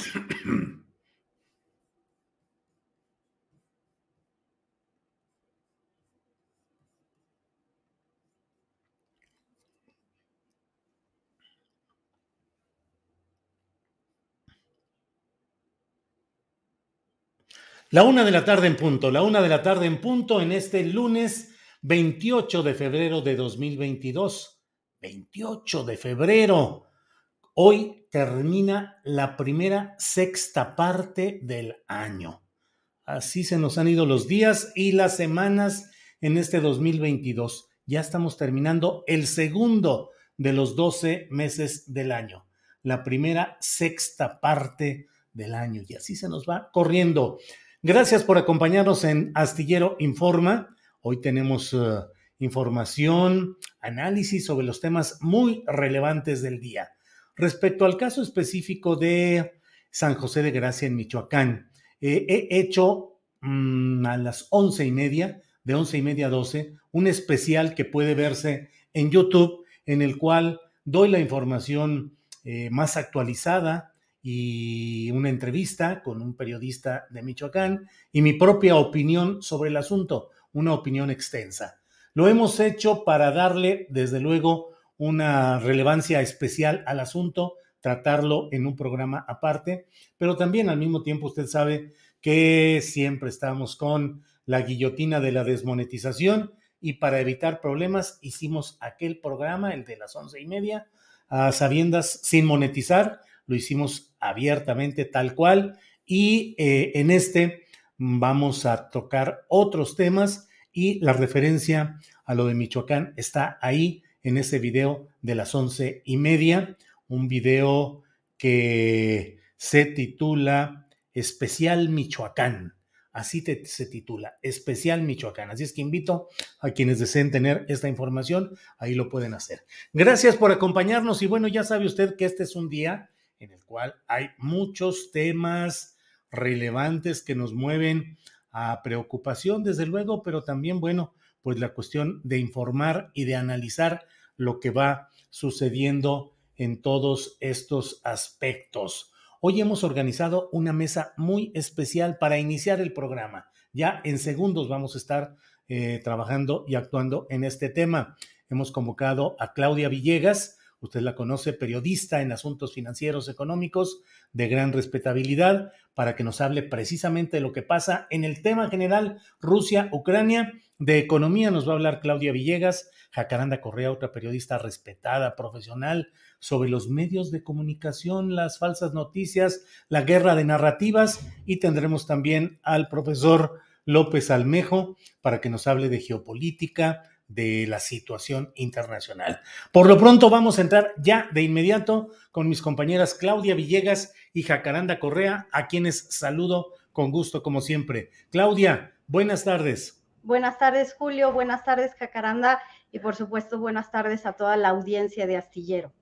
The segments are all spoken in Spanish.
La una de la tarde en punto, la una de la tarde en punto en este lunes 28 de febrero de 2022. 28 de febrero. Hoy termina la primera sexta parte del año. Así se nos han ido los días y las semanas en este 2022. Ya estamos terminando el segundo de los 12 meses del año. La primera sexta parte del año. Y así se nos va corriendo. Gracias por acompañarnos en Astillero Informa. Hoy tenemos uh, información, análisis sobre los temas muy relevantes del día. Respecto al caso específico de San José de Gracia en Michoacán, eh, he hecho mmm, a las once y media, de once y media a doce, un especial que puede verse en YouTube, en el cual doy la información eh, más actualizada, y una entrevista con un periodista de Michoacán y mi propia opinión sobre el asunto, una opinión extensa. Lo hemos hecho para darle, desde luego, una relevancia especial al asunto, tratarlo en un programa aparte, pero también al mismo tiempo usted sabe que siempre estamos con la guillotina de la desmonetización y para evitar problemas hicimos aquel programa, el de las once y media, a sabiendas sin monetizar, lo hicimos abiertamente tal cual. Y eh, en este vamos a tocar otros temas y la referencia a lo de Michoacán está ahí en ese video de las once y media, un video que se titula Especial Michoacán. Así se titula, Especial Michoacán. Así es que invito a quienes deseen tener esta información, ahí lo pueden hacer. Gracias por acompañarnos y bueno, ya sabe usted que este es un día en el cual hay muchos temas relevantes que nos mueven a preocupación, desde luego, pero también, bueno, pues la cuestión de informar y de analizar lo que va sucediendo en todos estos aspectos. Hoy hemos organizado una mesa muy especial para iniciar el programa. Ya en segundos vamos a estar eh, trabajando y actuando en este tema. Hemos convocado a Claudia Villegas, usted la conoce, periodista en asuntos financieros económicos de gran respetabilidad, para que nos hable precisamente de lo que pasa en el tema general Rusia-Ucrania. De economía nos va a hablar Claudia Villegas, Jacaranda Correa, otra periodista respetada, profesional, sobre los medios de comunicación, las falsas noticias, la guerra de narrativas y tendremos también al profesor López Almejo para que nos hable de geopolítica, de la situación internacional. Por lo pronto vamos a entrar ya de inmediato con mis compañeras Claudia Villegas y Jacaranda Correa, a quienes saludo con gusto como siempre. Claudia, buenas tardes. Buenas tardes, Julio. Buenas tardes, Jacaranda. Y por supuesto, buenas tardes a toda la audiencia de Astillero.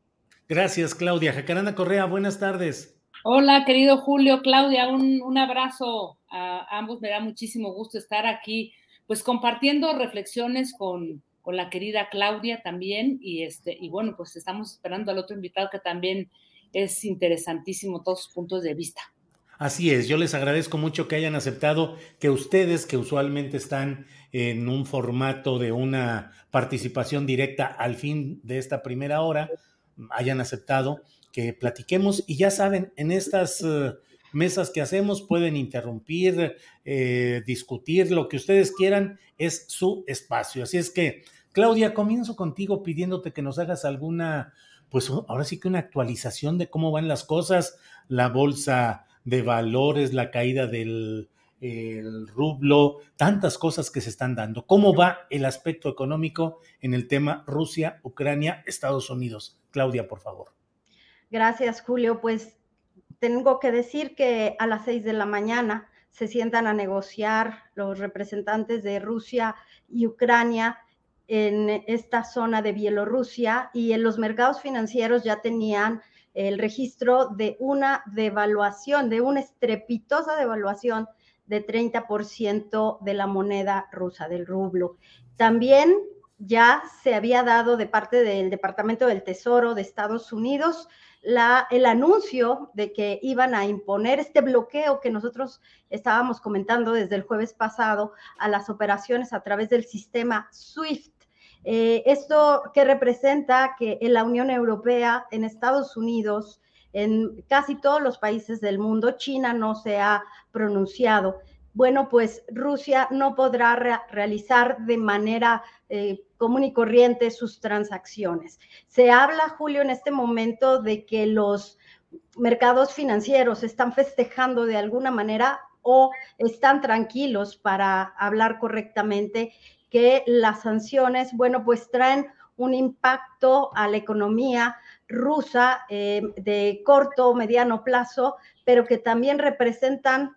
Gracias, Claudia. Jacaranda Correa, buenas tardes. Hola, querido Julio, Claudia, un, un abrazo a ambos. Me da muchísimo gusto estar aquí pues compartiendo reflexiones con, con la querida Claudia también, y este, y bueno, pues estamos esperando al otro invitado que también es interesantísimo todos sus puntos de vista. Así es, yo les agradezco mucho que hayan aceptado que ustedes, que usualmente están en un formato de una participación directa al fin de esta primera hora, hayan aceptado que platiquemos y ya saben, en estas uh, mesas que hacemos pueden interrumpir, eh, discutir, lo que ustedes quieran, es su espacio. Así es que, Claudia, comienzo contigo pidiéndote que nos hagas alguna, pues ahora sí que una actualización de cómo van las cosas, la bolsa de valores, la caída del rublo, tantas cosas que se están dando. ¿Cómo va el aspecto económico en el tema Rusia, Ucrania, Estados Unidos? Claudia, por favor. Gracias, Julio. Pues tengo que decir que a las seis de la mañana se sientan a negociar los representantes de Rusia y Ucrania en esta zona de Bielorrusia y en los mercados financieros ya tenían el registro de una devaluación, de una estrepitosa devaluación de 30% de la moneda rusa, del rublo. También ya se había dado de parte del Departamento del Tesoro de Estados Unidos la, el anuncio de que iban a imponer este bloqueo que nosotros estábamos comentando desde el jueves pasado a las operaciones a través del sistema SWIFT. Eh, esto que representa que en la Unión Europea, en Estados Unidos, en casi todos los países del mundo, China no se ha pronunciado. Bueno, pues Rusia no podrá realizar de manera eh, común y corriente sus transacciones. Se habla, Julio, en este momento de que los mercados financieros están festejando de alguna manera o están tranquilos para hablar correctamente que las sanciones, bueno, pues traen un impacto a la economía rusa eh, de corto o mediano plazo, pero que también representan,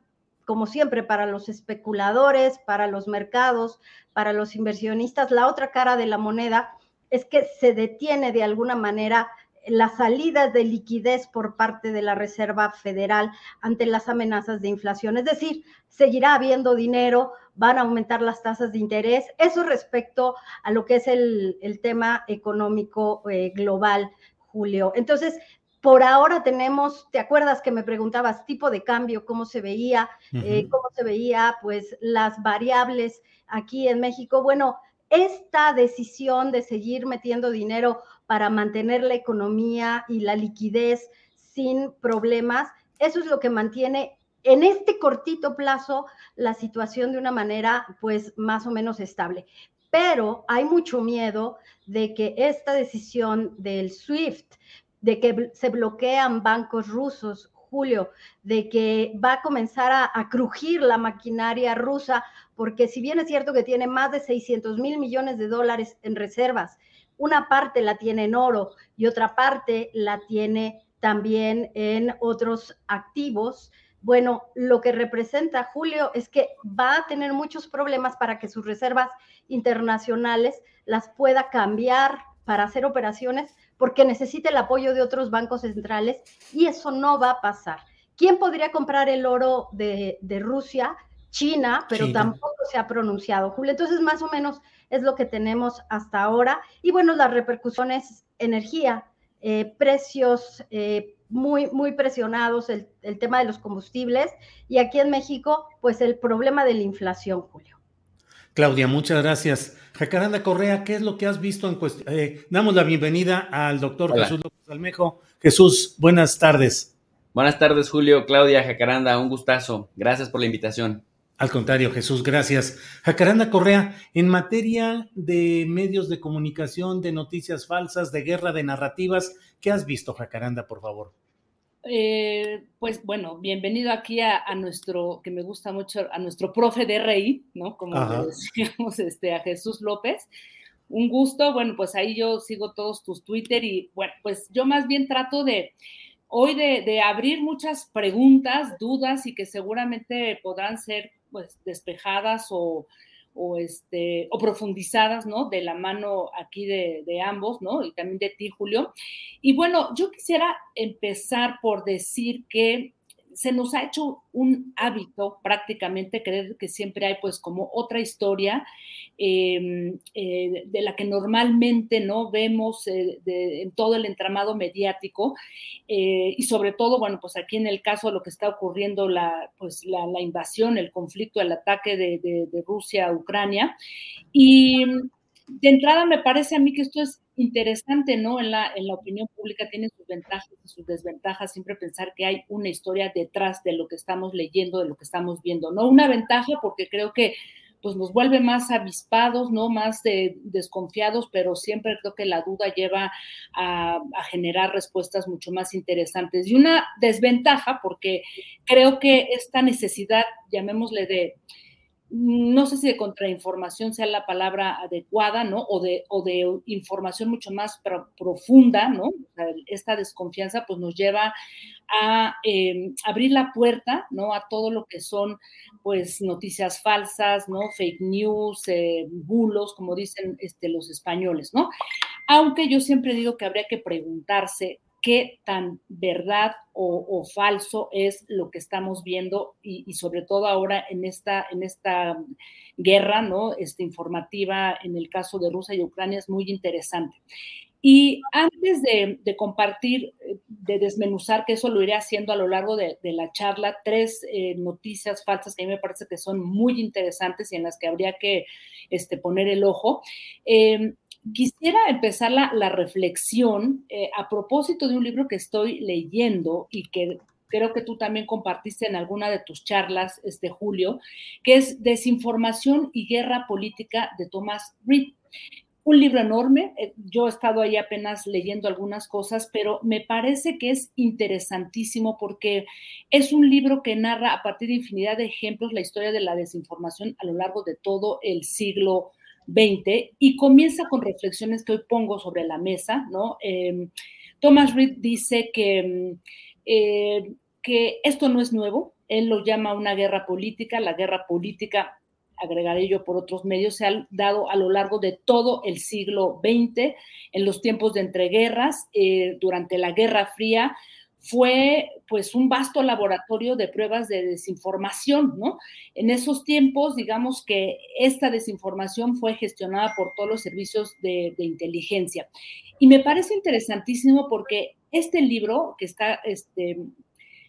como siempre, para los especuladores, para los mercados, para los inversionistas, la otra cara de la moneda es que se detiene de alguna manera las salidas de liquidez por parte de la Reserva Federal ante las amenazas de inflación. Es decir, seguirá habiendo dinero, van a aumentar las tasas de interés. Eso respecto a lo que es el, tema económico eh, global, Julio. Entonces, por ahora tenemos, ¿te acuerdas que me preguntabas tipo de cambio, cómo se veía, eh, cómo se veía, pues las variables aquí en México? Bueno, esta decisión de seguir metiendo dinero para mantener la economía y la liquidez sin problemas, eso es lo que mantiene en este cortito plazo la situación de una manera pues más o menos estable. Pero hay mucho miedo de que esta decisión del SWIFT, de que se bloquean bancos rusos, Julio, de que va a comenzar a, crujir la maquinaria rusa, porque si bien es cierto que tiene más de 600 mil millones de dólares en reservas, una parte la tiene en oro y otra parte la tiene también en otros activos, bueno, lo que representa Julio es que va a tener muchos problemas para que sus reservas internacionales las pueda cambiar para hacer operaciones porque necesita el apoyo de otros bancos centrales y eso no va a pasar. ¿Quién podría comprar el oro de, Rusia? China, pero tampoco se ha pronunciado, Julio. Entonces, más o menos es lo que tenemos hasta ahora. Y bueno, las repercusiones, energía, eh, precios eh, muy, muy presionados, el, tema de los combustibles y aquí en México, pues el problema de la inflación, Julio. Claudia, muchas gracias. Jacaranda Correa, ¿qué es lo que has visto en cuestión? Eh, damos la bienvenida al doctor Jesús López Almejo. Jesús, buenas tardes. Buenas tardes, Julio, Claudia, Jacaranda, un gustazo. Gracias por la invitación. Al contrario, Jesús, gracias. Jacaranda Correa, en materia de medios de comunicación, de noticias falsas, de guerra de narrativas, ¿qué has visto, Jacaranda, por favor? Eh, pues bueno, bienvenido aquí a, nuestro, que me gusta mucho, a nuestro profe de rey, ¿no? Como decíamos este, a Jesús López. Un gusto, bueno, pues ahí yo sigo todos tus Twitter y bueno, pues yo más bien trato de hoy de, de abrir muchas preguntas, dudas y que seguramente podrán ser pues despejadas o, o, este, o profundizadas, ¿no? De la mano aquí de, de, ambos, ¿no? Y también de ti, Julio. Y bueno, yo quisiera empezar por decir que se nos ha hecho un hábito prácticamente creer que siempre hay pues como otra historia em, eh, de la que normalmente no vemos eh, en todo el entramado mediático eh, y sobre todo, bueno, pues aquí en el caso de lo que está ocurriendo, la, pues la, invasión, el conflicto, el ataque de, de Rusia a Ucrania. Y de entrada me parece a mí que esto es interesante, ¿no? En la, en la opinión pública tiene sus ventajas y sus desventajas, siempre pensar que hay una historia detrás de lo que estamos leyendo, de lo que estamos viendo, ¿no? Una ventaja porque creo que pues nos vuelve más avispados, ¿no? Más desconfiados, pero siempre creo que la duda lleva a, generar respuestas mucho más interesantes. Y una desventaja, porque creo que esta necesidad, llamémosle de no sé si de contrainformación sea la palabra adecuada, ¿no? O de, o de información mucho más profunda, ¿no? esta desconfianza pues nos lleva a em, abrir la puerta, ¿no? A todo lo que son, pues, noticias falsas, ¿no? Fake news, eh, bulos, como dicen este, los españoles, ¿no? Aunque yo siempre digo que habría que preguntarse qué tan verdad o, falso es lo que estamos viendo y, sobre todo ahora en esta, en esta guerra ¿no? este, informativa en el caso de Rusia y Ucrania es muy interesante. Y antes de, compartir, eh, de desmenuzar, que eso lo iré haciendo a lo largo de, la charla, tres eh, noticias falsas que a mí me parece que son muy interesantes y en las que habría que este, poner el ojo. Eh, Quisiera empezar la, reflexión eh, a propósito de un libro que estoy leyendo y que creo que tú también compartiste en alguna de tus charlas, este Julio, que es Desinformación y Guerra Política de Thomas Reed. Un libro enorme, eh, yo he estado ahí apenas leyendo algunas cosas, pero me parece que es interesantísimo porque es un libro que narra a partir de infinidad de ejemplos la historia de la desinformación a lo largo de todo el siglo 20 y comienza con reflexiones que hoy pongo sobre la mesa, ¿no? Em, Thomas Reed dice que, em, eh, que esto no es nuevo, él lo llama una guerra política, la guerra política, agregaré yo por otros medios, se ha dado a lo largo de todo el siglo XX, en los tiempos de entreguerras, eh, durante la Guerra Fría, fue pues un vasto laboratorio de pruebas de desinformación, ¿no? En esos tiempos, digamos que esta desinformación fue gestionada por todos los servicios de, inteligencia. Y me parece interesantísimo porque este libro que está este,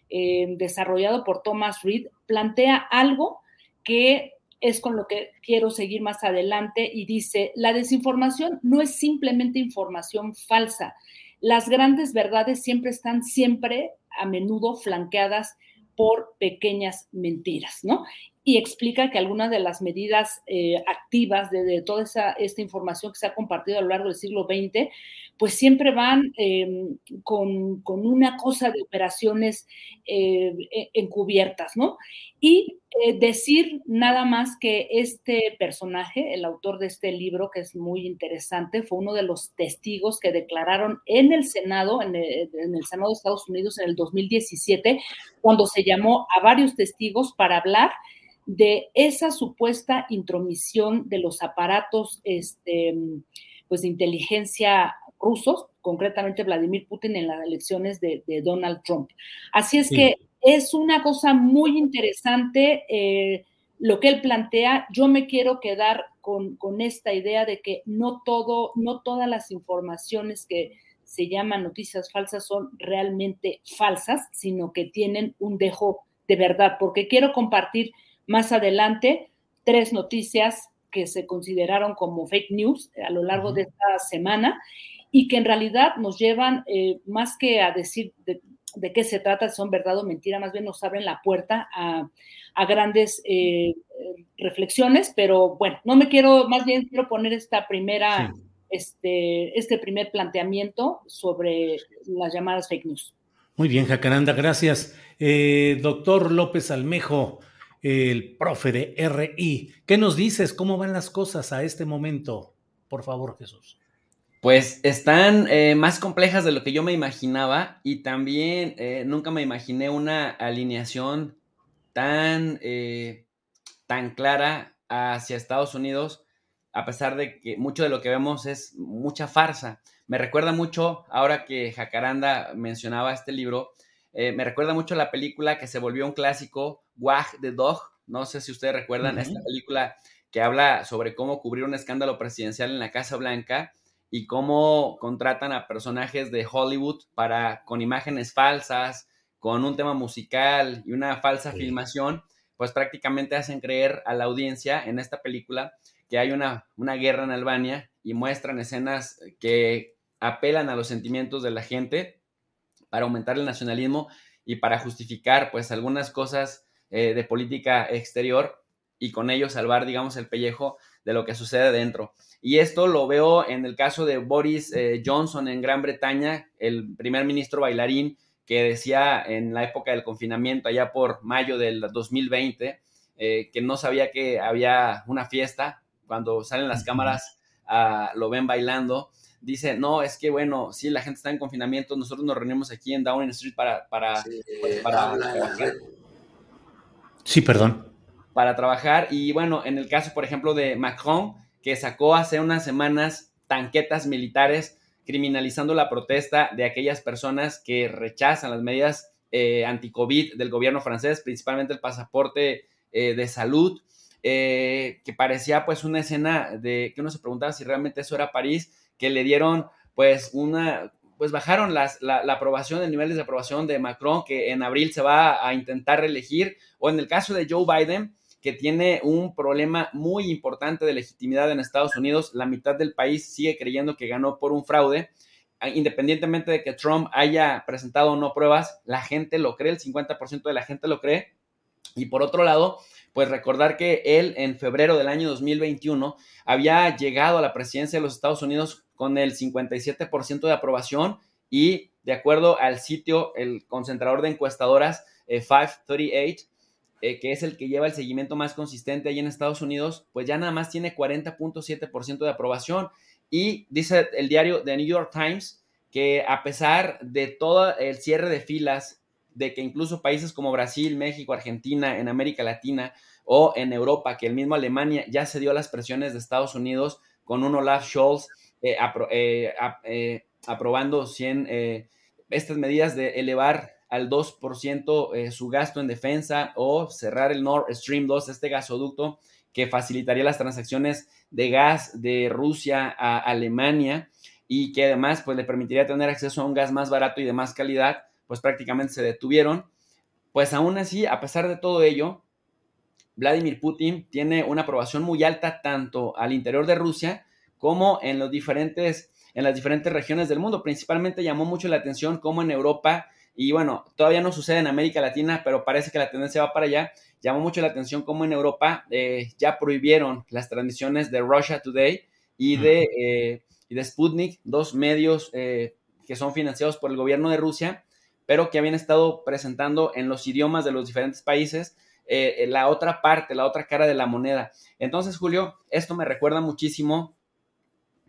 eh, desarrollado por Thomas Reed plantea algo que es con lo que quiero seguir más adelante y dice, la desinformación no es simplemente información falsa, las grandes verdades siempre están siempre a menudo flanqueadas por pequeñas mentiras, ¿no? Y explica que algunas de las medidas eh, activas de, toda esa, esta información que se ha compartido a lo largo del siglo XX, pues siempre van em, con, una cosa de operaciones eh, e, encubiertas, ¿no? Y eh, decir nada más que este personaje, el autor de este libro, que es muy interesante, fue uno de los testigos que declararon en el Senado, en el, Senado de Estados Unidos en el 2017, cuando se llamó a varios testigos para hablar de esa supuesta intromisión de los aparatos este, pues, de inteligencia rusos, concretamente Vladimir Putin en las elecciones de, Donald Trump. Así es que es una cosa muy interesante eh, lo que él plantea. Yo me quiero quedar con, esta idea de que no todo, no todas las informaciones que se llaman noticias falsas son realmente falsas, sino que tienen un dejo de verdad, porque quiero compartir más adelante tres noticias que se consideraron como fake news a lo largo de esta semana y que en realidad nos llevan eh, más que a decir de, de qué se trata, son verdad o mentira, más bien nos abren la puerta a, grandes eh, reflexiones, pero bueno, no me quiero, más bien quiero poner esta primera, este, este primer planteamiento sobre las llamadas fake news. Muy bien, Jacaranda, gracias. Eh, doctor López Almejo, el profe de RI, ¿qué nos dices? ¿Cómo van las cosas a este momento? Por favor, Jesús. Pues están eh, más complejas de lo que yo me imaginaba y también eh, nunca me imaginé una alineación tan, eh, tan clara hacia Estados Unidos, a pesar de que mucho de lo que vemos es mucha farsa. Me recuerda mucho, ahora que Jacaranda mencionaba este libro, me recuerda mucho la película que se volvió un clásico, Wag the Dog. No sé si ustedes recuerdan esta película que habla sobre cómo cubrir un escándalo presidencial en la Casa Blanca y cómo contratan a personajes de Hollywood para con imágenes falsas, con un tema musical y una falsa filmación, pues prácticamente hacen creer a la audiencia en esta película que hay una, una guerra en Albania y muestran escenas que apelan a los sentimientos de la gente para aumentar el nacionalismo y para justificar pues algunas cosas eh, de política exterior y con ello salvar, digamos, el pellejo de lo que sucede dentro. Y esto lo veo en el caso de Boris eh, Johnson en Gran Bretaña, el primer ministro bailarín que decía en la época del confinamiento, allá por mayo del 2020, eh, que no sabía que había una fiesta. Cuando salen las cámaras, ah, lo ven bailando dice, no, es que bueno, sí, la gente está en confinamiento, nosotros nos reunimos aquí en Downing Street para, para, para. Sí, perdón. Para trabajar. Y bueno, en el caso, por ejemplo, de Macron, que sacó hace unas semanas tanquetas militares criminalizando la protesta de aquellas personas que rechazan las medidas eh, anti-COVID del gobierno francés, principalmente el pasaporte eh, de salud, eh, que parecía pues una escena de que uno se preguntaba si realmente eso era París que le dieron pues una, pues bajaron las, la, aprobación, el nivel de aprobación de Macron, que en abril se va a intentar reelegir, o en el caso de Joe Biden, que tiene un problema muy importante de legitimidad en Estados Unidos, la mitad del país sigue creyendo que ganó por un fraude, ah, independientemente de que Trump haya presentado o no pruebas, la gente lo cree, el 50% de la gente lo cree, y por otro lado, pues recordar que él en febrero del año 2021 había llegado a la presidencia de los Estados Unidos con el 57% de aprobación y de acuerdo al sitio, el concentrador de encuestadoras 538, eh, eh, que es el que lleva el seguimiento más consistente ahí en Estados Unidos, pues ya nada más tiene 40.7% de aprobación. Y dice el diario The New York Times que a pesar de todo el cierre de filas de que incluso países como Brasil, México, Argentina, en América Latina o en Europa, que el mismo Alemania ya se dio a las presiones de Estados Unidos con un Olaf Scholz eh, eh, eh, aprobando 100, estas medidas de elevar al 2% su gasto en defensa o cerrar el Nord Stream 2, este gasoducto que facilitaría las transacciones de gas de Rusia a Alemania y que además pues, le permitiría tener acceso a un gas más barato y de más calidad pues prácticamente se detuvieron. Pues aún así, a pesar de todo ello, Vladimir Putin tiene una aprobación muy alta tanto al interior de Rusia como en, los diferentes, en las diferentes regiones del mundo. Principalmente llamó mucho la atención como en Europa, y bueno, todavía no sucede en América Latina, pero parece que la tendencia va para allá. Llamó mucho la atención como en Europa eh, ya prohibieron las transmisiones de Russia Today y de, eh, y de Sputnik, dos medios eh, que son financiados por el gobierno de Rusia pero que habían estado presentando en los idiomas de los diferentes países eh, la otra parte, la otra cara de la moneda. Entonces, Julio, esto me recuerda muchísimo,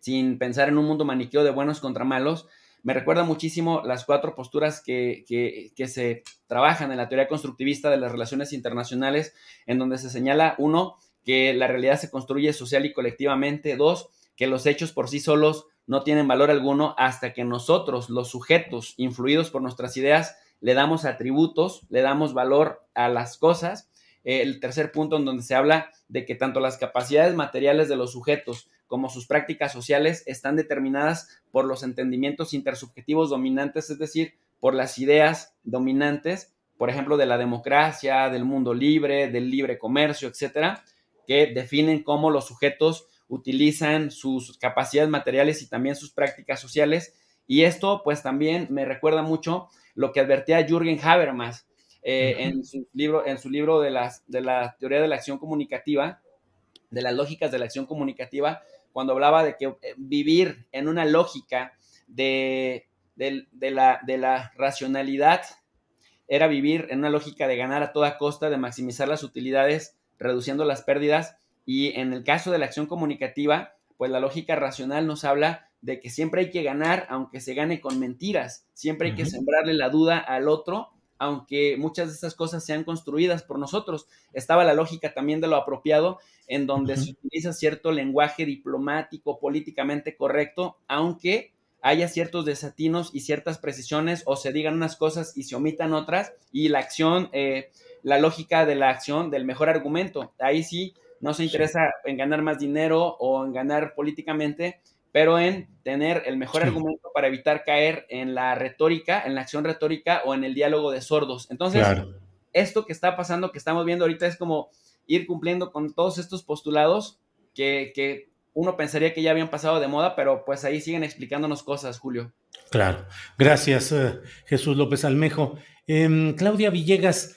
sin pensar en un mundo maniqueo de buenos contra malos, me recuerda muchísimo las cuatro posturas que, que, se trabajan en la teoría constructivista de las relaciones internacionales, en donde se señala, uno, que la realidad se construye social y colectivamente, dos, que los hechos por sí solos no tienen valor alguno hasta que nosotros, los sujetos influidos por nuestras ideas, le damos atributos, le damos valor a las cosas. el tercer punto en donde se habla de que tanto las capacidades materiales de los sujetos como sus prácticas sociales están determinadas por los entendimientos intersubjetivos dominantes, es decir, por las ideas dominantes, por ejemplo, de la democracia, del mundo libre, del libre comercio, etcétera, que definen cómo los sujetos utilizan sus capacidades materiales y también sus prácticas sociales. Y esto pues también me recuerda mucho lo que advertía Jürgen Habermas eh, en, su libro, en su libro de, las, de la teoría de la acción comunicativa, de las lógicas de la acción comunicativa, cuando hablaba de que eh, vivir en una lógica de, la, de la racionalidad era vivir en una lógica de ganar a toda costa, de maximizar las utilidades, reduciendo las pérdidas, y en el caso de la acción comunicativa, pues la lógica racional nos habla de que siempre hay que ganar, aunque se gane con mentiras, siempre hay que sembrarle la duda al otro, aunque muchas de esas cosas sean construidas por nosotros. Estaba la lógica también de lo apropiado, en donde se utiliza cierto lenguaje diplomático, políticamente correcto, aunque haya ciertos desatinos y ciertas precisiones o se digan unas cosas y se omitan otras y la acción, eh, la lógica de la acción del mejor argumento. Ahí sí no se interesa en ganar más dinero o en ganar políticamente, pero en tener el mejor argumento para evitar caer en la retórica, en la acción retórica o en el diálogo de sordos. Entonces, esto que está pasando, que estamos viendo ahorita es como ir cumpliendo con todos estos postulados que, que uno pensaría que ya habían pasado de moda, pero pues ahí siguen explicándonos cosas, Julio. Claro, gracias eh, Jesús López Almejo. Em, Claudia Villegas,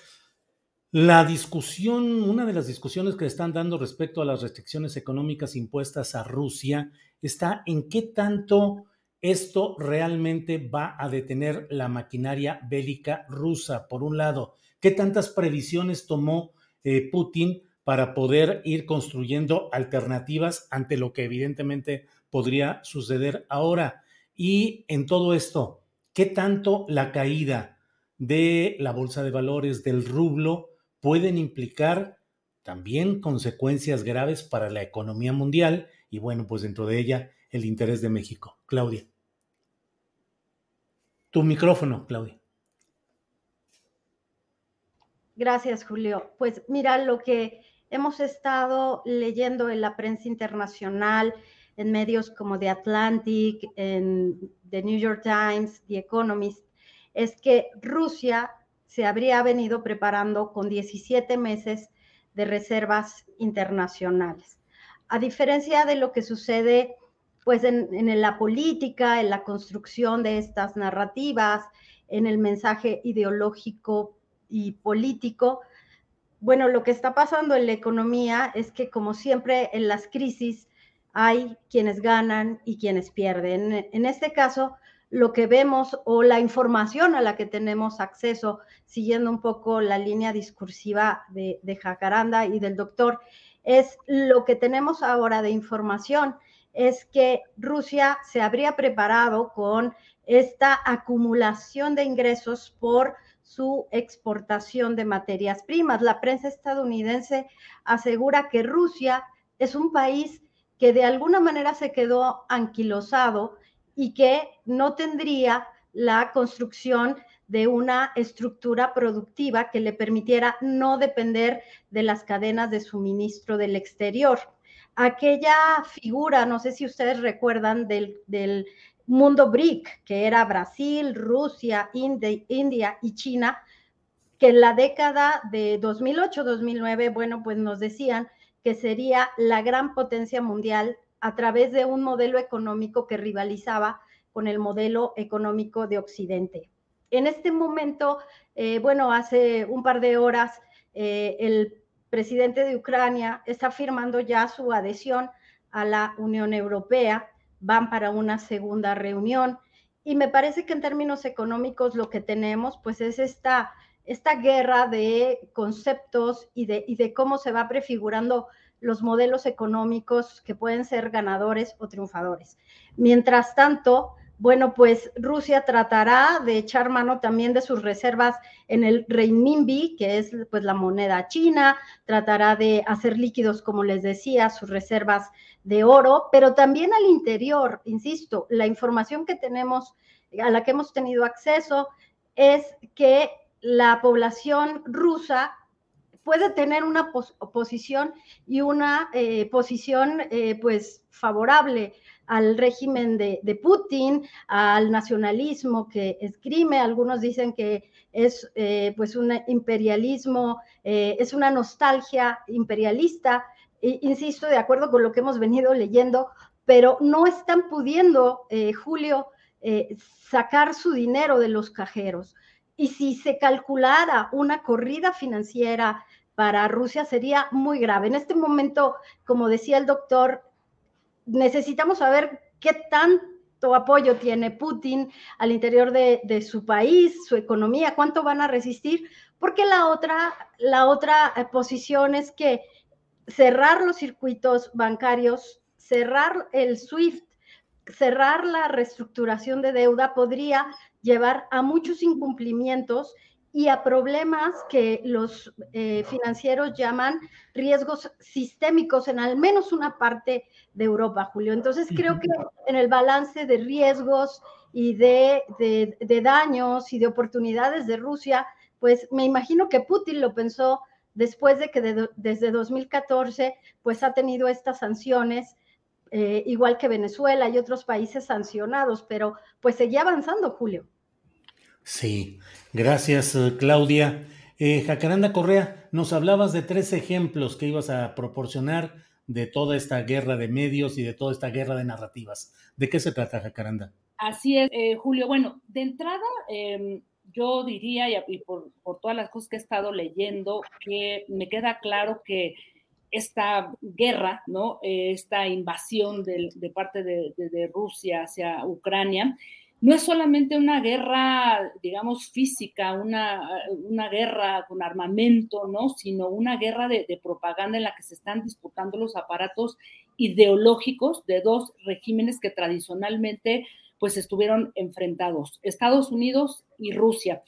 la discusión, una de las discusiones que están dando respecto a las restricciones económicas impuestas a Rusia está en qué tanto esto realmente va a detener la maquinaria bélica rusa, por un lado, qué tantas previsiones tomó eh, Putin para poder ir construyendo alternativas ante lo que evidentemente podría suceder ahora. Y en todo esto, ¿qué tanto la caída de la bolsa de valores del rublo pueden implicar también consecuencias graves para la economía mundial y bueno, pues dentro de ella el interés de México? Claudia. Tu micrófono, Claudia. Gracias, Julio. Pues mira, lo que hemos estado leyendo en la prensa internacional, en medios como The Atlantic, en The New York Times, The Economist, es que Rusia se habría venido preparando con 17 meses de reservas internacionales. A diferencia de lo que sucede pues en, en, la política, en la construcción de estas narrativas, en el mensaje ideológico y político, bueno, lo que está pasando en la economía es que como siempre en las crisis hay quienes ganan y quienes pierden. En este caso, lo que vemos o la información a la que tenemos acceso, siguiendo un poco la línea discursiva de, Jacaranda y del doctor, es lo que tenemos ahora de información, es que Rusia se habría preparado con esta acumulación de ingresos por su exportación de materias primas. La prensa estadounidense asegura que Rusia es un país que de alguna manera se quedó anquilosado y que no tendría la construcción de una estructura productiva que le permitiera no depender de las cadenas de suministro del exterior. Aquella figura, no sé si ustedes recuerdan del, mundo BRIC, que era Brasil, Rusia, India y China, que en la década de 2008-2009, bueno, pues nos decían que sería la gran potencia mundial a través de un modelo económico que rivalizaba con el modelo económico de Occidente. En este momento, eh, bueno, hace un par de horas, eh, el presidente de Ucrania está firmando ya su adhesión a la Unión Europea van para una segunda reunión. Y me parece que en términos económicos lo que tenemos pues es esta, esta guerra de conceptos y de, y de cómo se va prefigurando los modelos económicos que pueden ser ganadores o triunfadores. Mientras tanto, bueno, pues Rusia tratará de echar mano también de sus reservas en el renminbi, que es pues la moneda china, tratará de hacer líquidos, como les decía, sus reservas de oro, pero también al interior, insisto, la información que tenemos, a la que hemos tenido acceso, es que la población rusa puede tener una posición y una eh, posición eh, pues favorable al régimen de, Putin, al nacionalismo que escrime. Algunos dicen que es eh, pues un imperialismo, es una nostalgia imperialista, insisto, de acuerdo con lo que hemos venido leyendo, pero no están pudiendo, Julio, sacar su dinero de los cajeros. Y si se calculara una corrida financiera para Rusia sería muy grave. En este momento, como decía el doctor, necesitamos saber qué tanto apoyo tiene Putin al interior de, su país, su economía, cuánto van a resistir, porque la otra, la otra eh, posición es que cerrar los circuitos bancarios, cerrar el SWIFT, cerrar la reestructuración de deuda podría llevar a muchos incumplimientos y a problemas que los eh, financieros llaman riesgos sistémicos en al menos una parte de Europa, Julio. Entonces creo que en el balance de riesgos y de, de daños y de oportunidades de Rusia, pues me imagino que Putin lo pensó después de que desde 2014 pues ha tenido estas sanciones, eh, igual que Venezuela y otros países sancionados, pero pues seguía avanzando, Julio. Sí, gracias eh, Claudia. Eh, Jacaranda Correa, nos hablabas de tres ejemplos que ibas a proporcionar de toda esta guerra de medios y de toda esta guerra de narrativas. ¿De qué se trata, Jacaranda? Así es, Julio. Bueno, de entrada, em, yo diría, y, por, todas las cosas que he estado leyendo, que me queda claro que esta guerra, ¿no? esta invasión de, parte de, Rusia hacia Ucrania, no es solamente una guerra, digamos, física, una, una guerra con armamento, ¿no? Sino una guerra de, propaganda en la que se están disputando los aparatos ideológicos de dos regímenes que tradicionalmente pues estuvieron enfrentados, Estados Unidos y Rusia.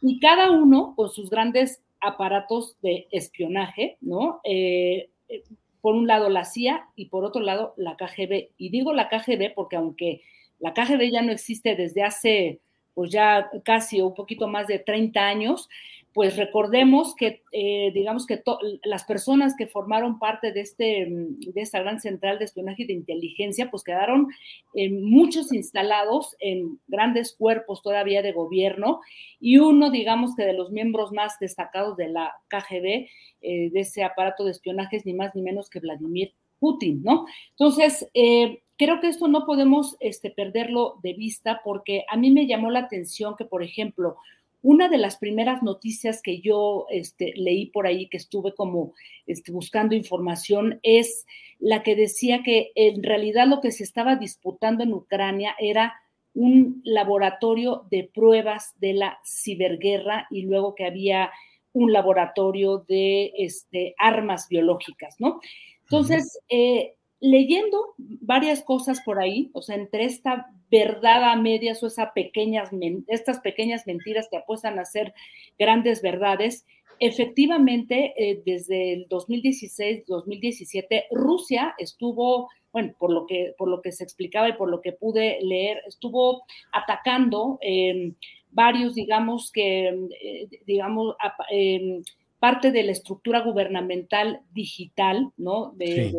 Y cada uno con sus grandes aparatos de espionaje, ¿no? Eh, eh, por un lado la CIA y por otro lado la KGB. Y digo la KGB porque aunque la KGB ya no existe desde hace pues ya casi un poquito más de 30 años, pues recordemos que, eh, digamos que las personas que formaron parte de, este, de esta gran central de espionaje y de inteligencia, pues quedaron eh, muchos instalados en grandes cuerpos todavía de gobierno y uno, digamos que de los miembros más destacados de la KGB, eh, de ese aparato de espionaje, es ni más ni menos que Vladimir Putin, ¿no? Entonces, creo que esto no podemos este, perderlo de vista porque a mí me llamó la atención que, por ejemplo, una de las primeras noticias que yo este, leí por ahí, que estuve como este, buscando información, es la que decía que en realidad lo que se estaba disputando en Ucrania era un laboratorio de pruebas de la ciberguerra y luego que había un laboratorio de este, armas biológicas, ¿no? Entonces, eh, leyendo varias cosas por ahí, o sea, entre esta verdad a medias o esas pequeñas, estas pequeñas mentiras que apuestan a ser grandes verdades, efectivamente, eh, desde el 2016-2017, Rusia estuvo, bueno, por lo, que, por lo que se explicaba y por lo que pude leer, estuvo atacando varios, digamos que, eh, digamos, parte de la estructura gubernamental digital ¿no? de,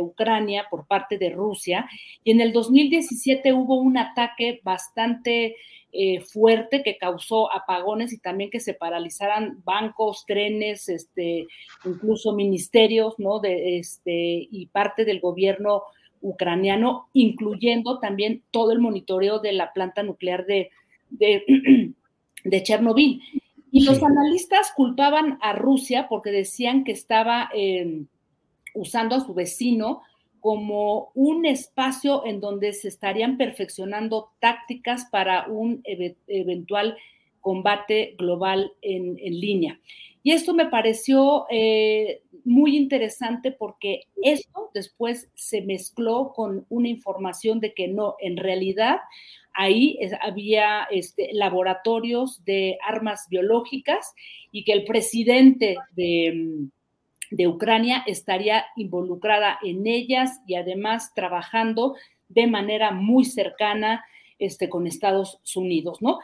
Ucrania por parte de Rusia. Y en el 2017 hubo un ataque bastante eh, fuerte que causó apagones y también que se paralizaran bancos, trenes, este, incluso ministerios ¿no? de, este, y parte del gobierno ucraniano, incluyendo también todo el monitoreo de la planta nuclear de, de, de Chernobyl. Y los analistas culpaban a Rusia porque decían que estaba em, usando a su vecino como un espacio en donde se estarían perfeccionando tácticas para un eventual combate global en, línea. Y esto me pareció eh, muy interesante porque esto después se mezcló con una información de que no, en realidad ahí había este, laboratorios de armas biológicas y que el presidente de, Ucrania estaría involucrada en ellas y además trabajando de manera muy cercana este, con Estados Unidos, ¿no?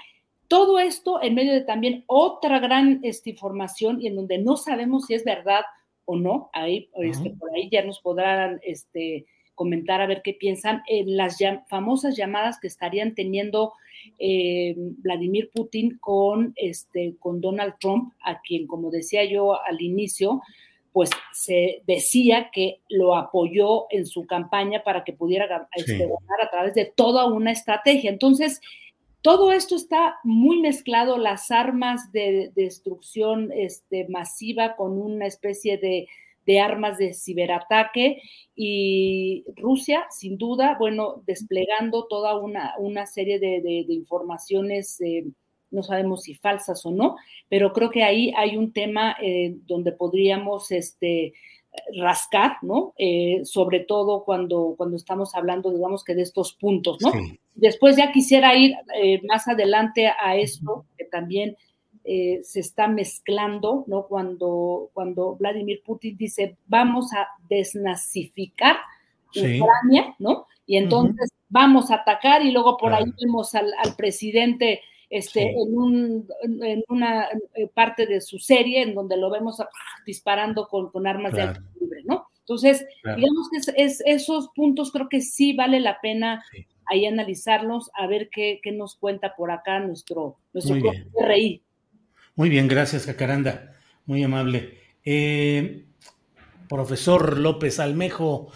Todo esto en medio de también otra gran este, información y en donde no sabemos si es verdad o no, ahí, este, por ahí ya nos podrán este, comentar a ver qué piensan en las famosas llamadas que estarían teniendo eh, Vladimir Putin con, este, con Donald Trump, a quien, como decía yo al inicio, pues se decía que lo apoyó en su campaña para que pudiera este, ganar a través de toda una estrategia. Entonces, todo esto está muy mezclado, las armas de, destrucción este, masiva con una especie de de armas de ciberataque y Rusia, sin duda, bueno, desplegando toda una, una serie de, informaciones, eh, no sabemos si falsas o no, pero creo que ahí hay un tema eh, donde podríamos este, rascar, ¿no? Eh, sobre todo cuando, cuando estamos hablando, digamos que de estos puntos, ¿no? Después ya quisiera ir más adelante a esto, que también eh, se está mezclando, ¿no? Cuando, cuando Vladimir Putin dice, vamos a desnazificar Ucrania, ¿no? Y entonces vamos a atacar y luego por ahí vemos al, presidente este, en, un, en, una eh, parte de su serie en donde lo vemos disparando con, con armas de alto libre, ¿no? Entonces, digamos que es, esos puntos creo que sí vale la pena ahí analizarlos, a ver qué, qué, nos cuenta por acá nuestro, nuestro RI. Muy bien, gracias, Jacaranda. Muy amable. Eh, profesor López Almejo,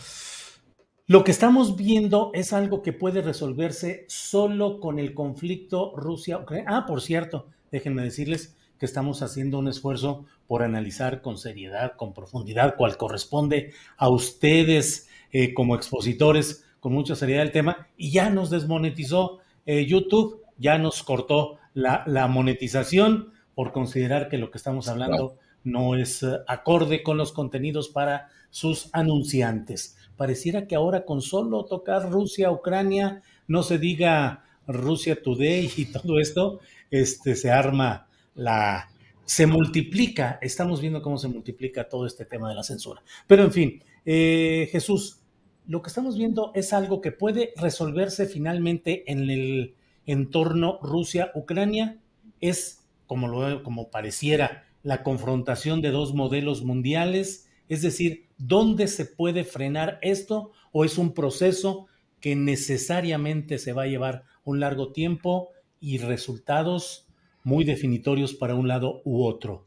lo que estamos viendo es algo que puede resolverse solo con el conflicto Rusia-Ucrania. Ah, por cierto, déjenme decirles que estamos haciendo un esfuerzo por analizar con seriedad, con profundidad, cual corresponde a ustedes eh, como expositores, con mucha seriedad el tema, y ya nos desmonetizó eh, YouTube, ya nos cortó la, la monetización por considerar que lo que estamos hablando no es eh, acorde con los contenidos para sus anunciantes. Pareciera que ahora con solo tocar Rusia, Ucrania, no se diga Rusia Today y todo esto, este, se arma la... se multiplica, estamos viendo cómo se multiplica todo este tema de la censura. Pero en fin, eh, Jesús, lo que estamos viendo es algo que puede resolverse finalmente en el entorno Rusia-Ucrania, es como, lo, como pareciera, la confrontación de dos modelos mundiales? Es decir, ¿dónde se puede frenar esto o es un proceso que necesariamente se va a llevar un largo tiempo y resultados muy definitorios para un lado u otro?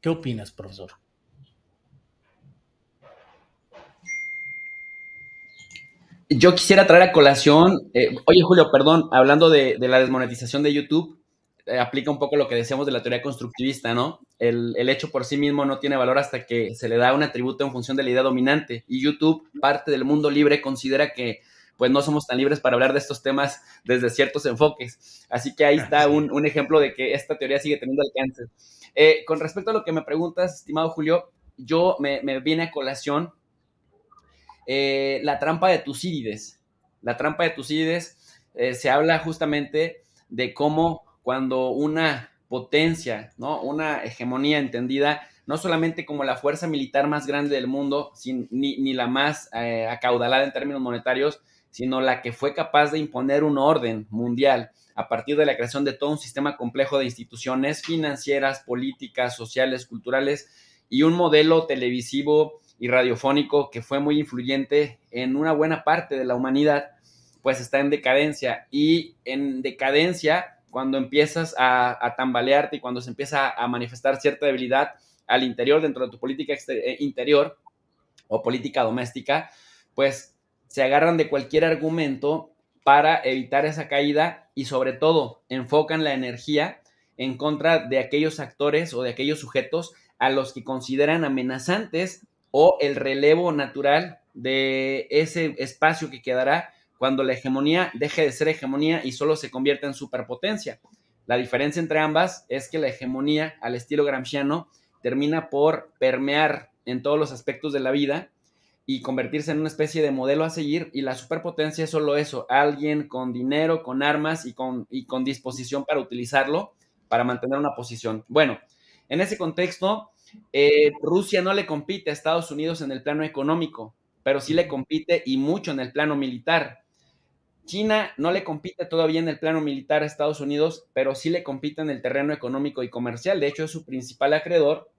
¿Qué opinas, profesor? Yo quisiera traer a colación, eh, oye Julio, perdón, hablando de, la desmonetización de YouTube, aplica un poco lo que decíamos de la teoría constructivista, ¿no? El, hecho por sí mismo no tiene valor hasta que se le da un atributo en función de la idea dominante. Y YouTube, parte del mundo libre, considera que pues no somos tan libres para hablar de estos temas desde ciertos enfoques. Así que ahí está un, ejemplo de que esta teoría sigue teniendo alcance. Eh, con respecto a lo que me preguntas, estimado Julio, yo me, me viene a colación eh, la trampa de Tucídides. La trampa de Tucídides se habla justamente de cómo cuando una potencia, ¿no? Una hegemonía entendida no solamente como la fuerza militar más grande del mundo, ni, la más eh, acaudalada en términos monetarios, sino la que fue capaz de imponer un orden mundial a partir de la creación de todo un sistema complejo de instituciones financieras, políticas, sociales, culturales y un modelo televisivo y radiofónico que fue muy influyente en una buena parte de la humanidad, pues está en decadencia y en decadencia cuando empiezas a, tambalearte y cuando se empieza a manifestar cierta debilidad al interior, dentro de tu política eh, interior o política doméstica, pues se agarran de cualquier argumento para evitar esa caída y sobre todo enfocan la energía en contra de aquellos actores o de aquellos sujetos a los que consideran amenazantes o el relevo natural de ese espacio que quedará cuando la hegemonía deje de ser hegemonía y solo se convierte en superpotencia. La diferencia entre ambas es que la hegemonía, al estilo gramsciano, termina por permear en todos los aspectos de la vida y convertirse en una especie de modelo a seguir y la superpotencia es solo eso, alguien con dinero, con armas y con, y con disposición para utilizarlo para mantener una posición. Bueno, en ese contexto, eh, Rusia no le compite a Estados Unidos en el plano económico, pero sí le compite y mucho en el plano militar. China no le compite todavía en el plano militar a Estados Unidos, pero sí le compite en el terreno económico y comercial. De hecho, es su principal acreedor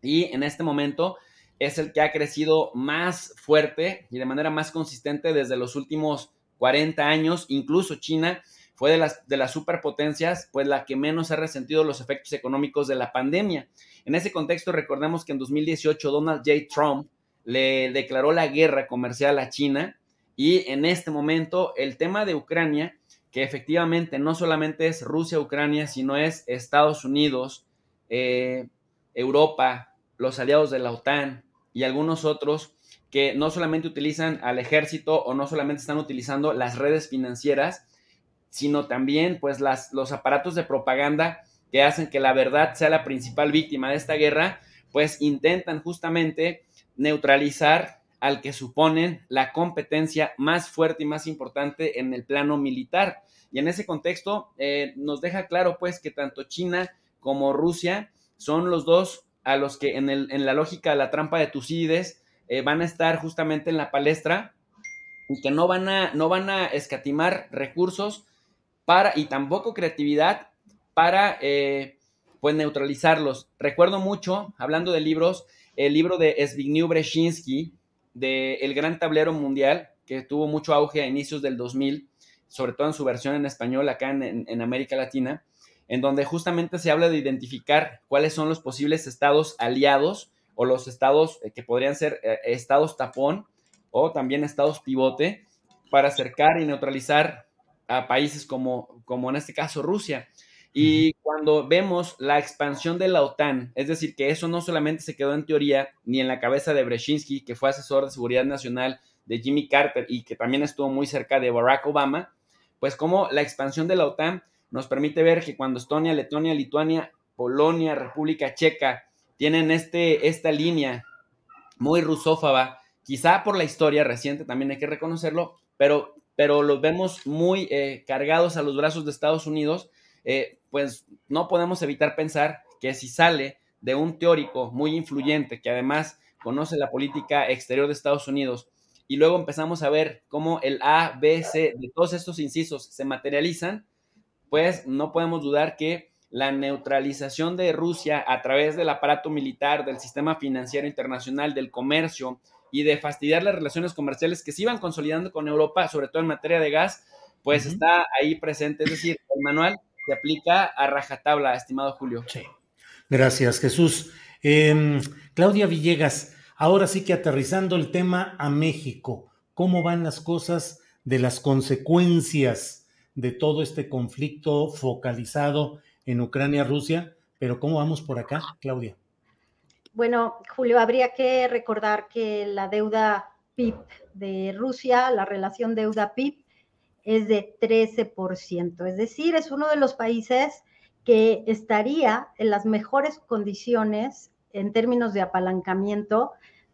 y en este momento es el que ha crecido más fuerte y de manera más consistente desde los últimos 40 años. Incluso China fue de las, de las superpotencias, pues la que menos ha resentido los efectos económicos de la pandemia. En ese contexto, recordemos que en 2018 Donald J. Trump le declaró la guerra comercial a China y en este momento el tema de Ucrania, que efectivamente no solamente es Rusia-Ucrania, sino es Estados Unidos, eh, Europa, los aliados de la OTAN y algunos otros que no solamente utilizan al ejército o no solamente están utilizando las redes financieras, sino también pues las, los aparatos de propaganda que hacen que la verdad sea la principal víctima de esta guerra, pues intentan justamente neutralizar al que suponen la competencia más fuerte y más importante en el plano militar. Y en ese contexto eh, nos deja claro pues que tanto China como Rusia son los dos a los que en, el, en la lógica de la trampa de Tucídides eh, van a estar justamente en la palestra y que no van a, no van a escatimar recursos para, y tampoco creatividad para eh, pues neutralizarlos. Recuerdo mucho, hablando de libros, el libro de Zbigniew Brzezinski, de El Gran Tablero Mundial, que tuvo mucho auge a inicios del 2000, sobre todo en su versión en español acá en, América Latina, en donde justamente se habla de identificar cuáles son los posibles estados aliados o los estados eh, que podrían ser eh, estados tapón o también estados pivote para acercar y neutralizar a países como, como en este caso Rusia. Y cuando vemos la expansión de la OTAN, es decir, que eso no solamente se quedó en teoría ni en la cabeza de Brzezinski, que fue asesor de seguridad nacional de Jimmy Carter y que también estuvo muy cerca de Barack Obama, pues como la expansión de la OTAN nos permite ver que cuando Estonia, Letonia, Lituania, Polonia, República Checa tienen este, esta línea muy rusófaba, quizá por la historia reciente, también hay que reconocerlo, pero, pero los vemos muy eh, cargados a los brazos de Estados Unidos, eh, pues no podemos evitar pensar que si sale de un teórico muy influyente que además conoce la política exterior de Estados Unidos y luego empezamos a ver cómo el A, B, C de todos estos incisos se materializan, pues no podemos dudar que la neutralización de Rusia a través del aparato militar, del sistema financiero internacional, del comercio y de fastidiar las relaciones comerciales que se iban consolidando con Europa, sobre todo en materia de gas, pues está ahí presente. Es decir, el manual se aplica a rajatabla, estimado Julio. Sí. Gracias, Jesús. Em, Claudia Villegas, ahora sí que aterrizando el tema a México, ¿cómo van las cosas de las consecuencias de todo este conflicto focalizado en Ucrania-Rusia? Pero ¿cómo vamos por acá, Claudia? Bueno, Julio, habría que recordar que la deuda PIB de Rusia, la relación deuda-PIB, es de 13%. Es decir, es uno de los países que estaría en las mejores condiciones en términos de apalancamiento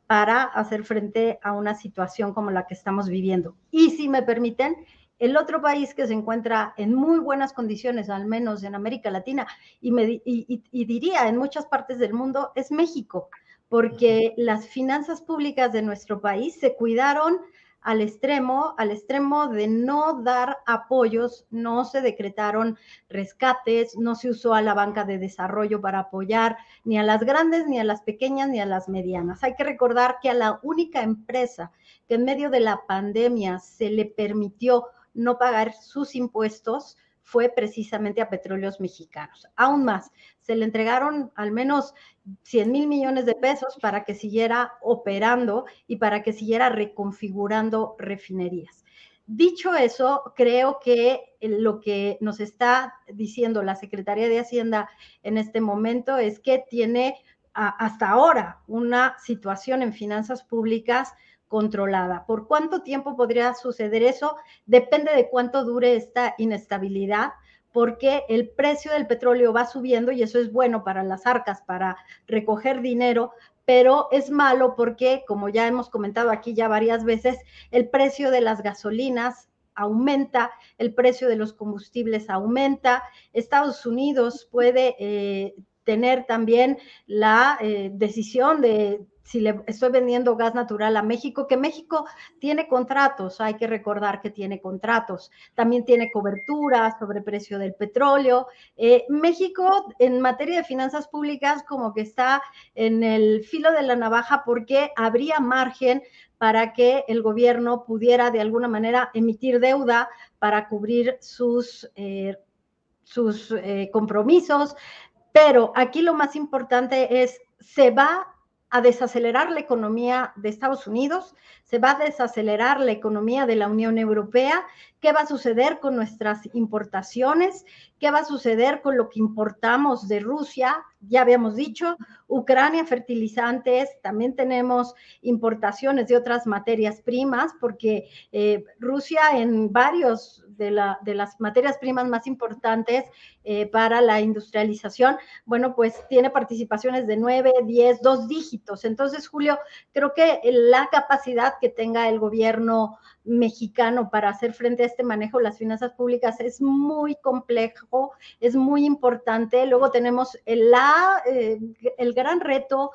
para hacer frente a una situación como la que estamos viviendo. Y si me permiten, el otro país que se encuentra en muy buenas condiciones, al menos en América Latina, y, me, y diría en muchas partes del mundo, es México, porque las finanzas públicas de nuestro país se cuidaron al extremo, al extremo de no dar apoyos, no se decretaron rescates, no se usó a la banca de desarrollo para apoyar ni a las grandes, ni a las pequeñas, ni a las medianas. Hay que recordar que a la única empresa que en medio de la pandemia se le permitió no pagar sus impuestos fue precisamente a petróleos mexicanos. Aún más, se le entregaron al menos 100 mil millones de pesos para que siguiera operando y para que siguiera reconfigurando refinerías. Dicho eso, creo que lo que nos está diciendo la Secretaría de Hacienda en este momento es que tiene hasta ahora una situación en finanzas públicas controlada. ¿Por cuánto tiempo podría suceder eso? Depende de cuánto dure esta inestabilidad, porque el precio del petróleo va subiendo y eso es bueno para las arcas, para recoger dinero, pero es malo porque, como ya hemos comentado aquí ya varias veces, el precio de las gasolinas aumenta, el precio de los combustibles aumenta, Estados Unidos puede eh, tener también la eh, decisión de si le estoy vendiendo gas natural a México, que México tiene contratos, hay que recordar que tiene contratos, también tiene cobertura sobre precio del petróleo. Eh, México en materia de finanzas públicas como que está en el filo de la navaja porque habría margen para que el gobierno pudiera de alguna manera emitir deuda para cubrir sus, eh, sus compromisos. Pero aquí lo más importante es, se va a desacelerar la economía de Estados Unidos, se va a desacelerar la economía de la Unión Europea, qué va a suceder con nuestras importaciones, qué va a suceder con lo que importamos de Rusia, ya habíamos dicho, Ucrania, fertilizantes, también tenemos importaciones de otras materias primas, porque eh, Rusia en varios de, la, de las materias primas más importantes eh, para la industrialización, bueno, pues tiene participaciones de 9, 10, dos dígitos. Entonces, Julio, creo que la capacidad que tenga el gobierno mexicano para hacer frente a este manejo de las finanzas públicas es muy complejo, es muy importante. Luego tenemos el, la, eh, el gran reto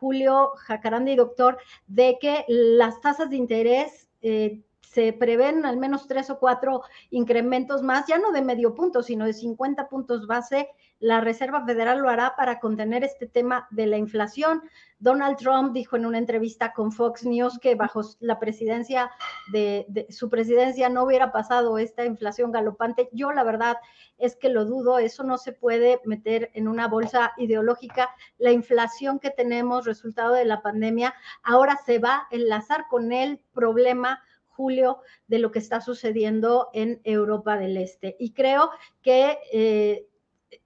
Julio Jacaranda doctor, de que las tasas de interés eh, se prevén al menos tres o cuatro incrementos más, ya no de medio punto, sino de 50 puntos base. La Reserva Federal lo hará para contener este tema de la inflación. Donald Trump dijo en una entrevista con Fox News que bajo la presidencia de, su presidencia no hubiera pasado esta inflación galopante. Yo la verdad es que lo dudo, eso no se puede meter en una bolsa ideológica. La inflación que tenemos, resultado de la pandemia, ahora se va a enlazar con el problema julio de lo que está sucediendo en Europa del Este. Y creo que eh,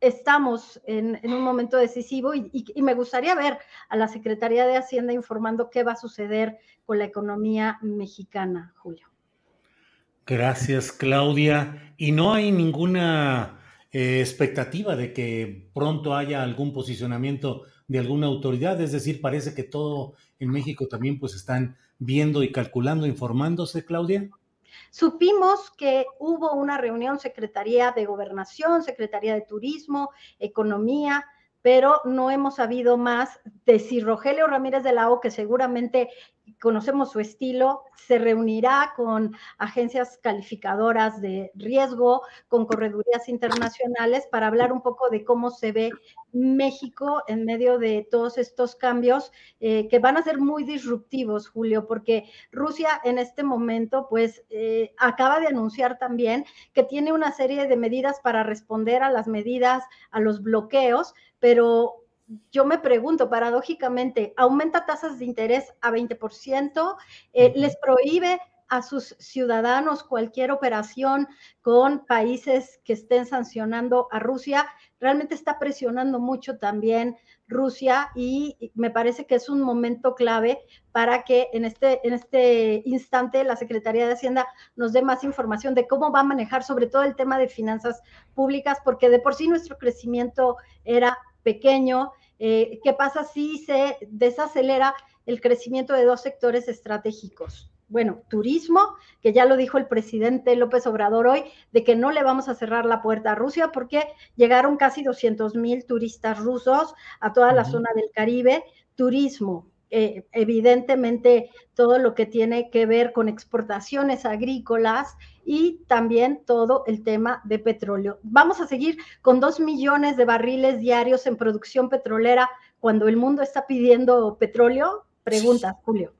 estamos en, un momento decisivo y, me gustaría ver a la Secretaría de Hacienda informando qué va a suceder con la economía mexicana, Julio. Gracias, Claudia. Y no hay ninguna eh, expectativa de que pronto haya algún posicionamiento de alguna autoridad, es decir, parece que todo en México también pues están viendo y calculando, informándose, Claudia. Supimos que hubo una reunión Secretaría de Gobernación, Secretaría de Turismo, Economía, pero no hemos sabido más de si Rogelio Ramírez de la O, que seguramente conocemos su estilo, se reunirá con agencias calificadoras de riesgo, con corredurías internacionales para hablar un poco de cómo se ve México en medio de todos estos cambios eh, que van a ser muy disruptivos, Julio, porque Rusia en este momento pues eh, acaba de anunciar también que tiene una serie de medidas para responder a las medidas, a los bloqueos, pero yo me pregunto, paradójicamente, aumenta tasas de interés a 20%, eh, les prohíbe a sus ciudadanos cualquier operación con países que estén sancionando a Rusia, realmente está presionando mucho también Rusia y me parece que es un momento clave para que en este, en este instante la Secretaría de Hacienda nos dé más información de cómo va a manejar sobre todo el tema de finanzas públicas, porque de por sí nuestro crecimiento era pequeño. Eh, ¿Qué pasa si se desacelera el crecimiento de dos sectores estratégicos? Bueno, turismo, que ya lo dijo el presidente López Obrador hoy, de que no le vamos a cerrar la puerta a Rusia porque llegaron casi 200 mil turistas rusos a toda la zona del Caribe. Turismo, eh, evidentemente todo lo que tiene que ver con exportaciones agrícolas y también todo el tema de petróleo. Vamos a seguir con dos millones de barriles diarios en producción petrolera cuando el mundo está pidiendo petróleo. Preguntas, Julio.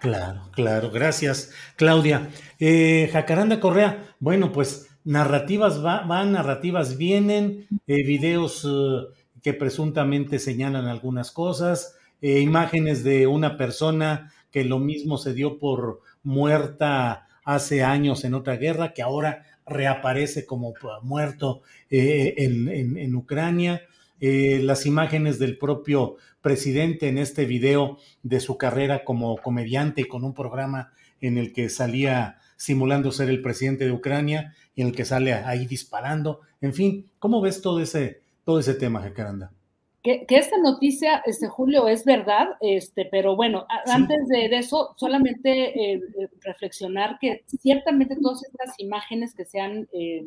Claro, claro, gracias, Claudia. Eh, Jacaranda Correa, bueno, pues narrativas van, narrativas vienen, eh, videos que presuntamente señalan algunas cosas, eh, imágenes de una persona que lo mismo se dio por muerta hace años en otra guerra, que ahora reaparece como muerto eh, en, Ucrania. Eh, las imágenes del propio presidente en este video de su carrera como comediante y con un programa en el que salía simulando ser el presidente de Ucrania y en el que sale ahí disparando. En fin, ¿cómo ves todo ese, todo ese tema, Jacaranda? Que, esta noticia, este Julio, es verdad, este, pero bueno, antes de, eso, solamente eh, eh, reflexionar que ciertamente todas estas imágenes que se han, eh,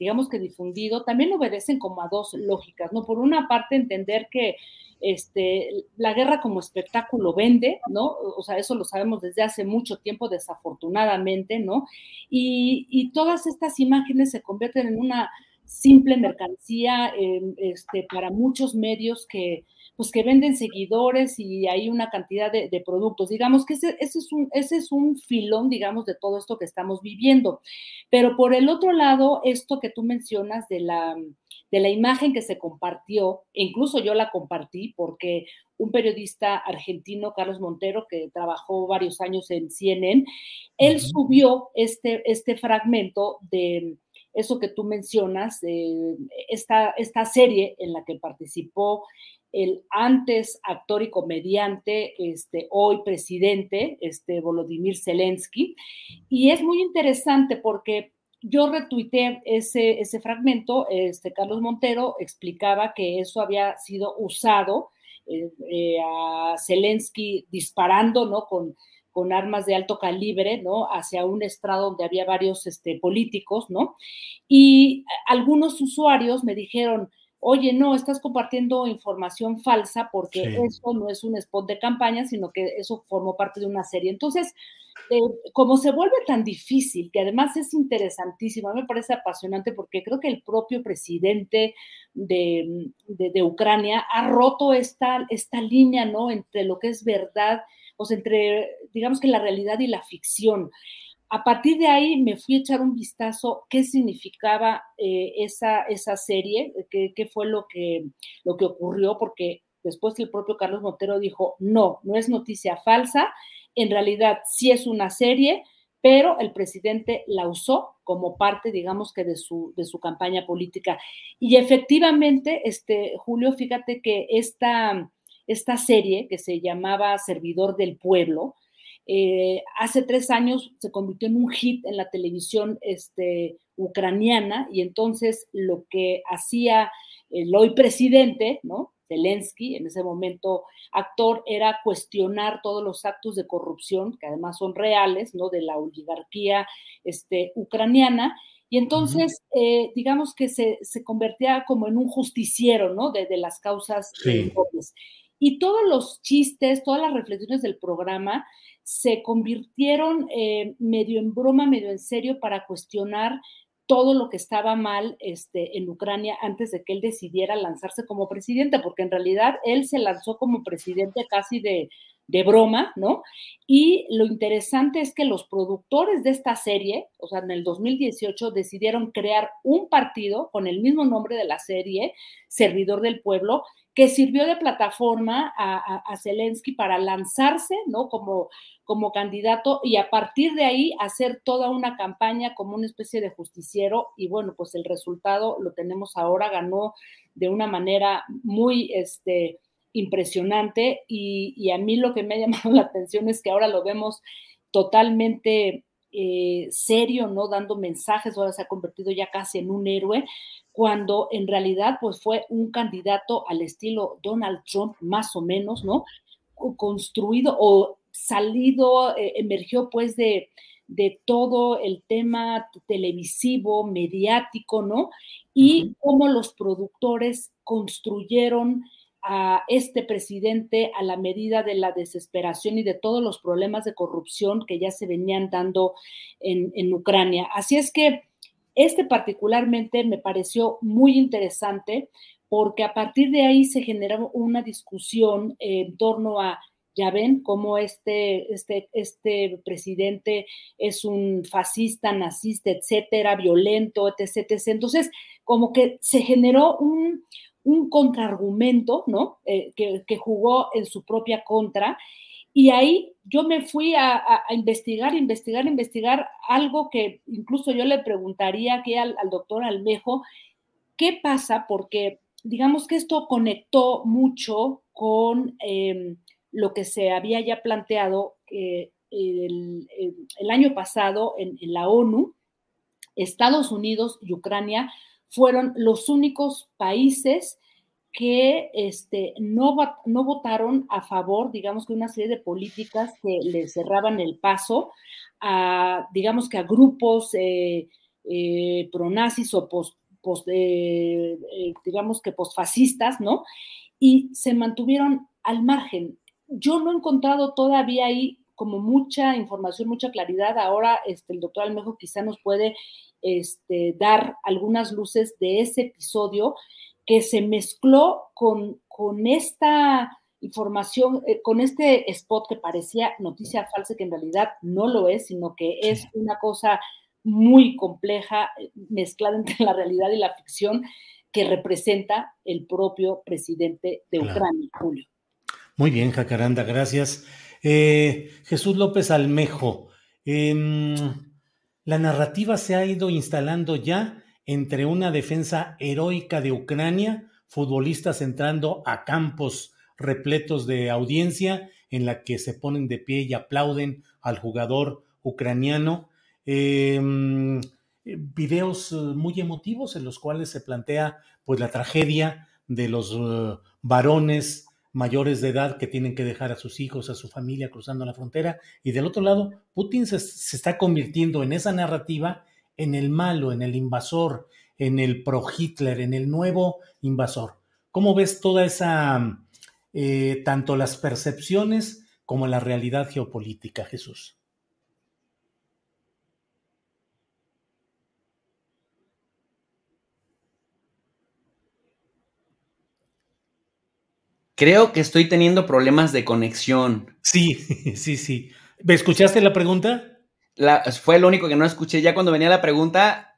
digamos que difundido, también obedecen como a dos lógicas, ¿no? Por una parte, entender que este, la guerra como espectáculo vende, ¿no? O sea, eso lo sabemos desde hace mucho tiempo, desafortunadamente, ¿no? Y, y todas estas imágenes se convierten en una simple mercancía este, para muchos medios que, pues, que venden seguidores y hay una cantidad de, productos. Digamos que ese, es un, ese es un filón, digamos, de todo esto que estamos viviendo. Pero por el otro lado, esto que tú mencionas de la, de la imagen que se compartió, e incluso yo la compartí porque un periodista argentino, Carlos Montero, que trabajó varios años en CNN, él subió este, este fragmento de eso que tú mencionas, esta, esta serie en la que participó el antes actor y comediante, este, hoy presidente, este, Volodymyr Zelensky. Y es muy interesante porque yo retuiteé ese, ese fragmento, este Carlos Montero explicaba que eso había sido usado eh, eh, a Zelensky disparando, ¿no? Con, con armas de alto calibre, ¿no? Hacia un estrado donde había varios este, políticos, ¿no? Y algunos usuarios me dijeron, oye, no, estás compartiendo información falsa porque eso no es un spot de campaña, sino que eso formó parte de una serie. Entonces, eh, como se vuelve tan difícil, que además es interesantísimo, a mí me parece apasionante porque creo que el propio presidente de, de, Ucrania ha roto esta, esta línea, ¿no? Entre lo que es verdad, o sea, entre, digamos que la realidad y la ficción. A partir de ahí me fui a echar un vistazo qué significaba eh, esa, esa serie, qué, qué, fue lo que, lo que ocurrió, porque después el propio Carlos Montero dijo, no, no es noticia falsa, en realidad sí es una serie, pero el presidente la usó como parte, digamos que de su, de su campaña política. Y efectivamente, este, Julio, fíjate que esta, esta serie que se llamaba Servidor del Pueblo, eh, hace tres años se convirtió en un hit en la televisión este, ucraniana y entonces lo que hacía el hoy presidente, ¿no? Zelensky, en ese momento actor, era cuestionar todos los actos de corrupción, que además son reales, ¿no? De la oligarquía este, ucraniana. Y entonces, eh, digamos que se, se, convertía como en un justiciero, ¿no? De, de las causas sí. Y todos los chistes, todas las reflexiones del programa se convirtieron eh, medio en broma, medio en serio para cuestionar todo lo que estaba mal este, en Ucrania antes de que él decidiera lanzarse como presidente, porque en realidad él se lanzó como presidente casi de, de broma, ¿no? Y lo interesante es que los productores de esta serie, o sea, en el 2018 decidieron crear un partido con el mismo nombre de la serie, Servidor del Pueblo, que sirvió de plataforma a, Zelensky para lanzarse, ¿no? Como, como candidato y a partir de ahí hacer toda una campaña como una especie de justiciero y bueno, pues el resultado lo tenemos ahora, ganó de una manera muy, este, impresionante y, y, a mí lo que me ha llamado la atención es que ahora lo vemos totalmente eh, serio, ¿no? Dando mensajes, ahora se ha convertido ya casi en un héroe, cuando en realidad pues fue un candidato al estilo Donald Trump, más o menos, ¿no? Construido o salido, eh, emergió pues de, de todo el tema televisivo, mediático, ¿no? Y cómo los productores construyeron a este presidente a la medida de la desesperación y de todos los problemas de corrupción que ya se venían dando en, en Ucrania. Así es que este particularmente me pareció muy interesante porque a partir de ahí se generó una discusión en torno a ya ven cómo este, este, este presidente es un fascista, nazista, etcétera, violento, etc. Entonces, como que se generó un, un contraargumento, ¿no? Eh, que, jugó en su propia contra. Y ahí yo me fui a, investigar, investigar, investigar algo que incluso yo le preguntaría aquí al, doctor Almejo, ¿qué pasa? Porque digamos que esto conectó mucho con eh, lo que se había ya planteado eh, el, año pasado en la ONU. Estados Unidos y Ucrania fueron los únicos países que este, no, no votaron a favor, digamos que una serie de políticas que le cerraban el paso a, digamos que a grupos eh, eh, pronazis o post, eh, digamos que posfascistas, ¿no? Y se mantuvieron al margen. Yo no he encontrado todavía ahí como mucha información, mucha claridad. Ahora este, el doctor Almejo quizá nos puede este, dar algunas luces de ese episodio que se mezcló con, con esta información, eh, con este spot que parecía noticia falsa, que en realidad no lo es, sino que es una cosa muy compleja, eh, mezclada entre la realidad y la ficción, que representa el propio presidente de claro. Ucrania, Julio. Muy bien, Jacaranda, gracias. Eh, Jesús López Almejo, eh, la narrativa se ha ido instalando ya entre una defensa heroica de Ucrania, futbolistas entrando a campos repletos de audiencia en la que se ponen de pie y aplauden al jugador ucraniano. Eh, videos muy emotivos en los cuales se plantea pues la tragedia de los varones mayores de edad que tienen que dejar a sus hijos, a su familia cruzando la frontera. Y del otro lado, Putin se, está convirtiendo en esa narrativa en el malo, en el invasor, en el pro-Hitler, en el nuevo invasor. ¿Cómo ves toda esa, eh, tanto las percepciones como la realidad geopolítica, Jesús? Creo que estoy teniendo problemas de conexión. Sí, sí, sí. ¿Me escuchaste la pregunta? fue lo único que no escuché. Ya cuando venía la pregunta.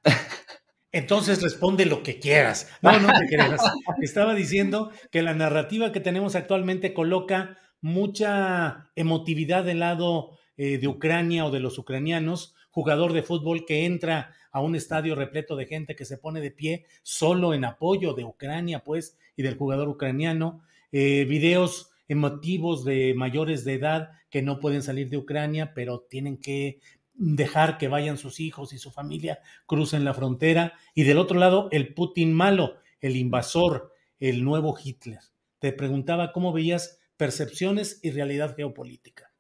Entonces responde lo que quieras. No, no te creas. Estaba diciendo que la narrativa que tenemos actualmente coloca mucha emotividad del lado eh, de Ucrania o de los ucranianos, jugador de fútbol que entra a un estadio repleto de gente que se pone de pie solo en apoyo de Ucrania, pues, y del jugador ucraniano eh, videos emotivos de mayores de edad que no pueden salir de Ucrania, pero tienen que dejar que vayan sus hijos y su familia, crucen la frontera. Y del otro lado, el Putin malo, el invasor, el nuevo Hitler. Te preguntaba cómo veías percepciones y realidad geopolítica.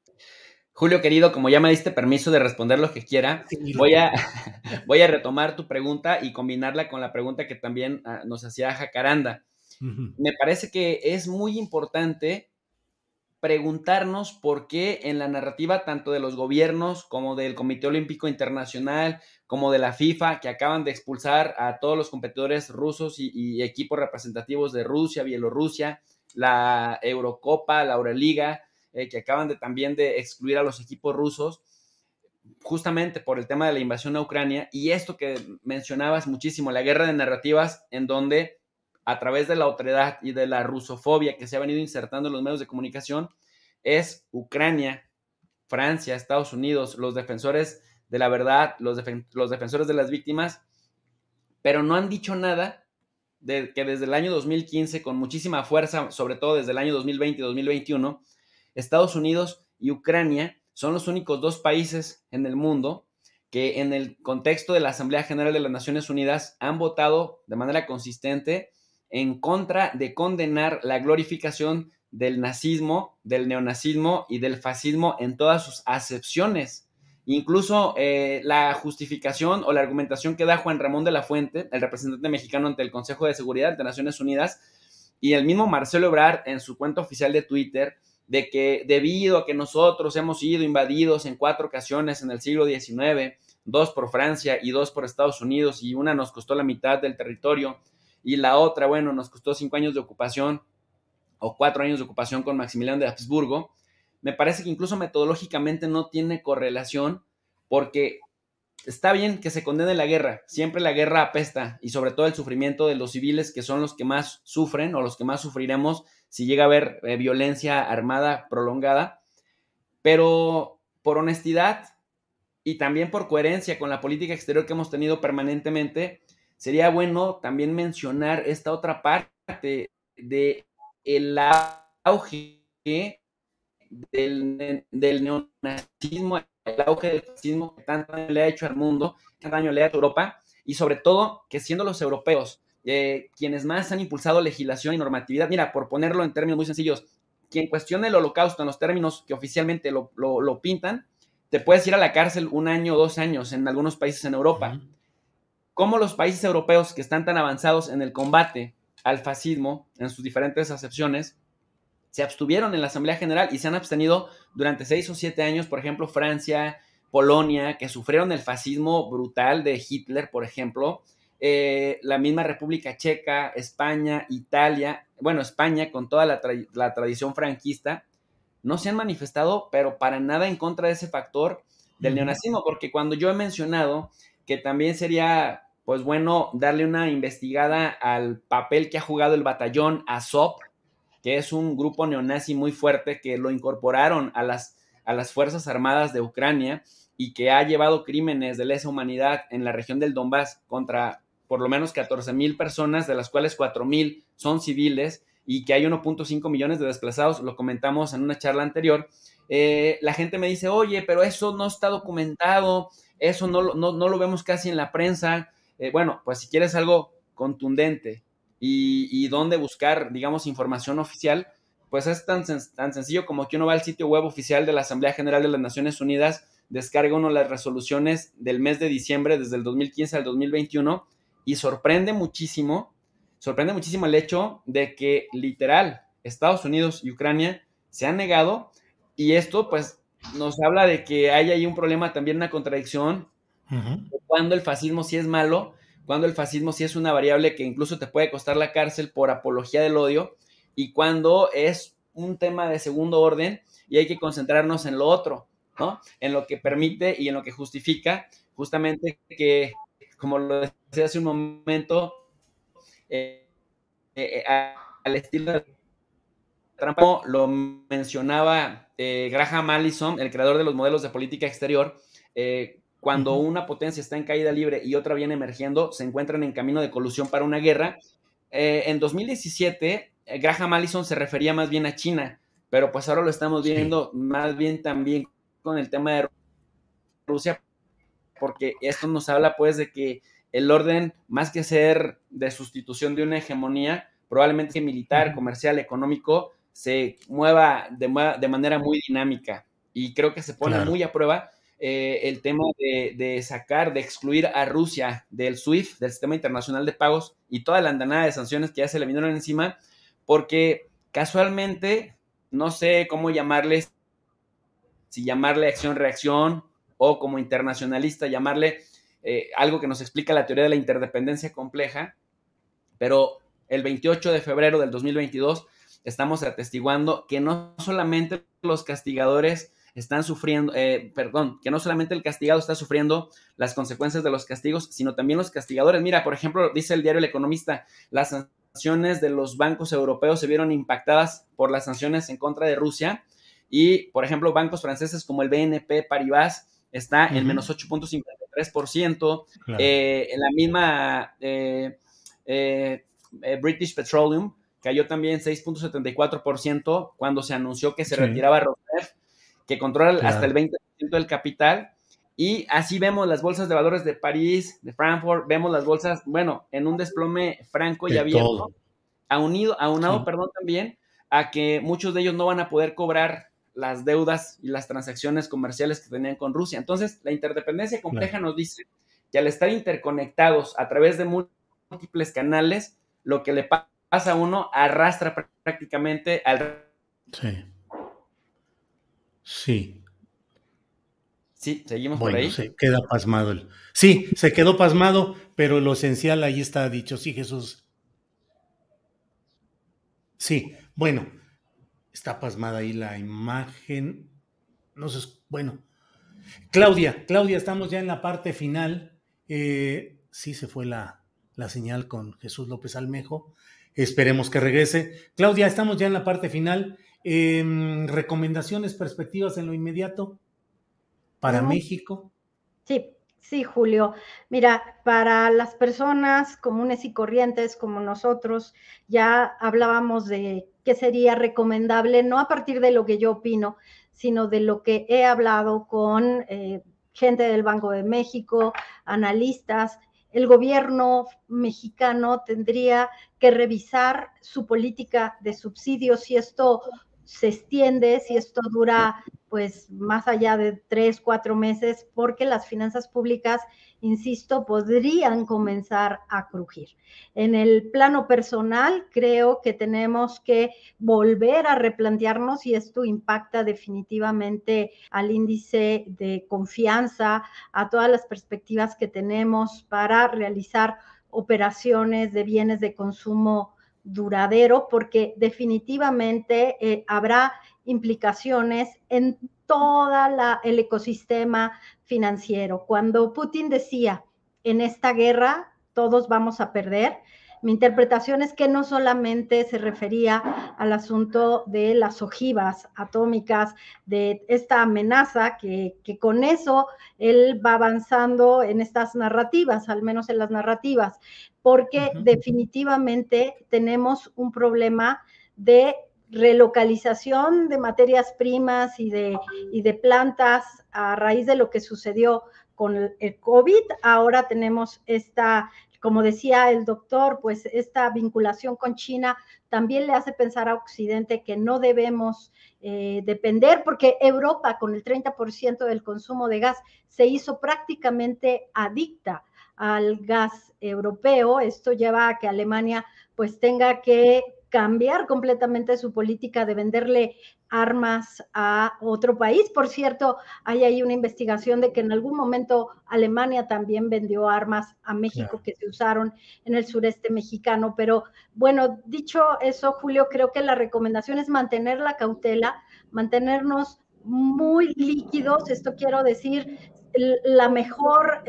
Julio, querido, como ya me diste permiso de responder lo que quiera, voy, a, voy a retomar tu pregunta y combinarla con la pregunta que también ah, nos hacía Jacaranda. Me parece que es muy importante preguntarnos por qué en la narrativa tanto de los gobiernos como del Comité Olímpico Internacional, como de la FIFA, que acaban de expulsar a todos los competidores rusos y, equipos representativos de Rusia, Bielorrusia, la Eurocopa, la Euroliga, eh, que acaban de también de excluir a los equipos rusos, justamente por el tema de la invasión a Ucrania. Y esto que mencionabas muchísimo, la guerra de narrativas en donde a través de la autoridad y de la rusofobia que se ha venido insertando en los medios de comunicación es Ucrania, Francia, Estados Unidos, los defensores de la verdad, los, los defensores de las víctimas, pero no han dicho nada de que desde el año 2015, con muchísima fuerza, sobre todo desde el año 2020 y 2021, Estados Unidos y Ucrania son los únicos dos países en el mundo que en el contexto de la Asamblea General de las Naciones Unidas han votado de manera consistente en contra de condenar la glorificación del nazismo, del neonazismo y del fascismo en todas sus acepciones. Incluso eh, la justificación o la argumentación que da Juan Ramón de la Fuente, el representante mexicano ante el Consejo de Seguridad de Naciones Unidas, y el mismo Marcelo Ebrard en su cuenta oficial de Twitter, de que debido a que nosotros hemos sido invadidos en cuatro ocasiones en el siglo XIX, dos por Francia y dos por Estados Unidos, y una nos costó la mitad del territorio, y la otra, bueno, nos costó cinco años de ocupación o cuatro años de ocupación con Maximiliano de Habsburgo, me parece que incluso metodológicamente no tiene correlación porque está bien que se condene la guerra, siempre la guerra apesta y sobre todo el sufrimiento de los civiles que son los que más sufren o los que más sufriremos si llega a haber eh, violencia armada prolongada, pero por honestidad y también por coherencia con la política exterior que hemos tenido permanentemente, sería bueno también mencionar esta otra parte de el auge del, neonazismo, el auge del fascismo que tanto daño le ha hecho al mundo, que tanto daño le ha hecho a Europa, y sobre todo que siendo los europeos eh, quienes más han impulsado legislación y normatividad, mira, por ponerlo en términos muy sencillos, quien cuestione el holocausto en los términos que oficialmente lo, pintan, te puedes ir a la cárcel un año o dos años en algunos países en Europa cómo los países europeos que están tan avanzados en el combate al fascismo, en sus diferentes acepciones, se abstuvieron en la Asamblea General y se han abstenido durante seis o siete años, por ejemplo, Francia, Polonia, que sufrieron el fascismo brutal de Hitler, por ejemplo, eh, la misma República Checa, España, Italia, bueno, España con toda la, la tradición franquista, no se han manifestado, pero para nada en contra de ese factor del neonazismo, porque cuando yo he mencionado que también sería pues bueno, darle una investigada al papel que ha jugado el batallón Azov, que es un grupo neonazi muy fuerte que lo incorporaron a las, a las Fuerzas Armadas de Ucrania y que ha llevado crímenes de lesa humanidad en la región del Donbass contra por lo menos 14 mil personas, de las cuales 4 mil son civiles y que hay 1.5 millones de desplazados, lo comentamos en una charla anterior. Eh, la gente me dice, oye, pero eso no está documentado, eso no, no, no lo vemos casi en la prensa. Eh, bueno, pues si quieres algo contundente y, y dónde buscar, digamos, información oficial, pues es tan, tan sencillo como que uno va al sitio web oficial de la Asamblea General de las Naciones Unidas, descarga uno las resoluciones del mes de diciembre desde el 2015 al 2021 y sorprende muchísimo, sorprende muchísimo el hecho de que literal Estados Unidos y Ucrania se han negado y esto pues nos habla de que hay ahí un problema, también una contradicción, cuando el fascismo sí es malo, cuando el fascismo sí es una variable que incluso te puede costar la cárcel por apología del odio, y cuando es un tema de segundo orden y hay que concentrarnos en lo otro, ¿no? En lo que permite y en lo que justifica justamente que, como lo decía hace un momento, eh, eh, al estilo de Trump, lo mencionaba eh, Graham Allison, el creador de los modelos de política exterior, cuando una potencia está en caída libre y otra viene emergiendo, se encuentran en camino de colusión para una guerra. en 2017, eh, Graham Allison se refería más bien a China, pero pues ahora lo estamos viendo más bien también con el tema de Rusia, porque esto nos habla pues de que el orden, más que ser de sustitución de una hegemonía, probablemente militar, comercial, económico, se mueva de, de manera muy dinámica. Y creo que se pone muy a prueba eh, el tema de, de, sacar, de excluir a Rusia del SWIFT, del Sistema Internacional de Pagos, y toda la andanada de sanciones que ya se le vinieron encima, porque casualmente, no sé cómo llamarles, si llamarle acción-reacción o como internacionalista llamarle eh, algo que nos explica la teoría de la interdependencia compleja, pero el 28 de febrero del 2022 estamos atestiguando que no solamente los castigadores están sufriendo, eh, perdón, que no solamente el castigado está sufriendo las consecuencias de los castigos, sino también los castigadores. Mira, por ejemplo, dice el diario El Economista, las sanciones de los bancos europeos se vieron impactadas por las sanciones en contra de Rusia y, por ejemplo, bancos franceses como el BNP Paribas está en menos 8.53%, eh, en la misma eh, eh, British Petroleum cayó también 6.74% cuando se anunció que se retiraba Rosneft, que controla hasta el 20% del capital, y así vemos las bolsas de valores de París, de Frankfurt, vemos las bolsas, bueno, en un desplome franco y abierto, aunido, aunado, perdón, también a que muchos de ellos no van a poder cobrar las deudas y las transacciones comerciales que tenían con Rusia. Entonces, la interdependencia compleja nos dice que al estar interconectados a través de múltiples canales, lo que le pasa a uno arrastra prácticamente al... Sí. Sí, Sí, seguimos por ahí. Se queda pasmado. Sí, se quedó pasmado, pero lo esencial ahí está dicho. Sí, Jesús. Sí, bueno, está pasmada ahí la imagen. No sé, bueno. Claudia, Claudia, estamos ya en la parte final. Eh, sí, se fue la, la señal con Jesús López Almejo. Esperemos que regrese. Claudia, estamos ya en la parte final. Em, recomendaciones, perspectivas en lo inmediato para México? Sí, sí, Julio. Mira, para las personas comunes y corrientes como nosotros, ya hablábamos de qué sería recomendable, no a partir de lo que yo opino, sino de lo que he hablado con eh, gente del Banco de México, analistas. El gobierno mexicano tendría que revisar su política de subsidios si esto se extiende, si esto dura pues más allá de tres, cuatro meses, porque las finanzas públicas, insisto, podrían comenzar a crujir. En el plano personal, creo que tenemos que volver a replantearnos si esto impacta definitivamente al índice de confianza, a todas las perspectivas que tenemos para realizar operaciones de bienes de consumo duradero, porque definitivamente eh, habrá implicaciones en todo el ecosistema financiero. Cuando Putin decía, en esta guerra todos vamos a perder, mi interpretación es que no solamente se refería al asunto de las ojivas atómicas, de esta amenaza, que, que, con eso él va avanzando en estas narrativas, al menos en las narrativas, porque definitivamente tenemos un problema de relocalización de materias primas y de, y de plantas a raíz de lo que sucedió con el COVID, ahora tenemos esta, como decía el doctor, pues esta vinculación con China también le hace pensar a Occidente que no debemos eh, depender, porque Europa con el 30% del consumo de gas se hizo prácticamente adicta al gas europeo. Esto lleva a que Alemania pues tenga que cambiar completamente su política de venderle armas a otro país. Por cierto, hay ahí una investigación de que en algún momento Alemania también vendió armas a México que se usaron en el sureste mexicano. Pero bueno, dicho eso, Julio, creo que la recomendación es mantener la cautela, mantenernos muy líquidos, esto quiero decir, la mejor,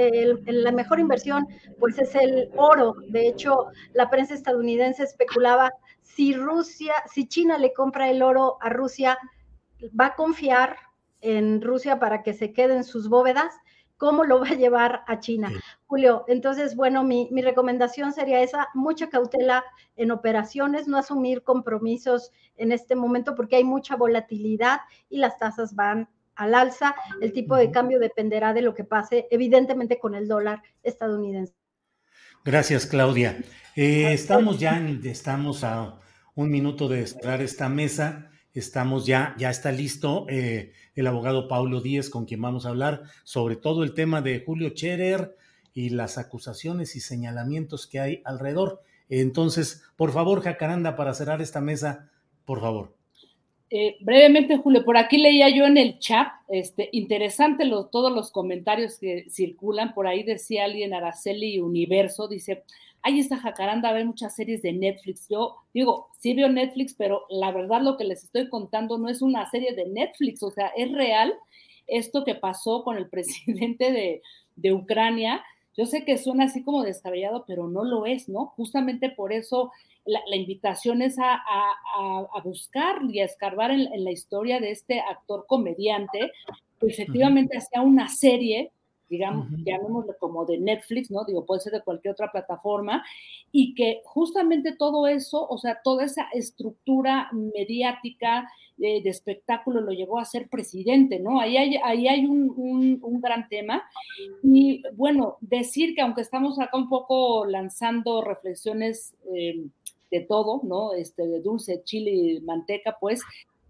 la mejor inversión pues es el oro. De hecho, la prensa estadounidense especulaba si Rusia, si China le compra el oro a Rusia, va a confiar en Rusia para que se queden sus bóvedas, ¿cómo lo va a llevar a China? Julio, entonces, bueno, mi, mi, recomendación sería esa, mucha cautela en operaciones, no asumir compromisos en este momento porque hay mucha volatilidad y las tasas van al alza. El tipo de cambio dependerá de lo que pase, evidentemente, con el dólar estadounidense. Gracias, Claudia. Eh, estamos ya, estamos a un minuto de cerrar esta mesa. Estamos ya, ya está listo eh, el abogado Paulo Díez, con quien vamos a hablar sobre todo el tema de Julio Cherer y las acusaciones y señalamientos que hay alrededor. Entonces, por favor, Jacaranda, para cerrar esta mesa, por favor. Eh, brevemente, Julio, por aquí leía yo en el chat, este, interesante todos los comentarios que circulan, por ahí decía alguien, Araceli Universo, dice, ahí está Jacaranda, ve muchas series de Netflix. Yo digo, sí veo Netflix, pero la verdad lo que les estoy contando no es una serie de Netflix, o sea, es real esto que pasó con el presidente de, de Ucrania. Yo sé que suena así como descabellado, pero no lo es, ¿no? Justamente por eso la, invitación es a, buscar y a escarbar en, la historia de este actor comediante, que efectivamente hacía una serie, digamos, llamémosle como de Netflix, ¿no? Digo, puede ser de cualquier otra plataforma, y que justamente todo eso, o sea, toda esa estructura mediática de, espectáculo lo llevó a ser presidente, ¿no? Ahí hay, ahí hay un, gran tema. Y bueno, decir que aunque estamos acá un poco lanzando reflexiones... Eh, de todo, ¿no? Este, de dulce, chile, manteca, pues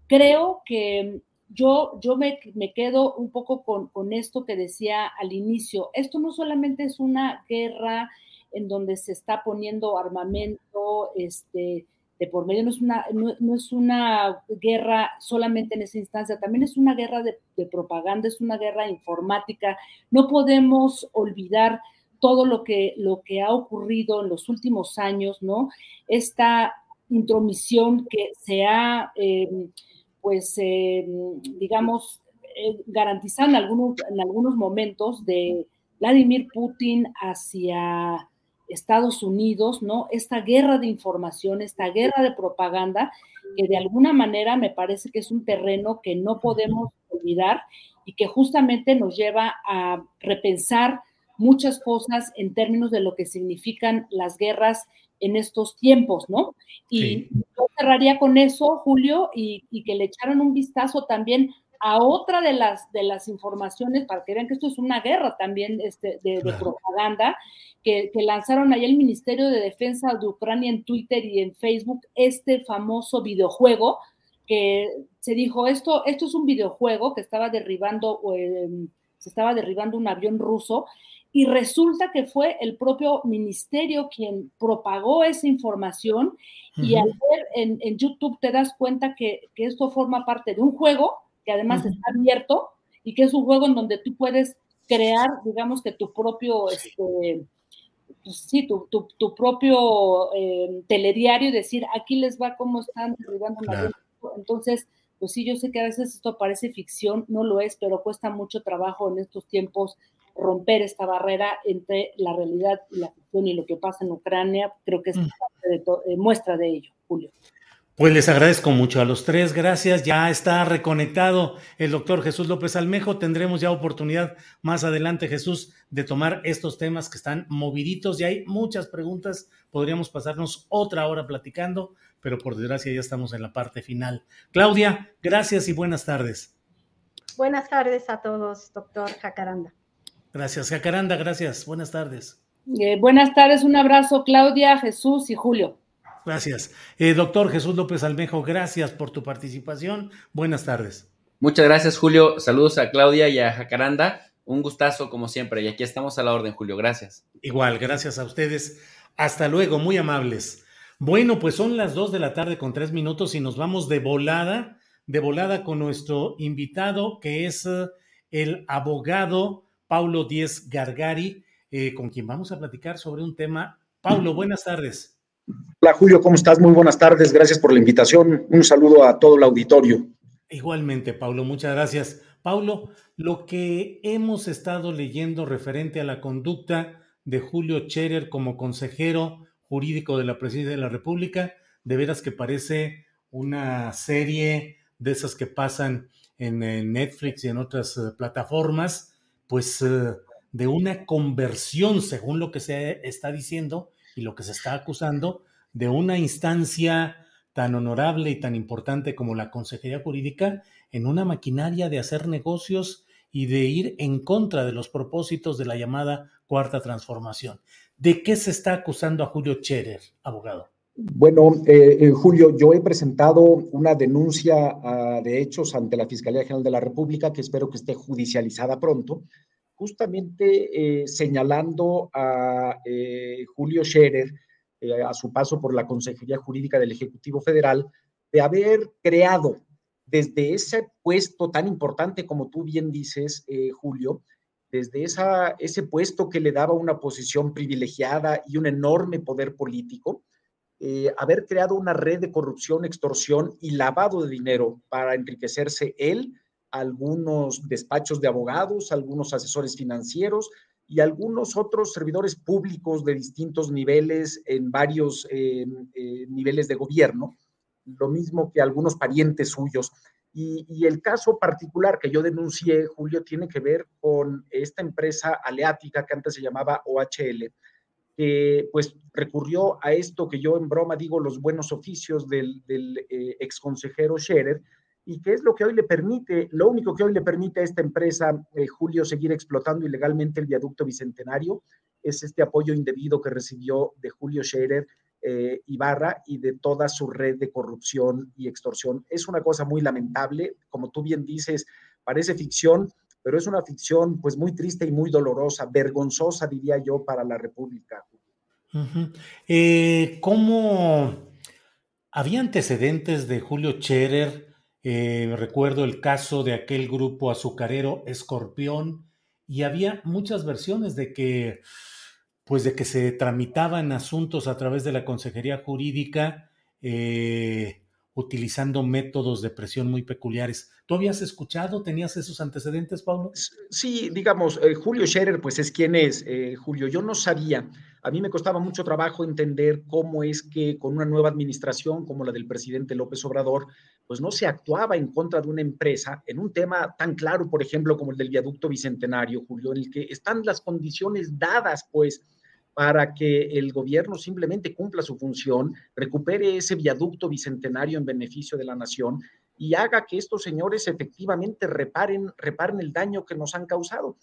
creo que yo, yo me, me quedo un poco con, con, esto que decía al inicio. Esto no solamente es una guerra en donde se está poniendo armamento, este, de por medio, no es, una, no, es una guerra solamente en esa instancia, también es una guerra de, de propaganda, es una guerra informática. No podemos olvidar todo lo que, lo que ha ocurrido en los últimos años, ¿no? Esta intromisión que se ha, em, pues, em, digamos, eh, garantizado en algunos, en algunos momentos de Vladimir Putin hacia Estados Unidos, ¿no? Esta guerra de información, esta guerra de propaganda, que de alguna manera me parece que es un terreno que no podemos olvidar y que justamente nos lleva a repensar muchas cosas en términos de lo que significan las guerras en estos tiempos, ¿no? Y yo cerraría con eso, Julio, y, que le echaran un vistazo también a otra de las, de las informaciones, para que vean que esto es una guerra también este, de, propaganda, que, que, lanzaron ahí el Ministerio de Defensa de Ucrania en Twitter y en Facebook, este famoso videojuego, que se dijo, esto, esto es un videojuego que estaba derribando, eh, se estaba derribando un avión ruso, y resulta que fue el propio ministerio quien propagó esa información y al ver en, YouTube te das cuenta que, esto forma parte de un juego que además está abierto y que es un juego en donde tú puedes crear, digamos que tu propio, este, pues sí, tu, tu, propio eh, telediario y decir, aquí les va cómo están derribando claro. Entonces, pues sí, yo sé que a veces esto parece ficción, no lo es, pero cuesta mucho trabajo en estos tiempos romper esta barrera entre la realidad y la ficción y lo que pasa en Ucrania. Creo que es mm. eh, muestra de ello, Julio. Pues les agradezco mucho a los tres, gracias. Ya está reconectado el doctor Jesús López Almejo. Tendremos ya oportunidad más adelante, Jesús, de tomar estos temas que están moviditos y hay muchas preguntas. Podríamos pasarnos otra hora platicando, pero por desgracia ya estamos en la parte final. Claudia, gracias y buenas tardes. Buenas tardes a todos, doctor Jacaranda. Gracias, Jacaranda, gracias. Buenas tardes. Eh, buenas tardes, un abrazo, Claudia, Jesús y Julio. Gracias. Eh, doctor Jesús López Almejo, gracias por tu participación. Buenas tardes. Muchas gracias, Julio. Saludos a Claudia y a Jacaranda. Un gustazo, como siempre. Y aquí estamos a la orden, Julio. Gracias. Igual, gracias a ustedes. Hasta luego, muy amables. Bueno, pues son las dos de la tarde con tres minutos y nos vamos de volada, de volada con nuestro invitado, que es eh, el abogado Paulo Díez Gargari, eh, con quien vamos a platicar sobre un tema. Paulo, buenas tardes. Hola Julio, ¿cómo estás? Muy buenas tardes, gracias por la invitación. Un saludo a todo el auditorio. Igualmente, Paulo, muchas gracias. Paulo, lo que hemos estado leyendo referente a la conducta de Julio Scherer como consejero jurídico de la Presidencia de la República, de veras que parece una serie de esas que pasan en, Netflix y en otras eh, plataformas, pues eh, de una conversión, según lo que se está diciendo y lo que se está acusando, de una instancia tan honorable y tan importante como la Consejería Jurídica en una maquinaria de hacer negocios y de ir en contra de los propósitos de la llamada Cuarta Transformación. ¿De qué se está acusando a Julio Scherer, abogado? Bueno, eh, eh, Julio, yo he presentado una denuncia ah, de hechos ante la Fiscalía General de la República que espero que esté judicializada pronto, justamente eh, señalando a Julio Scherer, a su paso por la Consejería Jurídica del Ejecutivo Federal, de haber creado desde ese puesto tan importante como tú bien dices, Julio, desde esa, ese puesto que le daba una posición privilegiada y un enorme poder político, eh, haber creado una red de corrupción, extorsión y lavado de dinero para enriquecerse él, algunos despachos de abogados, algunos asesores financieros y algunos otros servidores públicos de distintos niveles en varios niveles de gobierno, lo mismo que algunos parientes suyos. Y, el caso particular que yo denuncié, Julio, tiene que ver con esta empresa aleática que antes se llamaba OHL, pues recurrió a esto que yo en broma digo los buenos oficios del, del eh, ex consejero Scherer, y que es lo que hoy le permite, lo único que hoy le permite a esta empresa, eh, Julio, seguir explotando ilegalmente el viaducto bicentenario, es este apoyo indebido que recibió de Julio Scherer eh, Ibarra y de toda su red de corrupción y extorsión. Es una cosa muy lamentable, como tú bien dices, parece ficción, pero es una ficción pues muy triste y muy dolorosa, vergonzosa diría yo para la República. Eh, ¿Cómo había antecedentes de Julio Scherer? Eh, recuerdo el caso de aquel grupo azucarero Escorpión y había muchas versiones de que pues de que se tramitaban asuntos a través de la Consejería Jurídica eh, utilizando métodos de presión muy peculiares. ¿Tú habías escuchado, tenías esos antecedentes, Pablo? Sí, digamos, eh, Julio Scherer, pues es quien es, eh, Julio. Yo no sabía, a mí me costaba mucho trabajo entender cómo es que con una nueva administración como la del presidente López Obrador, pues no se actuaba en contra de una empresa en un tema tan claro, por ejemplo, como el del viaducto bicentenario, Julio, en el que están las condiciones dadas, pues, para que el gobierno simplemente cumpla su función, recupere ese viaducto bicentenario en beneficio de la nación y haga que estos señores efectivamente reparen, reparen el daño que nos han causado.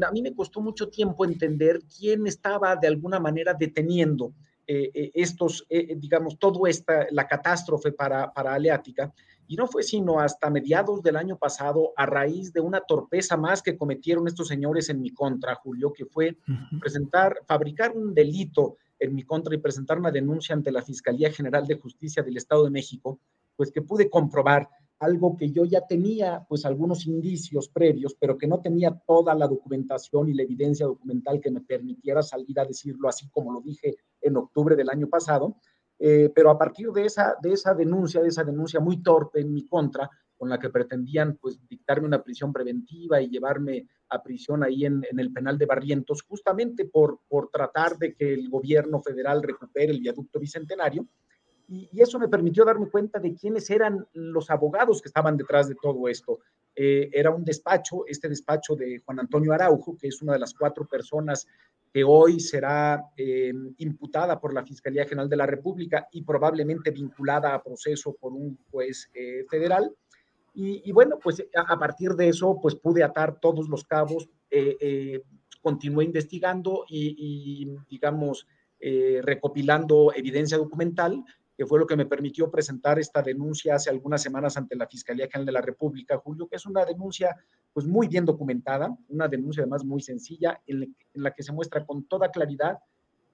A mí me costó mucho tiempo entender quién estaba de alguna manera deteniendo eh, eh, estos, eh, digamos, todo esta, la catástrofe para, para Aleática y no fue sino hasta mediados del año pasado, a raíz de una torpeza más que cometieron estos señores en mi contra, Julio, que fue presentar, fabricar un delito en mi contra y presentar una denuncia ante la Fiscalía General de Justicia del Estado de México, pues que pude comprobar algo que yo ya tenía, pues algunos indicios previos, pero que no tenía toda la documentación y la evidencia documental que me permitiera salir a decirlo así como lo dije en octubre del año pasado eh, pero a partir de esa, de esa denuncia, de esa denuncia muy torpe en mi contra, con la que pretendían pues dictarme una prisión preventiva y llevarme a prisión ahí en, en el penal de Barrientos, justamente por, por tratar de que el gobierno federal recupere el viaducto bicentenario. Y, eso me permitió darme cuenta de quiénes eran los abogados que estaban detrás de todo esto. Eh, era un despacho, este despacho de Juan Antonio Araujo, que es una de las cuatro personas que hoy será eh, imputada por la Fiscalía General de la República y probablemente vinculada a proceso por un juez eh, federal. Y, bueno, pues a, partir de eso, pues pude atar todos los cabos, continué investigando y, digamos, eh, recopilando evidencia documental, que fue lo que me permitió presentar esta denuncia hace algunas semanas ante la Fiscalía General de la República, Julio, que es una denuncia pues muy bien documentada, una denuncia además muy sencilla, en, la que se muestra con toda claridad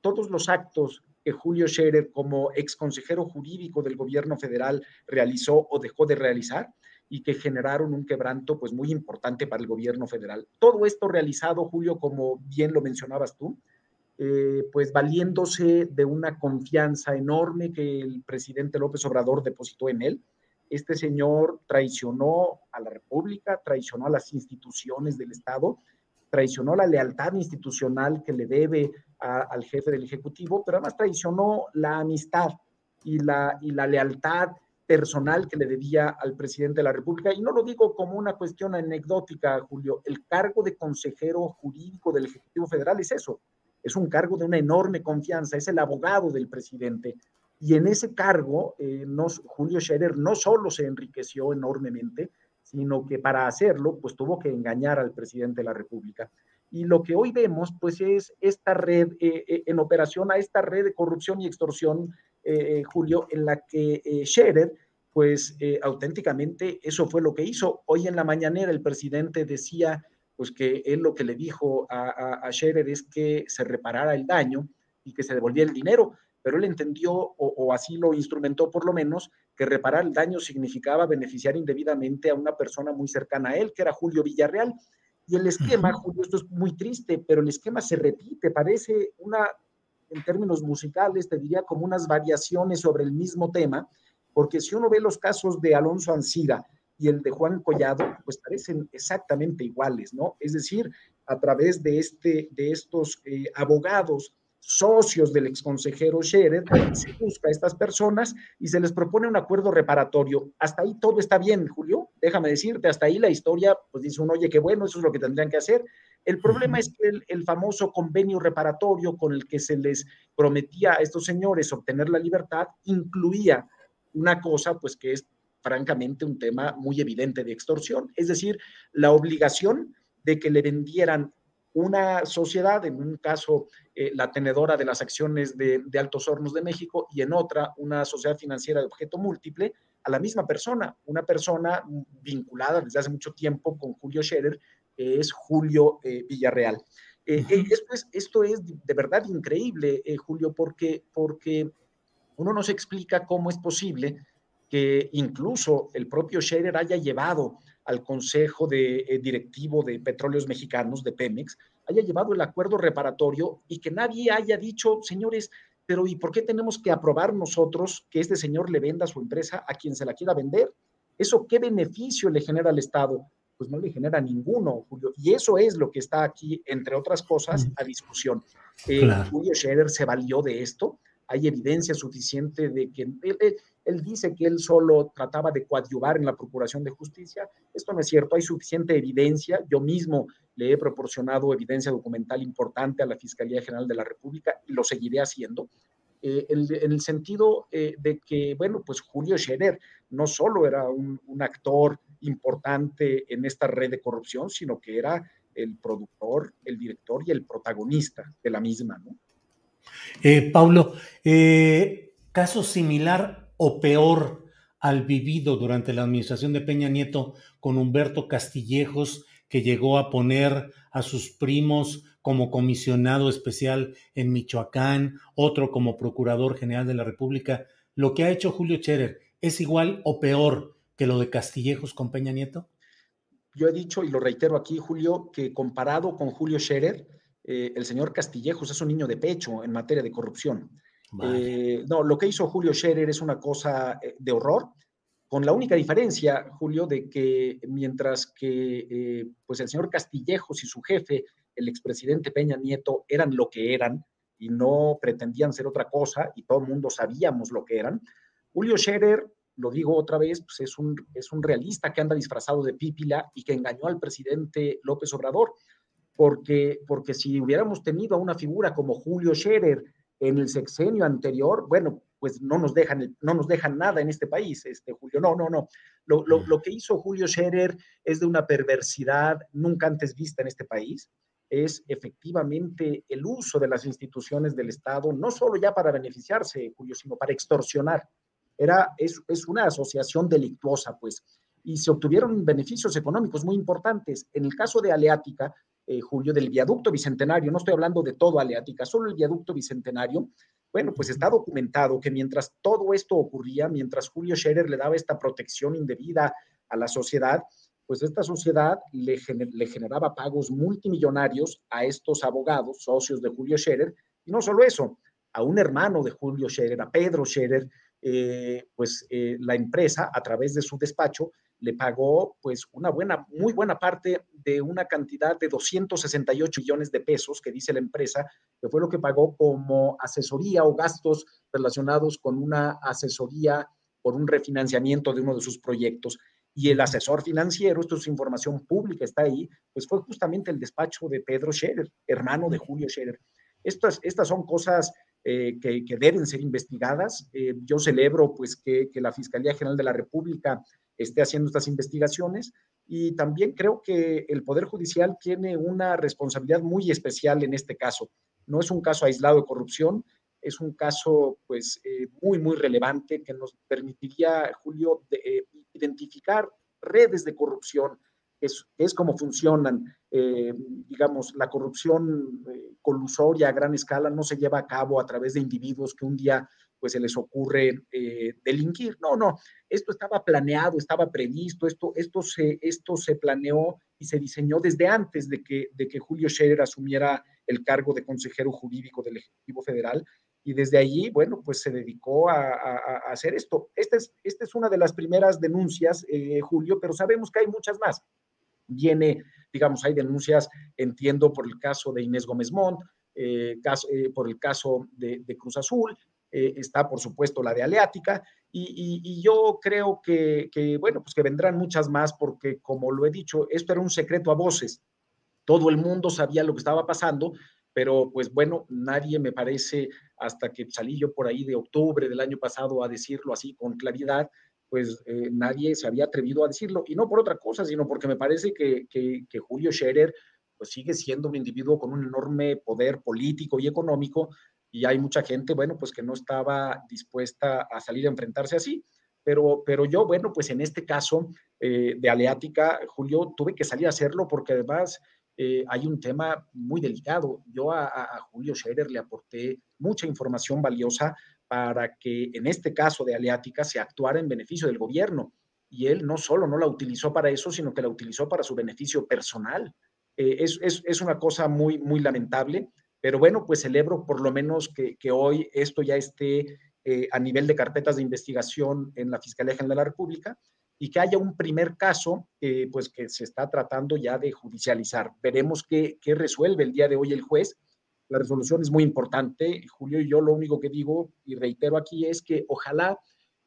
todos los actos que Julio Scherer como ex consejero jurídico del gobierno federal realizó o dejó de realizar y que generaron un quebranto pues muy importante para el gobierno federal. Todo esto realizado, Julio, como bien lo mencionabas tú, eh, pues valiéndose de una confianza enorme que el presidente López Obrador depositó en él. Este señor traicionó a la República, traicionó a las instituciones del Estado, traicionó la lealtad institucional que le debe al jefe del Ejecutivo, pero además traicionó la amistad y la, y la lealtad personal que le debía al presidente de la República. Y no lo digo como una cuestión anecdótica, Julio. El cargo de consejero jurídico del Ejecutivo Federal es eso. Es un cargo de una enorme confianza. Es el abogado del presidente. Y en ese cargo, eh, Julio Scherer no solo se enriqueció enormemente, sino que para hacerlo, pues tuvo que engañar al presidente de la República. Y lo que hoy vemos, pues es esta red eh, eh, en operación, a esta red de corrupción y extorsión Julio, en la que Scherer, pues auténticamente eso fue lo que hizo. Hoy en la mañanera el presidente decía, pues que él lo que le dijo a, a, Scherer es que se reparara el daño y que se devolviera el dinero, pero él entendió, o, o, así lo instrumentó por lo menos, que reparar el daño significaba beneficiar indebidamente a una persona muy cercana a él, que era Julio Villarreal. Y el esquema, Julio, esto es muy triste, pero el esquema se repite, parece una en términos musicales, te diría como unas variaciones sobre el mismo tema, porque si uno ve los casos de Alonso Ancira y el de Juan Collado, pues parecen exactamente iguales, ¿no? Es decir, a través de, este, de estos eh, abogados socios del exconsejero Scherer, se busca a estas personas y se les propone un acuerdo reparatorio. Hasta ahí todo está bien, Julio. Déjame decirte, hasta ahí la historia, pues dice uno, oye, qué bueno, eso es lo que tendrían que hacer. El problema es que el, famoso convenio reparatorio con el que se les prometía a estos señores obtener la libertad incluía una cosa, pues que es francamente un tema muy evidente de extorsión, es decir, la obligación de que le vendieran una sociedad, en un caso eh, la tenedora de las acciones de, de, Altos Hornos de México y en otra una sociedad financiera de objeto múltiple, a la misma persona, una persona vinculada desde hace mucho tiempo con Julio Scherer, es Julio eh, Villarreal. Eh, esto, es, esto, es, de verdad increíble, Julio, porque, porque uno no se explica cómo es posible que incluso el propio Scherer haya llevado al Consejo de, Directivo de Petróleos Mexicanos, de Pemex, haya llevado el acuerdo reparatorio y que nadie haya dicho, señores, pero ¿y por qué tenemos que aprobar nosotros que este señor le venda su empresa a quien se la quiera vender? ¿Eso qué beneficio le genera al Estado? pues no le genera ninguno, Julio. Y eso es lo que está aquí, entre otras cosas, a discusión. Eh, Julio Scherer se valió de esto. Hay evidencia suficiente de que él, dice que él solo trataba de coadyuvar en la procuración de justicia. Esto no es cierto. Hay suficiente evidencia. Yo mismo le he proporcionado evidencia documental importante a la Fiscalía General de la República y lo seguiré haciendo. Eh, en, el sentido eh, de que, bueno, pues Julio Scherer no solo era un, un actor importante en esta red de corrupción, sino que era el productor, el director y el protagonista de la misma, ¿no? Eh, Paulo, eh, caso similar o peor al vivido durante la administración de Peña Nieto con Humberto Castillejos, que llegó a poner a sus primos como comisionado especial en Michoacán, otro como procurador general de la República. Lo que ha hecho Julio Scherer es igual o peor que lo de Castillejos con Peña Nieto? Yo he dicho, y lo reitero aquí, Julio, que comparado con Julio Scherer, eh, el señor Castillejos es un niño de pecho en materia de corrupción. Eh, no, lo que hizo Julio Scherer es una cosa eh, de horror, con la única diferencia, Julio, de que mientras que pues el señor Castillejos y su jefe, el expresidente Peña Nieto, eran lo que eran y no pretendían ser otra cosa, y todo el mundo sabíamos lo que eran, Julio Scherer lo digo otra vez, pues es un, es un realista que anda disfrazado de pípila y que engañó al presidente López Obrador, porque, porque si hubiéramos tenido a una figura como Julio Scherer en el sexenio anterior, bueno, pues no nos dejan, no nos dejan nada en este país, este Julio. No, no, no. Lo, lo, lo, que hizo Julio Scherer es de una perversidad nunca antes vista en este país. es efectivamente el uso de las instituciones del Estado, no solo ya para beneficiarse, Julio, sino para extorsionar. Era, es, es una asociación delictuosa, pues, y se obtuvieron beneficios económicos muy importantes. En el caso de Aleática, eh, Julio, del viaducto bicentenario, no estoy hablando de todo Aleática, solo el viaducto bicentenario, bueno, pues está documentado que mientras todo esto ocurría, mientras Julio Scherer le daba esta protección indebida a la sociedad, pues esta sociedad le, generaba pagos multimillonarios a estos abogados, socios de Julio Scherer, y no solo eso, a un hermano de Julio Scherer, a Pedro Scherer, eh, pues eh, la empresa a través de su despacho le pagó pues una buena, muy buena parte de una cantidad de 268 millones de pesos que dice la empresa, que fue lo que pagó como asesoría o gastos relacionados con una asesoría por un refinanciamiento de uno de sus proyectos. Y el asesor financiero, esto es información pública, está ahí, pues fue justamente el despacho de Pedro Scherer, hermano de Julio Scherer. Estas, estas son cosas eh, que, deben ser investigadas. Eh, yo celebro pues que, que, la Fiscalía General de la República esté haciendo estas investigaciones y también creo que el Poder Judicial tiene una responsabilidad muy especial en este caso. No es un caso aislado de corrupción, es un caso pues eh, muy, muy relevante que nos permitiría, Julio, de, identificar redes de corrupción, es, es como funcionan. Eh, digamos, la corrupción eh, colusoria a gran escala no se lleva a cabo a través de individuos que un día pues se les ocurre eh, delinquir. No, no, esto estaba planeado, estaba previsto, esto, esto, se, esto se planeó y se diseñó desde antes de que, de que Julio Scherer asumiera el cargo de consejero jurídico del Ejecutivo Federal. Y desde allí, bueno, pues se dedicó a, hacer esto. Esta es, esta es una de las primeras denuncias, Julio, pero sabemos que hay muchas más viene, digamos, hay denuncias, entiendo, por el caso de Inés Gómez Montt, eh, eh, por el caso de, Cruz Azul, eh, está por supuesto la de Aleática, y, yo creo que, que, bueno, pues que vendrán muchas más porque, como lo he dicho, esto era un secreto a voces. Todo el mundo sabía lo que estaba pasando, pero pues bueno, nadie me parece, hasta que salí yo por ahí de octubre del año pasado a decirlo así con claridad, pues eh, nadie se había atrevido a decirlo, y no por otra cosa, sino porque me parece que, Julio Scherer pues sigue siendo un individuo con un enorme poder político y económico, y hay mucha gente, bueno, pues que no estaba dispuesta a salir a enfrentarse así. Pero, pero yo, bueno, pues en este caso eh, de Aleática, Julio, tuve que salir a hacerlo porque además eh, hay un tema muy delicado. Yo a, Julio Scherer le aporté mucha información valiosa para que en este caso de Aleática se actuara en beneficio del gobierno. Y él no solo no la utilizó para eso, sino que la utilizó para su beneficio personal. Eh, es, es, es, una cosa muy, muy lamentable, pero bueno, pues celebro por lo menos que, hoy esto ya esté eh, a nivel de carpetas de investigación en la Fiscalía General de la República y que haya un primer caso eh, pues que se está tratando ya de judicializar. Veremos qué, qué resuelve el día de hoy el juez la resolución es muy importante. Julio y yo lo único que digo y reitero aquí es que ojalá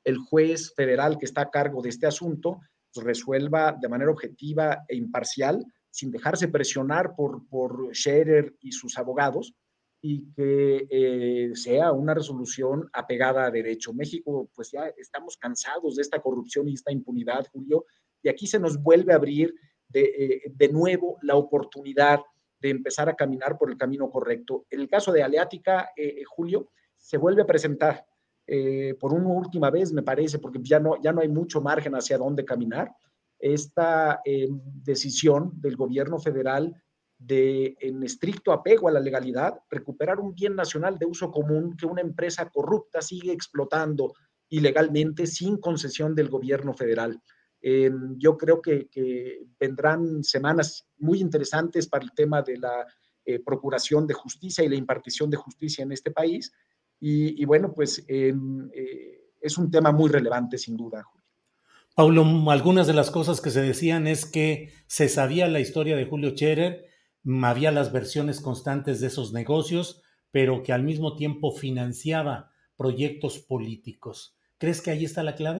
el juez federal que está a cargo de este asunto pues, resuelva de manera objetiva e imparcial, sin dejarse presionar por, por Scherer y sus abogados, y que eh, sea una resolución apegada a derecho. México, pues ya estamos cansados de esta corrupción y esta impunidad, Julio, y aquí se nos vuelve a abrir de, eh, de nuevo la oportunidad de empezar a caminar por el camino correcto. En el caso de Aleática, eh, Julio, se vuelve a presentar por una última vez, me parece, porque ya no, ya no hay mucho margen hacia dónde caminar, esta decisión del gobierno federal de, en estricto apego a la legalidad, recuperar un bien nacional de uso común que una empresa corrupta sigue explotando ilegalmente sin concesión del gobierno federal. Yo creo que, vendrán semanas muy interesantes para el tema de la eh, procuración de justicia y la impartición de justicia en este país. Y, bueno, pues eh, es un tema muy relevante, sin duda, Julio. Paulo, algunas de las cosas que se decían es que se sabía la historia de Julio Scherer, había las versiones constantes de esos negocios, pero que al mismo tiempo financiaba proyectos políticos. ¿Crees que ahí está la clave?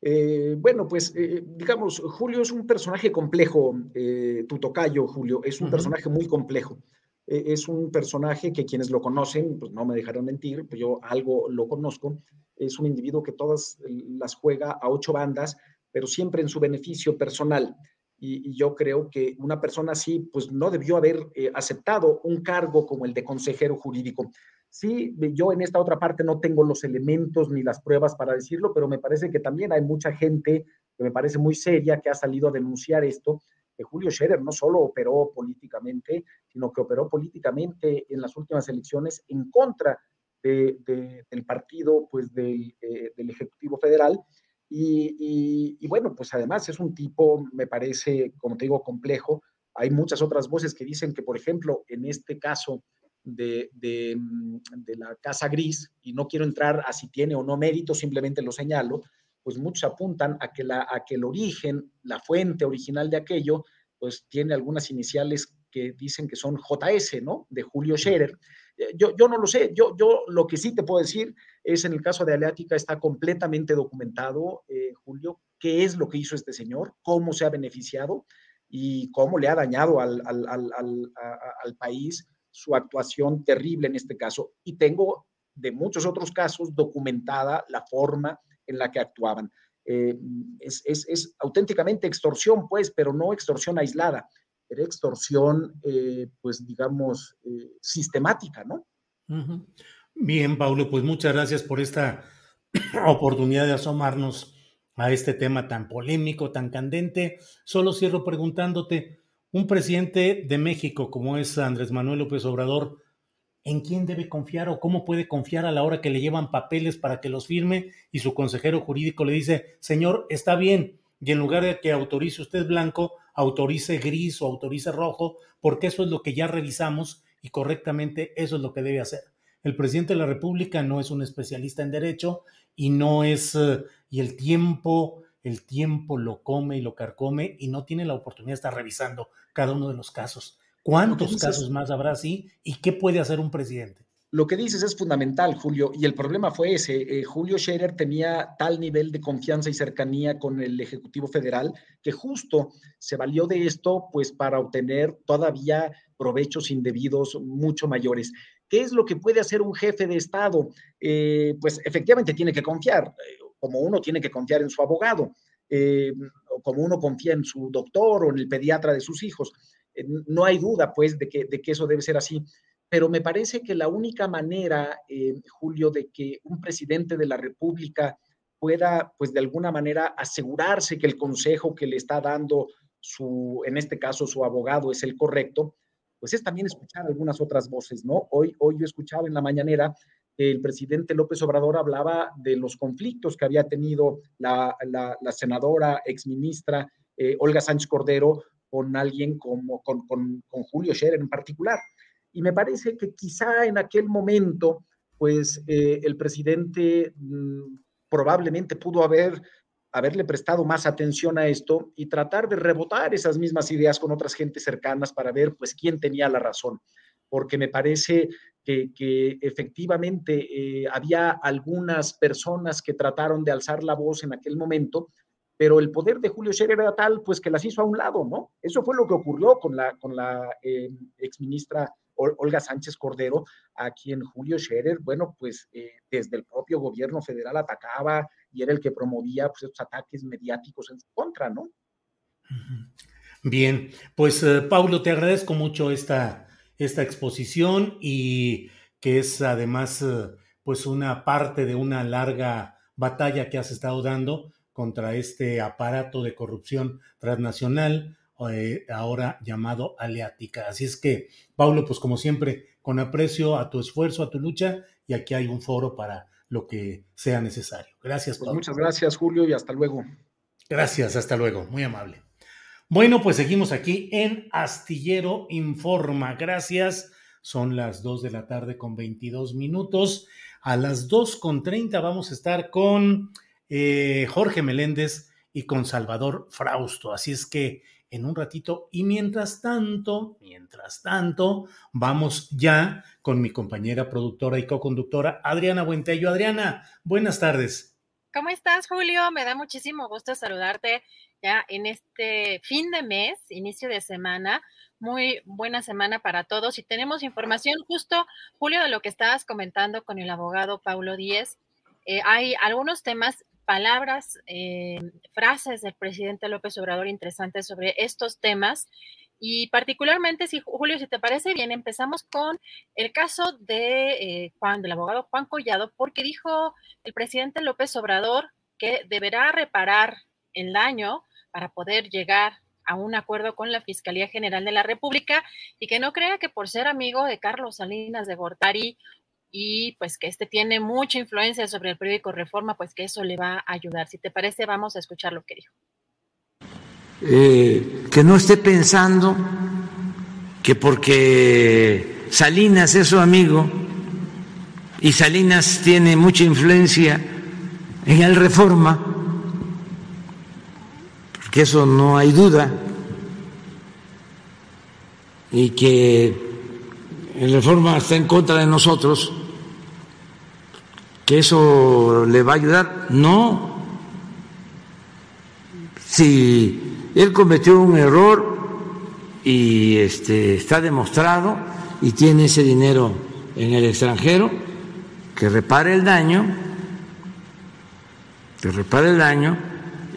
Eh, bueno, pues eh, digamos, Julio es un personaje complejo, eh, tu tocayo, Julio, es un uh -huh. personaje muy complejo. Eh, es un personaje que quienes lo conocen, pues no me dejarán mentir, pues yo algo lo conozco. Es un individuo que todas las juega a ocho bandas, pero siempre en su beneficio personal. Y, y, yo creo que una persona así, pues no debió haber eh, aceptado un cargo como el de consejero jurídico. Sí, yo en esta otra parte no tengo los elementos ni las pruebas para decirlo, pero me parece que también hay mucha gente que me parece muy seria que ha salido a denunciar esto, que Julio Scherer no solo operó políticamente, sino que operó políticamente en las últimas elecciones en contra de, de, del partido, pues del, eh, del Ejecutivo Federal, y, y, bueno, pues además es un tipo, me parece, como te digo, complejo. Hay muchas otras voces que dicen que, por ejemplo, en este caso de, de, de, la Casa Gris, y no quiero entrar a si tiene o no mérito, simplemente lo señalo, pues muchos apuntan a que, la, a que el origen, la fuente original de aquello, pues tiene algunas iniciales que dicen que son JS, ¿no? De Julio Scherer. Yo, yo no lo sé, yo, yo lo que sí te puedo decir es en el caso de Aleática está completamente documentado, eh, Julio, qué es lo que hizo este señor, cómo se ha beneficiado y cómo le ha dañado al, al, al, al país su actuación terrible en este caso. Y tengo de muchos otros casos documentada la forma en la que actuaban. Eh, es, es, es, auténticamente extorsión, pues, pero no extorsión aislada era extorsión, eh, pues digamos, eh, sistemática, ¿no? Bien, Paulo, pues muchas gracias por esta oportunidad de asomarnos a este tema tan polémico, tan candente. Solo cierro preguntándote, un presidente de México como es Andrés Manuel López Obrador, ¿en quién debe confiar o cómo puede confiar a la hora que le llevan papeles para que los firme y su consejero jurídico le dice, señor, está bien, y en lugar de que autorice usted blanco, autorice gris o autorice rojo, porque eso es lo que ya revisamos y correctamente eso es lo que debe hacer. El presidente de la República no es un especialista en derecho y no es, uh, y el tiempo, el tiempo lo come y lo carcome y no tiene la oportunidad de estar revisando cada uno de los casos. ¿Cuántos casos más habrá así y qué puede hacer un presidente? Lo que dices es fundamental, Julio, y el problema fue ese. Eh, Julio Scherer tenía tal nivel de confianza y cercanía con el Ejecutivo Federal que justo se valió de esto pues para obtener todavía provechos indebidos mucho mayores. ¿Qué es lo que puede hacer un jefe de Estado? Eh, pues efectivamente tiene que confiar, eh, como uno tiene que confiar en su abogado, eh, como uno confía en su doctor o en el pediatra de sus hijos. no hay duda, pues, de que, de que eso debe ser así pero me parece que la única manera, eh, Julio, de que un presidente de la República pueda, pues de alguna manera, asegurarse que el consejo que le está dando su, en este caso, su abogado es el correcto, pues es también escuchar algunas otras voces, ¿no? Hoy, hoy yo escuchaba en la mañanera el presidente López Obrador hablaba de los conflictos que había tenido la, senadora, exministra eh, Olga Sánchez Cordero con alguien como, con, con, Julio Scherer en particular. Y me parece que quizá en aquel momento, pues eh, el presidente mmm, probablemente pudo haber, haberle prestado más atención a esto y tratar de rebotar esas mismas ideas con otras gentes cercanas para ver, pues, quién tenía la razón. Porque me parece que, efectivamente eh, había algunas personas que trataron de alzar la voz en aquel momento, pero el poder de Julio Scherer era tal, pues, que las hizo a un lado, ¿no? Eso fue lo que ocurrió con la, con la eh, exministra Olga Sánchez Cordero, a quien Julio Scherer, bueno, pues eh, desde el propio gobierno federal atacaba y era el que promovía pues, estos ataques mediáticos en su contra, ¿no? Bien, pues eh, Paulo, te agradezco mucho esta, esta exposición y que es además eh, pues una parte de una larga batalla que has estado dando contra este aparato de corrupción transnacional eh, ahora llamado Aleática. Así es que, Paulo, pues como siempre, con aprecio a tu esfuerzo, a tu lucha, y aquí hay un foro para lo que sea necesario. Gracias, pues Muchas gracias, Julio, y hasta luego. Gracias, hasta luego. Muy amable. Bueno, pues seguimos aquí en Astillero Informa. Gracias. Son las 2 de la tarde con 22 minutos. A las 2 con 30 vamos a estar con eh, Jorge Meléndez y con Salvador Frausto. Así es que en un ratito y mientras tanto, mientras tanto, vamos ya con mi compañera productora y co-conductora Adriana Buentello. Adriana, buenas tardes. ¿Cómo estás, Julio? Me da muchísimo gusto saludarte ya en este fin de mes, inicio de semana. Muy buena semana para todos y tenemos información justo, Julio, de lo que estabas comentando con el abogado Paulo Díez. Eh, hay algunos temas, palabras, eh, frases del presidente López Obrador interesantes sobre estos temas. Y particularmente, si Julio, si te parece bien, empezamos con el caso de eh, Juan, del abogado Juan Collado, porque dijo el presidente López Obrador que deberá reparar el daño para poder llegar a un acuerdo con la Fiscalía General de la República y que no crea que por ser amigo de Carlos Salinas de Gortari y pues que este tiene mucha influencia sobre el periódico Reforma, pues que eso le va a ayudar. Si te parece, vamos a escuchar lo que dijo. Eh, que no esté pensando que porque Salinas es su amigo y Salinas tiene mucha influencia en el Reforma, que eso no hay duda, y que el reforma está en contra de nosotros, que eso le va a ayudar. No. Si él cometió un error y este, está demostrado y tiene ese dinero en el extranjero, que repare el daño, que repare el daño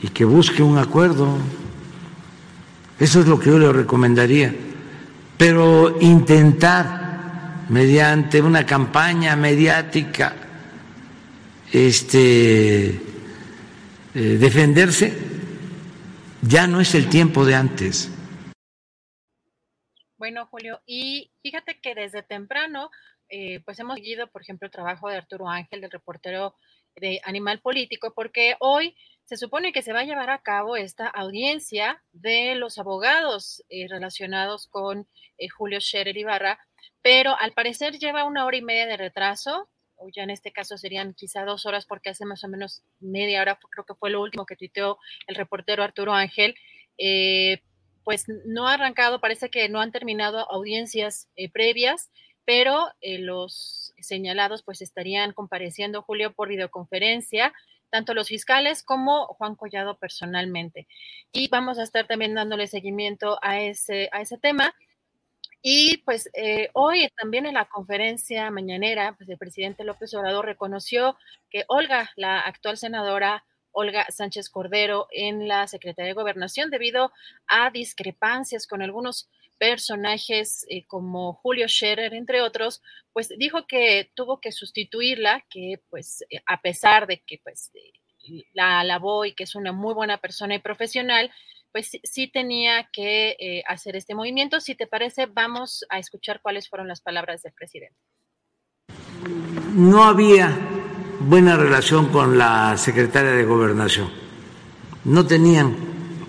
y que busque un acuerdo. Eso es lo que yo le recomendaría. Pero intentar, mediante una campaña mediática, este, eh, defenderse, ya no es el tiempo de antes. Bueno, Julio, y fíjate que desde temprano, eh, pues hemos seguido, por ejemplo, el trabajo de Arturo Ángel, del reportero de Animal Político, porque hoy se supone que se va a llevar a cabo esta audiencia de los abogados eh, relacionados con eh, Julio Scherer Ibarra, pero al parecer lleva una hora y media de retraso, o ya en este caso serían quizá dos horas porque hace más o menos media hora, creo que fue lo último que tuiteó el reportero Arturo Ángel. Eh, pues no ha arrancado, parece que no han terminado audiencias previas, pero los señalados pues estarían compareciendo, Julio, por videoconferencia tanto los fiscales como Juan Collado personalmente. Y vamos a estar también dándole seguimiento a ese, a ese tema. Y pues eh, hoy también en la conferencia mañanera, pues el presidente López Obrador reconoció que Olga, la actual senadora Olga Sánchez Cordero, en la Secretaría de Gobernación debido a discrepancias con algunos personajes eh, como Julio Scherer, entre otros, pues dijo que tuvo que sustituirla, que pues eh, a pesar de que pues la alabó y que es una muy buena persona y profesional, pues sí, tenía que eh, hacer este movimiento. Si te parece, vamos a escuchar cuáles fueron las palabras del presidente. No había buena relación con la secretaria de gobernación. No tenían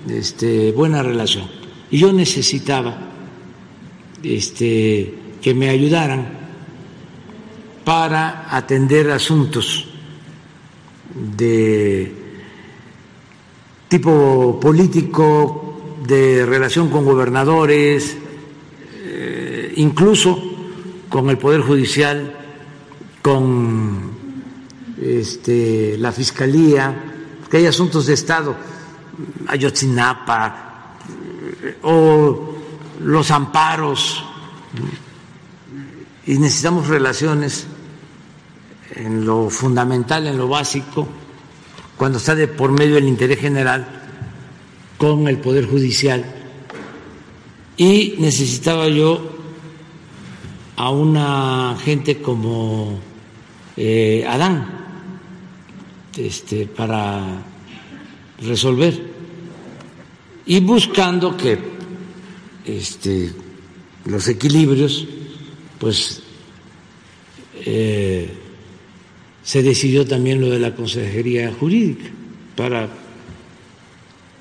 este, buena relación. Y yo necesitaba este, que me ayudaran para atender asuntos de tipo político, de relación con gobernadores, eh, incluso con el Poder Judicial, con este, la Fiscalía, que hay asuntos de Estado, Ayotzinapa, o los amparos y necesitamos relaciones en lo fundamental, en lo básico, cuando está de por medio del interés general con el Poder Judicial. Y necesitaba yo a una gente como eh, Adán este, para resolver y buscando que este, los equilibrios, pues eh, se decidió también lo de la consejería jurídica para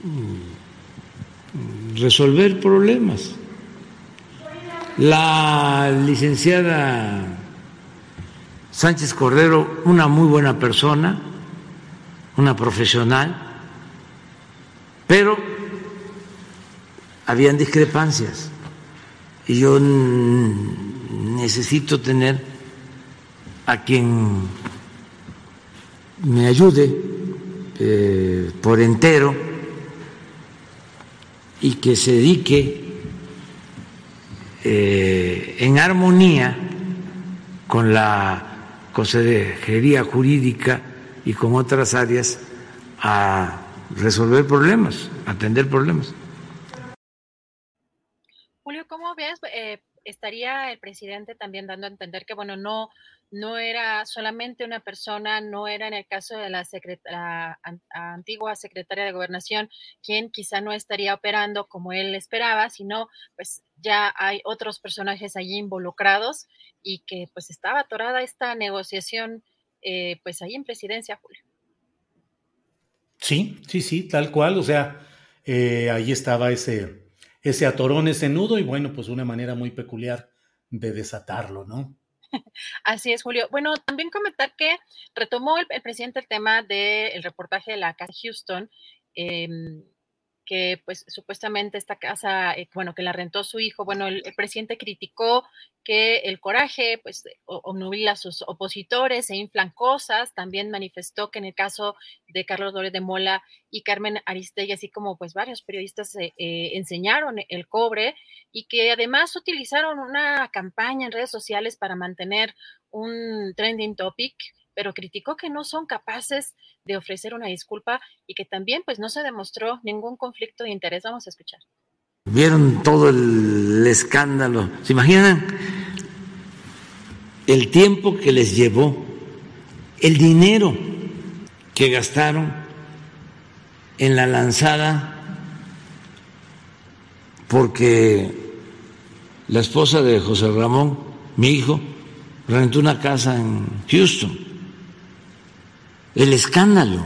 mm, resolver problemas. La licenciada Sánchez Cordero, una muy buena persona, una profesional, pero habían discrepancias y yo necesito tener a quien me ayude eh, por entero y que se dedique eh, en armonía con la consejería jurídica y con otras áreas a resolver problemas, atender problemas. Julio, ¿cómo ves? Eh, estaría el presidente también dando a entender que, bueno, no, no era solamente una persona, no era en el caso de la, la, antigua secretaria de gobernación quien quizá no estaría operando como él esperaba, sino pues ya hay otros personajes allí involucrados y que pues estaba atorada esta negociación eh, pues ahí en presidencia, Julio. Sí, sí, sí, tal cual, o sea, eh, ahí estaba ese, ese atorón, ese nudo y bueno, pues una manera muy peculiar de desatarlo, ¿no? Así es, Julio. Bueno, también comentar que retomó el, presidente el tema del reportaje de la casa Houston. Em, que pues supuestamente esta casa, eh, bueno, que la rentó su hijo, bueno, el, presidente criticó que el coraje pues obnubila a sus opositores e inflan cosas, también manifestó que en el caso de Carlos Lórez de Mola y Carmen Aristegui, así como pues varios periodistas eh, eh, enseñaron el cobre y que además utilizaron una campaña en redes sociales para mantener un trending topic pero criticó que no son capaces de ofrecer una disculpa y que también pues no se demostró ningún conflicto de interés. Vamos a escuchar. Vieron todo el escándalo. ¿Se imaginan el tiempo que les llevó, el dinero que gastaron en la lanzada porque la esposa de José Ramón, mi hijo, rentó una casa en Houston el escándalo,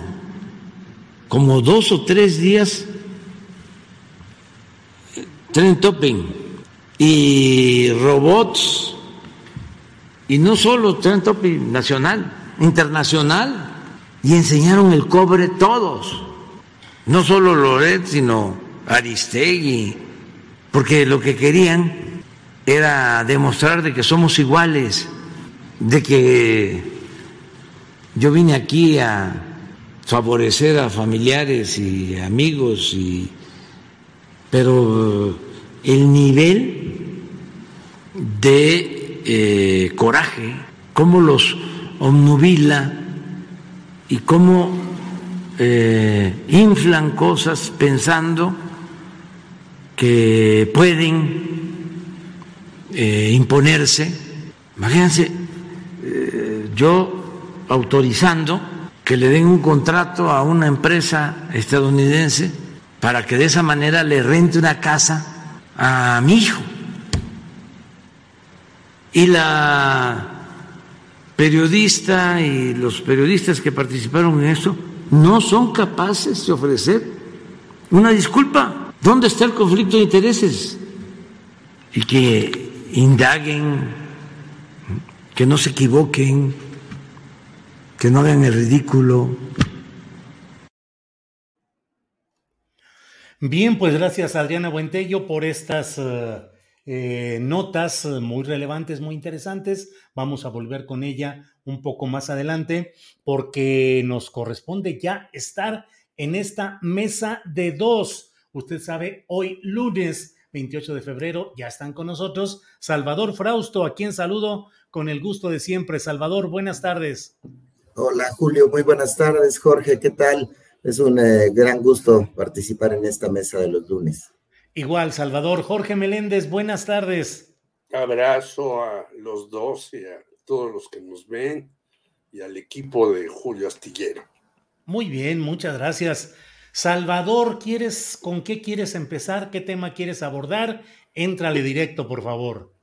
como dos o tres días, tren topping y robots, y no solo tren topping nacional, internacional, y enseñaron el cobre todos, no solo Loret, sino Aristegui, porque lo que querían era demostrar de que somos iguales, de que yo vine aquí a favorecer a familiares y amigos, y, pero el nivel de eh, coraje, cómo los omnubila y cómo eh, inflan cosas pensando que pueden eh, imponerse. Imagínense, yo autorizando que le den un contrato a una empresa estadounidense para que de esa manera le rente una casa a mi hijo. Y la periodista y los periodistas que participaron en eso no son capaces de ofrecer una disculpa. ¿Dónde está el conflicto de intereses? Y que indaguen, que no se equivoquen que no hagan el ridículo. Bien, pues gracias Adriana Buentello por estas eh, eh, notas muy relevantes, muy interesantes. Vamos a volver con ella un poco más adelante porque nos corresponde ya estar en esta mesa de dos. Usted sabe, hoy lunes 28 de febrero ya están con nosotros Salvador Frausto, a quien saludo con el gusto de siempre. Salvador, buenas tardes. Hola Julio, muy buenas tardes. Jorge, ¿qué tal? Es un eh, gran gusto participar en esta mesa de los lunes. Igual, Salvador. Jorge Meléndez, buenas tardes. Abrazo a los dos y a todos los que nos ven y al equipo de Julio Astillero. Muy bien, muchas gracias. Salvador, ¿quieres, ¿con qué quieres empezar? ¿Qué tema quieres abordar? Éntrale directo, por favor.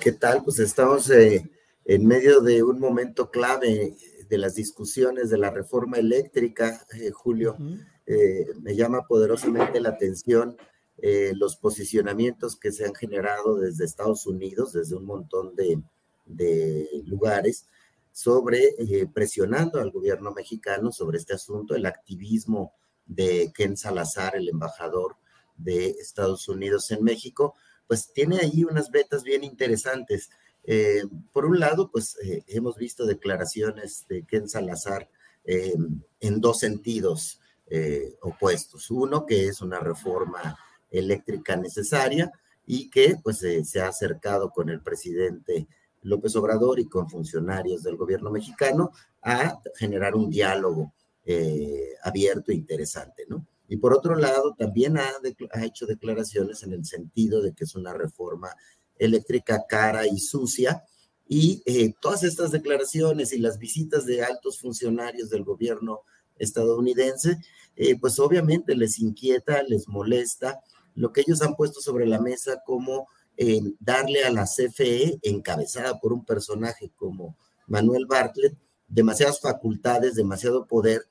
¿Qué tal? Pues estamos eh, en medio de un momento clave de las discusiones de la reforma eléctrica, eh, Julio, eh, me llama poderosamente la atención eh, los posicionamientos que se han generado desde Estados Unidos, desde un montón de, de lugares, sobre presionando al gobierno mexicano sobre este asunto, el activismo de Ken Salazar, el embajador de Estados Unidos en México, pues tiene ahí unas vetas bien interesantes. Eh, por un lado, pues eh, hemos visto declaraciones de Ken Salazar eh, en dos sentidos opuestos. Uno, que es una reforma eléctrica necesaria y que pues se ha acercado con el presidente López Obrador y con funcionarios del gobierno mexicano a generar un diálogo abierto e interesante, ¿no? Y por otro lado, también ha, ha, hecho declaraciones en el sentido de que es una reforma eléctrica cara y sucia. Y eh, todas estas declaraciones y las visitas de altos funcionarios del gobierno estadounidense, eh, pues obviamente les inquieta, les molesta lo que ellos han puesto sobre la mesa como eh, darle a la CFE, encabezada por un personaje como Manuel Bartlett, demasiadas facultades, demasiado poder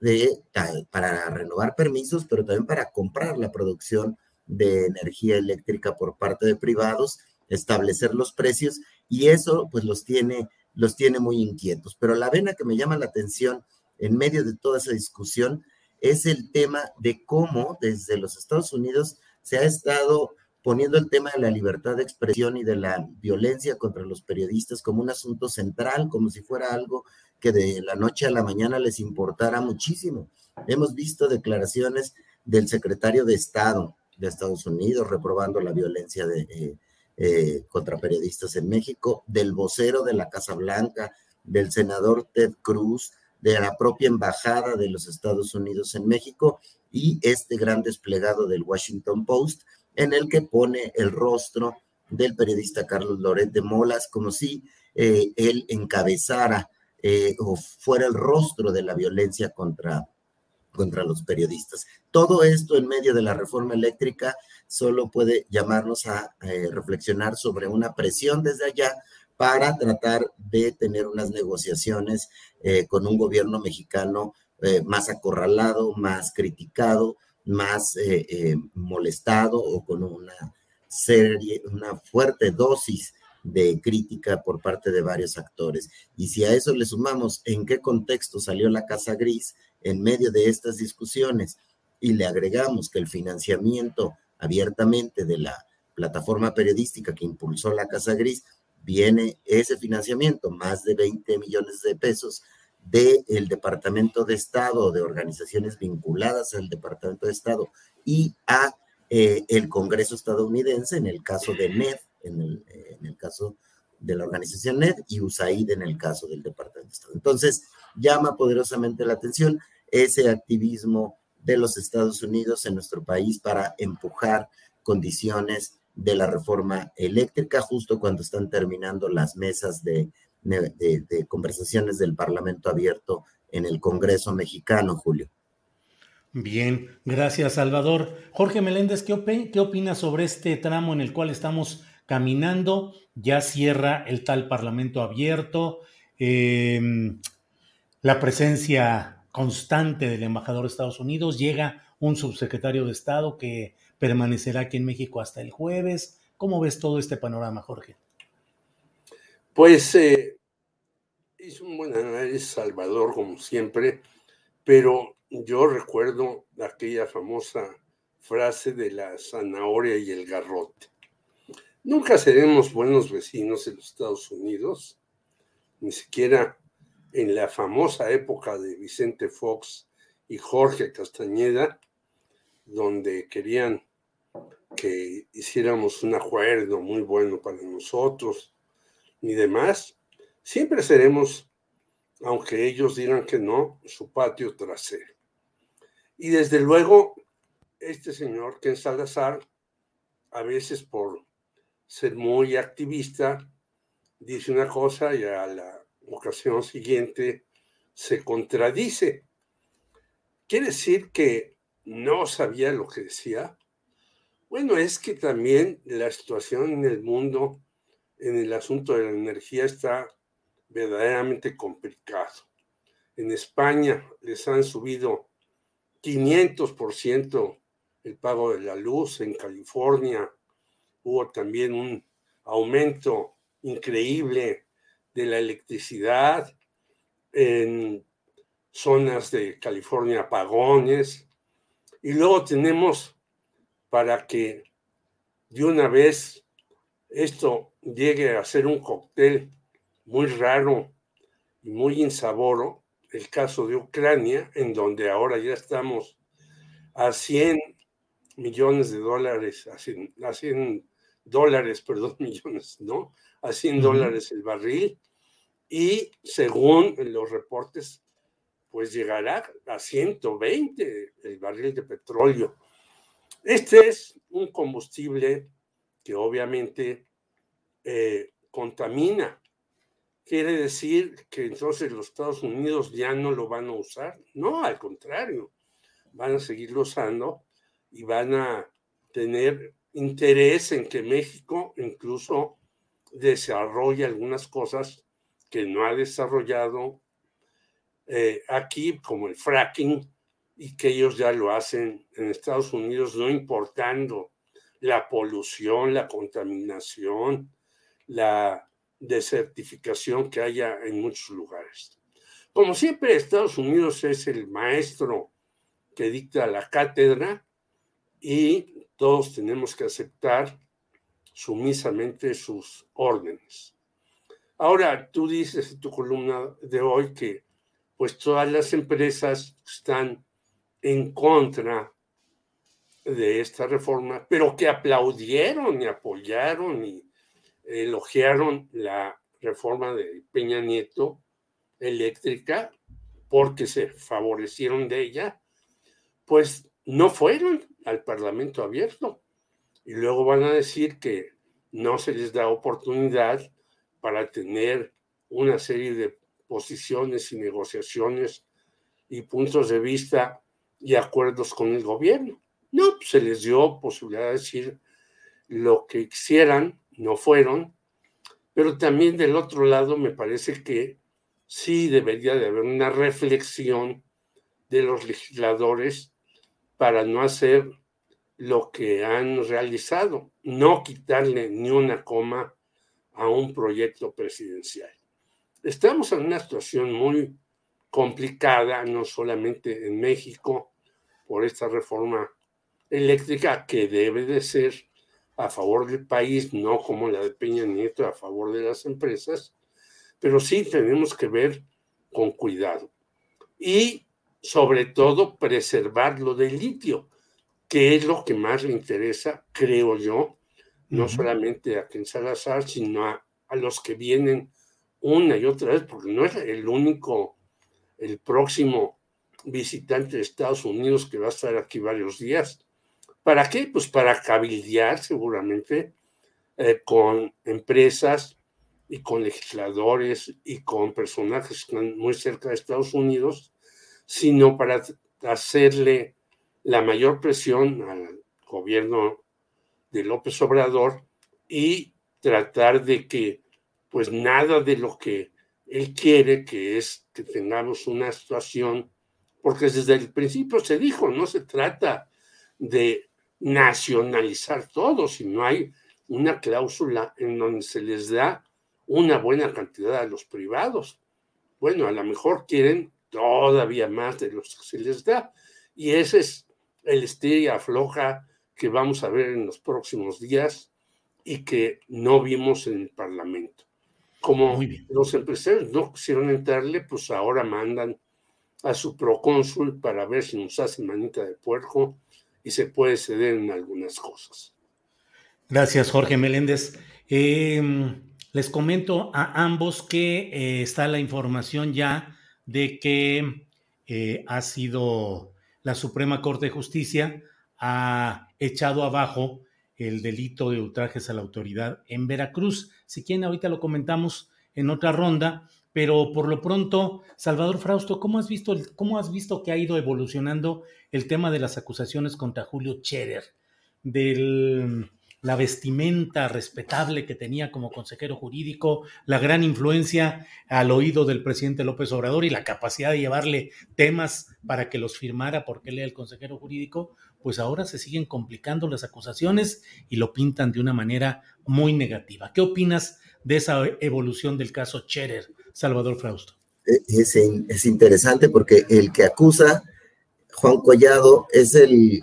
de, para renovar permisos, pero también para comprar la producción de energía eléctrica por parte de privados establecer los precios y eso pues los tiene, los tiene muy inquietos. Pero la vena que me llama la atención en medio de toda esa discusión es el tema de cómo desde los Estados Unidos se ha estado poniendo el tema de la libertad de expresión y de la violencia contra los periodistas como un asunto central, como si fuera algo que de la noche a la mañana les importara muchísimo. Hemos visto declaraciones del secretario de Estado de Estados Unidos reprobando la violencia de, eh, eh, contra periodistas en México, del vocero de la Casa Blanca, del senador Ted Cruz, de la propia embajada de los Estados Unidos en México y este gran desplegado del Washington Post en el que pone el rostro del periodista Carlos Loret de Molas como si eh, él encabezara eh, o fuera el rostro de la violencia contra, contra los periodistas. Todo esto en medio de la reforma eléctrica solo puede llamarnos a eh, reflexionar sobre una presión desde allá para tratar de tener unas negociaciones eh, con un gobierno mexicano eh, más acorralado, más criticado, más molestado o con una serie, una fuerte dosis de crítica por parte de varios actores. Y si a eso le sumamos en qué contexto salió la Casa Gris en medio de estas discusiones y le agregamos que el financiamiento abiertamente de la plataforma periodística que impulsó la Casa Gris, viene ese financiamiento, más de 20 millones de pesos del Departamento de Estado, de organizaciones vinculadas al Departamento de Estado y a eh, el Congreso estadounidense, en el caso de NED, en el, en el caso de la organización NED, y USAID en el caso del Departamento de Estado. Entonces, llama poderosamente la atención ese activismo de los Estados Unidos en nuestro país para empujar condiciones de la reforma eléctrica justo cuando están terminando las mesas de, conversaciones del Parlamento abierto en el Congreso mexicano, Julio. Bien, gracias Salvador. Jorge Meléndez, ¿qué, ¿qué opinas sobre este tramo en el cual estamos caminando? Ya cierra el tal Parlamento abierto, em, la presencia constante del embajador de Estados Unidos, llega un subsecretario de Estado que permanecerá aquí en México hasta el jueves. ¿Cómo ves todo este panorama, Jorge? Pues eh, es un buen análisis, Salvador, como siempre, pero yo recuerdo aquella famosa frase de la zanahoria y el garrote. Nunca seremos buenos vecinos en los Estados Unidos, ni siquiera en la famosa época de Vicente Fox y Jorge Castañeda, donde querían que hiciéramos un acuerdo muy bueno para nosotros ni demás, siempre seremos, aunque ellos digan que no, su patio trasero. Y desde luego, este señor Ken Salazar, a veces por ser muy activista, dice una cosa y a la ocasión siguiente se contradice. ¿Quiere decir que no sabía lo que decía? Bueno, es que también la situación en el mundo en el asunto de la energía está verdaderamente complicado. En España les han subido 500% el pago de la luz. En California hubo también un aumento increíble de la electricidad. En zonas de California, apagones. Y luego tenemos para que de una vez esto llegue a ser un cóctel muy raro y muy insaboro, el caso de Ucrania, en donde ahora ya estamos a 100 millones de dólares, a 100, dólares, perdón, millones, ¿no? A 100 dólares el barril. Y según los reportes, pues llegará a 120 el barril de petróleo. Este es un combustible que obviamente eh, contamina. Quiere decir que entonces los Estados Unidos ya no lo van a usar. No, al contrario, van a seguirlo usando y van a tener interés en que México incluso desarrolle algunas cosas que no ha desarrollado eh, aquí, como el fracking, y que ellos ya lo hacen en Estados Unidos, no importando la polución, la contaminación, la desertificación que haya en muchos lugares. Como siempre, Estados Unidos es el maestro que dicta la cátedra y todos tenemos que aceptar sumisamente sus órdenes. Ahora, tú dices en tu columna de hoy que pues todas las empresas están en contra de esta reforma, pero que aplaudieron y apoyaron y elogiaron la reforma de Peña Nieto eléctrica porque se favorecieron de ella, pues no fueron al Parlamento abierto. Y luego van a decir que no se les da oportunidad para tener una serie de posiciones y negociaciones y puntos de vista y acuerdos con el gobierno. No, se les dio posibilidad de decir lo que quisieran, no fueron, pero también del otro lado me parece que sí debería de haber una reflexión de los legisladores para no hacer lo que han realizado, no quitarle ni una coma a un proyecto presidencial. Estamos en una situación muy complicada, no solamente en México, por esta reforma eléctrica que debe de ser a favor del país, no como la de Peña Nieto a favor de las empresas, pero sí tenemos que ver con cuidado. Y sobre todo preservar lo del litio, que es lo que más le interesa, creo yo, no solamente a Ken Salazar, sino a, a los que vienen una y otra vez, porque no es el único, el próximo visitante de Estados Unidos que va a estar aquí varios días. ¿Para qué? Pues para cabildear seguramente eh, con empresas y con legisladores y con personajes que están muy cerca de Estados Unidos, sino para hacerle la mayor presión al gobierno de López Obrador y tratar de que pues nada de lo que él quiere, que es que tengamos una situación, porque desde el principio se dijo, no se trata de nacionalizar todo, sino hay una cláusula en donde se les da una buena cantidad a los privados. Bueno, a lo mejor quieren todavía más de los que se les da. Y ese es el estilo afloja que vamos a ver en los próximos días y que no vimos en el Parlamento. Como los empresarios no quisieron entrarle, pues ahora mandan a su procónsul para ver si nos hace manita de puerco y se puede ceder en algunas cosas. Gracias, Jorge Meléndez. Em, les comento a ambos que eh, está la información ya de que eh, ha sido la Suprema Corte de Justicia ha echado abajo el delito de ultrajes a la autoridad en Veracruz. Si quieren, ahorita lo comentamos en otra ronda, pero por lo pronto, Salvador Frausto, ¿cómo has visto, cómo has visto que ha ido evolucionando el tema de las acusaciones contra Julio Scherer? Del la vestimenta respetable que tenía como consejero jurídico, la gran influencia al oído del presidente López Obrador y la capacidad de llevarle temas para que los firmara porque él era el consejero jurídico, pues ahora se siguen complicando las acusaciones y lo pintan de una manera muy negativa. ¿Qué opinas de esa evolución del caso Cherer, Salvador Frausto? Eh, es, es interesante porque el que acusa Juan Collado es el,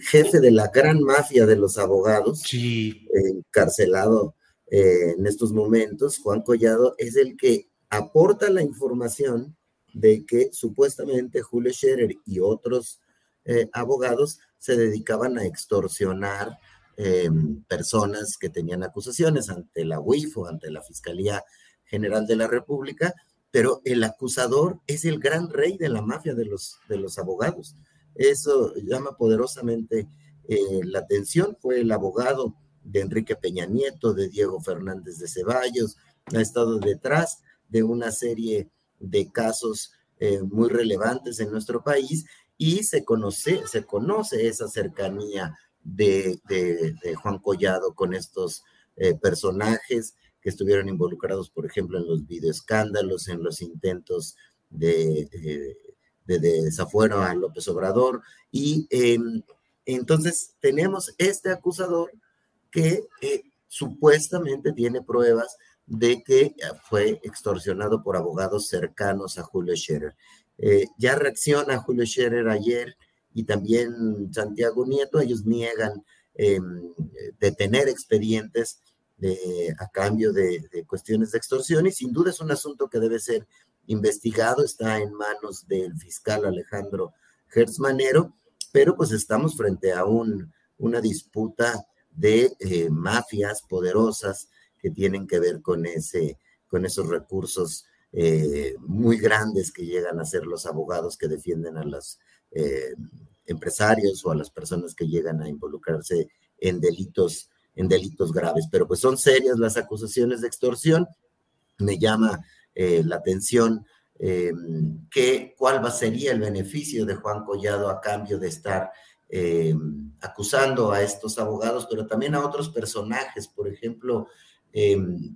jefe de la gran mafia de los abogados, encarcelado eh, en estos momentos. Juan Collado es el que aporta la información de que supuestamente Julio Scherer y otros eh, abogados se dedicaban a extorsionar eh, personas que tenían acusaciones ante la UIF o ante la Fiscalía General de la República pero el acusador es el gran rey de la mafia de los, de los abogados. Eso llama poderosamente eh, la atención. Fue el abogado de Enrique Peña Nieto, de Diego Fernández de Ceballos, ha estado detrás de una serie de casos eh, muy relevantes en nuestro país y se conoce, se conoce esa cercanía de, Juan Collado con estos eh, personajes que estuvieron involucrados, por ejemplo, en los videoescándalos, en los intentos de, de, desafuero a López Obrador. Y em, entonces tenemos este acusador que eh, supuestamente tiene pruebas de que fue extorsionado por abogados cercanos a Julio Scherer. Eh, ya reacciona Julio Scherer ayer y también Santiago Nieto, ellos niegan em, detener expedientes a cambio de, cuestiones de extorsión y sin duda es un asunto que debe ser investigado, está en manos del fiscal Alejandro Manero, pero pues estamos frente a un, una disputa de eh, mafias poderosas que tienen que ver con esos recursos eh, muy grandes que llegan a ser los abogados que defienden a los eh, empresarios o a las personas que llegan a involucrarse en delitos en delitos graves, pero pues son serias las acusaciones de extorsión. Me llama eh, la atención eh, que cuál va sería el beneficio de Juan Collado a cambio de estar eh, acusando a estos abogados, pero también a otros personajes. Por ejemplo,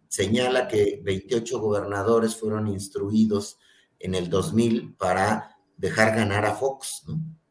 señala que 28 gobernadores fueron instruidos en el 2000 para dejar ganar a Fox,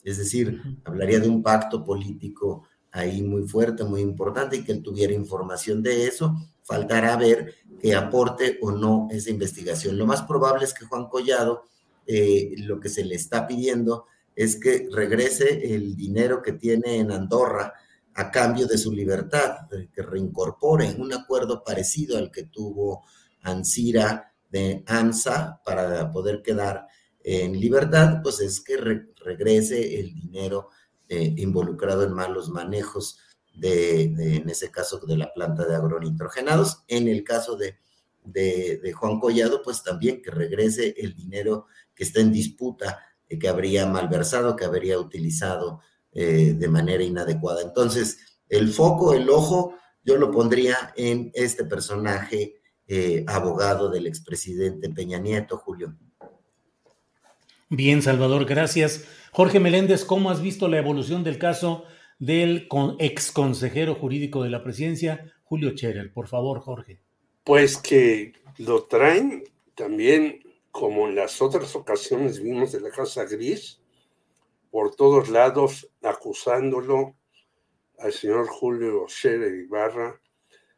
Es decir, hablaría de un pacto político ahí muy fuerte, muy importante y que él tuviera información de eso. Faltará ver que aporte o no esa investigación. Lo más probable es que Juan Collado, eh, lo que se le está pidiendo es que regrese el dinero que tiene en Andorra a cambio de su libertad, que reincorpore un acuerdo parecido al que tuvo Ansira de AMSA para poder quedar en libertad, pues es que regrese el dinero eh, involucrado en malos manejos de, en ese caso, de la planta de agronitrogenados. En el caso de, Juan Collado, pues también que regrese el dinero que está en disputa, eh, que habría malversado, que habría utilizado eh, de manera inadecuada. Entonces, el foco, el ojo, yo lo pondría en este personaje abogado del expresidente Peña Nieto, Julio. Bien, Salvador, gracias. Jorge Meléndez, ¿cómo has visto la evolución del caso del ex consejero jurídico de la presidencia, Julio Cherer? Por favor, Jorge. Pues que lo traen también, como en las otras ocasiones vimos de la Casa Gris, por todos lados acusándolo al señor Julio Scherer Ibarra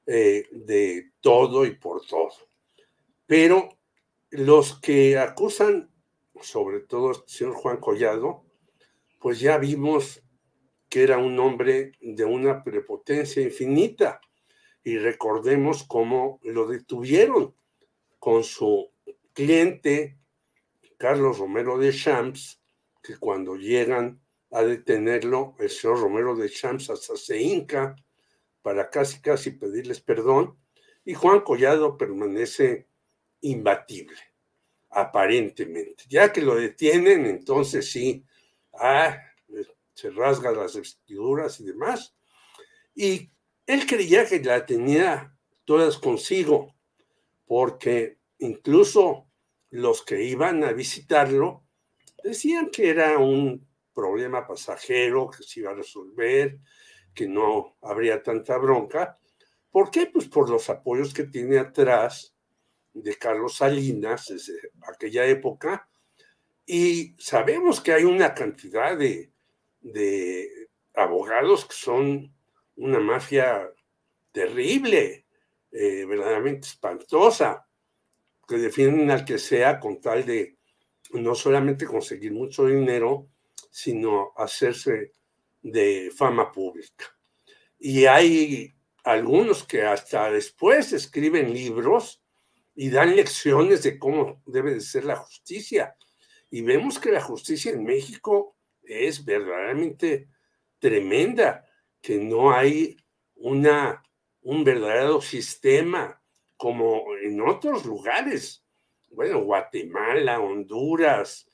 eh, de todo y por todo. Pero los que acusan, sobre todo el señor Juan Collado, pues ya vimos que era un hombre de una prepotencia infinita. Y recordemos cómo lo detuvieron con su cliente, Carlos Romero de Champs, que cuando llegan a detenerlo, el señor Romero de Champs hasta se hinca para casi, casi pedirles perdón, y Juan Collado permanece imbatible, aparentemente. Ya que lo detienen, entonces sí, ah, se rasga las vestiduras y demás. Y él creía que la tenía todas consigo, porque incluso los que iban a visitarlo decían que era un problema pasajero que se iba a resolver, que no habría tanta bronca. ¿Por qué? Pues por los apoyos que tiene atrás de Carlos Salinas desde aquella época. Y sabemos que hay una cantidad de, de abogados que son una mafia terrible, eh, verdaderamente espantosa, que defienden al que sea con tal de no solamente conseguir mucho dinero, sino hacerse de fama pública. Y hay algunos que hasta después escriben libros y dan lecciones de cómo debe de ser la justicia. Y vemos que la justicia en México es verdaderamente tremenda, que no hay una, un verdadero sistema como en otros lugares. Bueno, Guatemala, Honduras,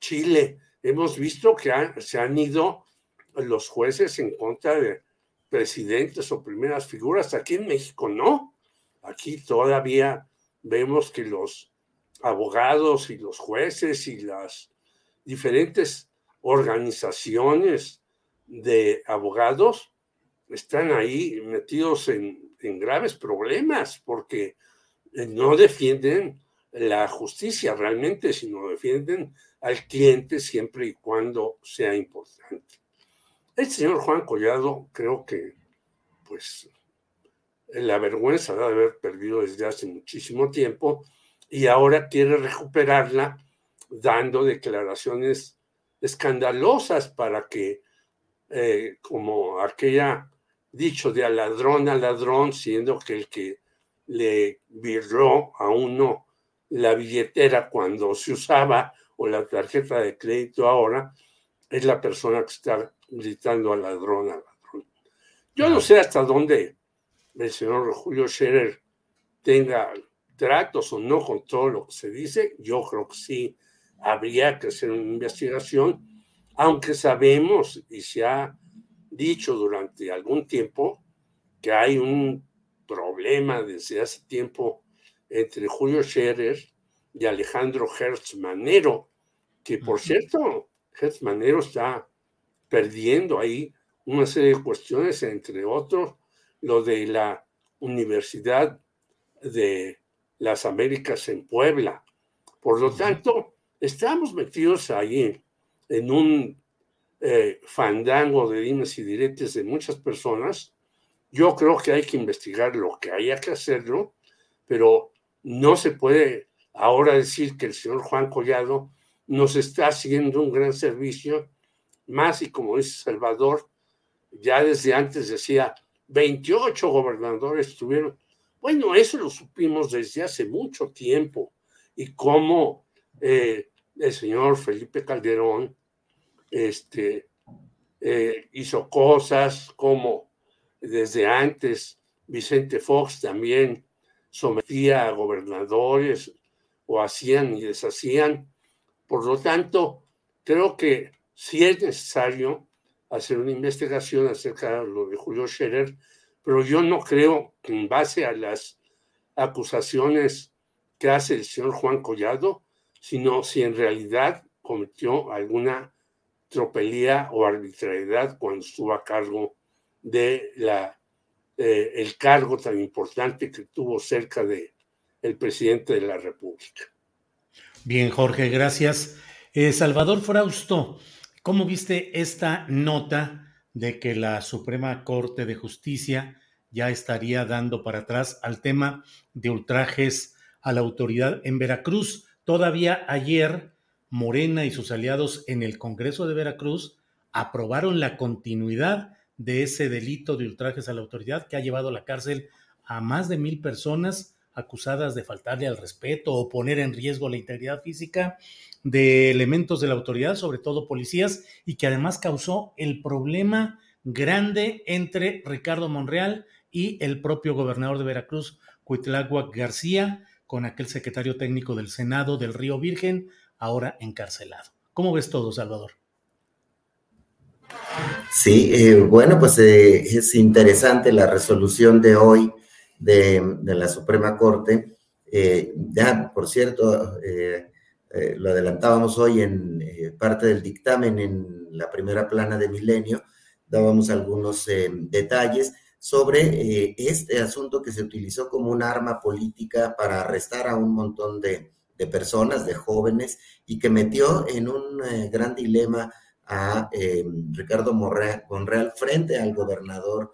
Chile, hemos visto que se han ido los jueces en contra de presidentes o primeras figuras. Aquí en México no. Aquí todavía vemos que los abogados y los jueces y las diferentes organizaciones de abogados están ahí metidos en, en graves problemas porque no defienden la justicia realmente, sino defienden al cliente siempre y cuando sea importante. El señor Juan Collado creo que, pues, la vergüenza de haber perdido desde hace muchísimo tiempo y ahora quiere recuperarla dando declaraciones escandalosas para que, eh, como aquella dicho de a ladrón a ladrón, siendo que el que le viró a uno la billetera cuando se usaba o la tarjeta de crédito ahora, es la persona que está gritando al ladrón, al ladrón. Yo no sé hasta dónde el señor Julio Scherer tenga tratos o no con todo lo que se dice. Yo creo que sí habría que hacer una investigación, aunque sabemos y se ha dicho durante algún tiempo que hay un problema desde hace tiempo entre Julio Scherer y Alejandro Hertz Manero, que por cierto, Hertz Manero está perdiendo ahí una serie de cuestiones, entre otros, lo de la Universidad de las Américas en Puebla. Por lo tanto, estamos metidos ahí en un eh, fandango de dimes y diretes de muchas personas. Yo creo que hay que investigar lo que haya que hacerlo, pero no se puede ahora decir que el señor Juan Collado nos está haciendo un gran servicio más y como dice Salvador, ya desde antes decía, 28 gobernadores tuvieron. Bueno, eso lo supimos desde hace mucho tiempo y cómo eh, el señor Felipe Calderón este, eh, hizo cosas, como desde antes Vicente Fox también sometía a gobernadores o hacían y deshacían. Por lo tanto, creo que si es necesario hacer una investigación acerca de lo de Julio Scherer, pero yo no creo que en base a las acusaciones que hace el señor Juan Collado, sino si en realidad cometió alguna tropelía o arbitrariedad cuando estuvo a cargo de la eh, el cargo tan importante que tuvo cerca de el presidente de la República. Bien, Jorge, gracias. Eh, Salvador Frausto, ¿Cómo viste esta nota de que la Suprema Corte de Justicia ya estaría dando para atrás al tema de ultrajes a la autoridad en Veracruz? Todavía ayer Morena y sus aliados en el Congreso de Veracruz aprobaron la continuidad de ese delito de ultrajes a la autoridad que ha llevado a la cárcel a más de mil personas acusadas de faltarle al respeto o poner en riesgo la integridad física de elementos de la autoridad, sobre todo policías, y que además causó el problema grande entre Ricardo Monreal y el propio gobernador de Veracruz, Cuitláhuac García, con aquel secretario técnico del Senado del Río Virgen, ahora encarcelado. ¿Cómo ves todo, Salvador? Sí, eh, bueno, pues eh, es interesante la resolución de hoy de, la Suprema Corte. Eh, ya, por cierto, eh, eh, lo adelantábamos hoy en parte del dictamen en la primera plana de Milenio, dábamos algunos detalles sobre este asunto que se utilizó como un arma política para arrestar a un montón de, de personas, de jóvenes, y que metió en un gran dilema a Ricardo Monreal frente al gobernador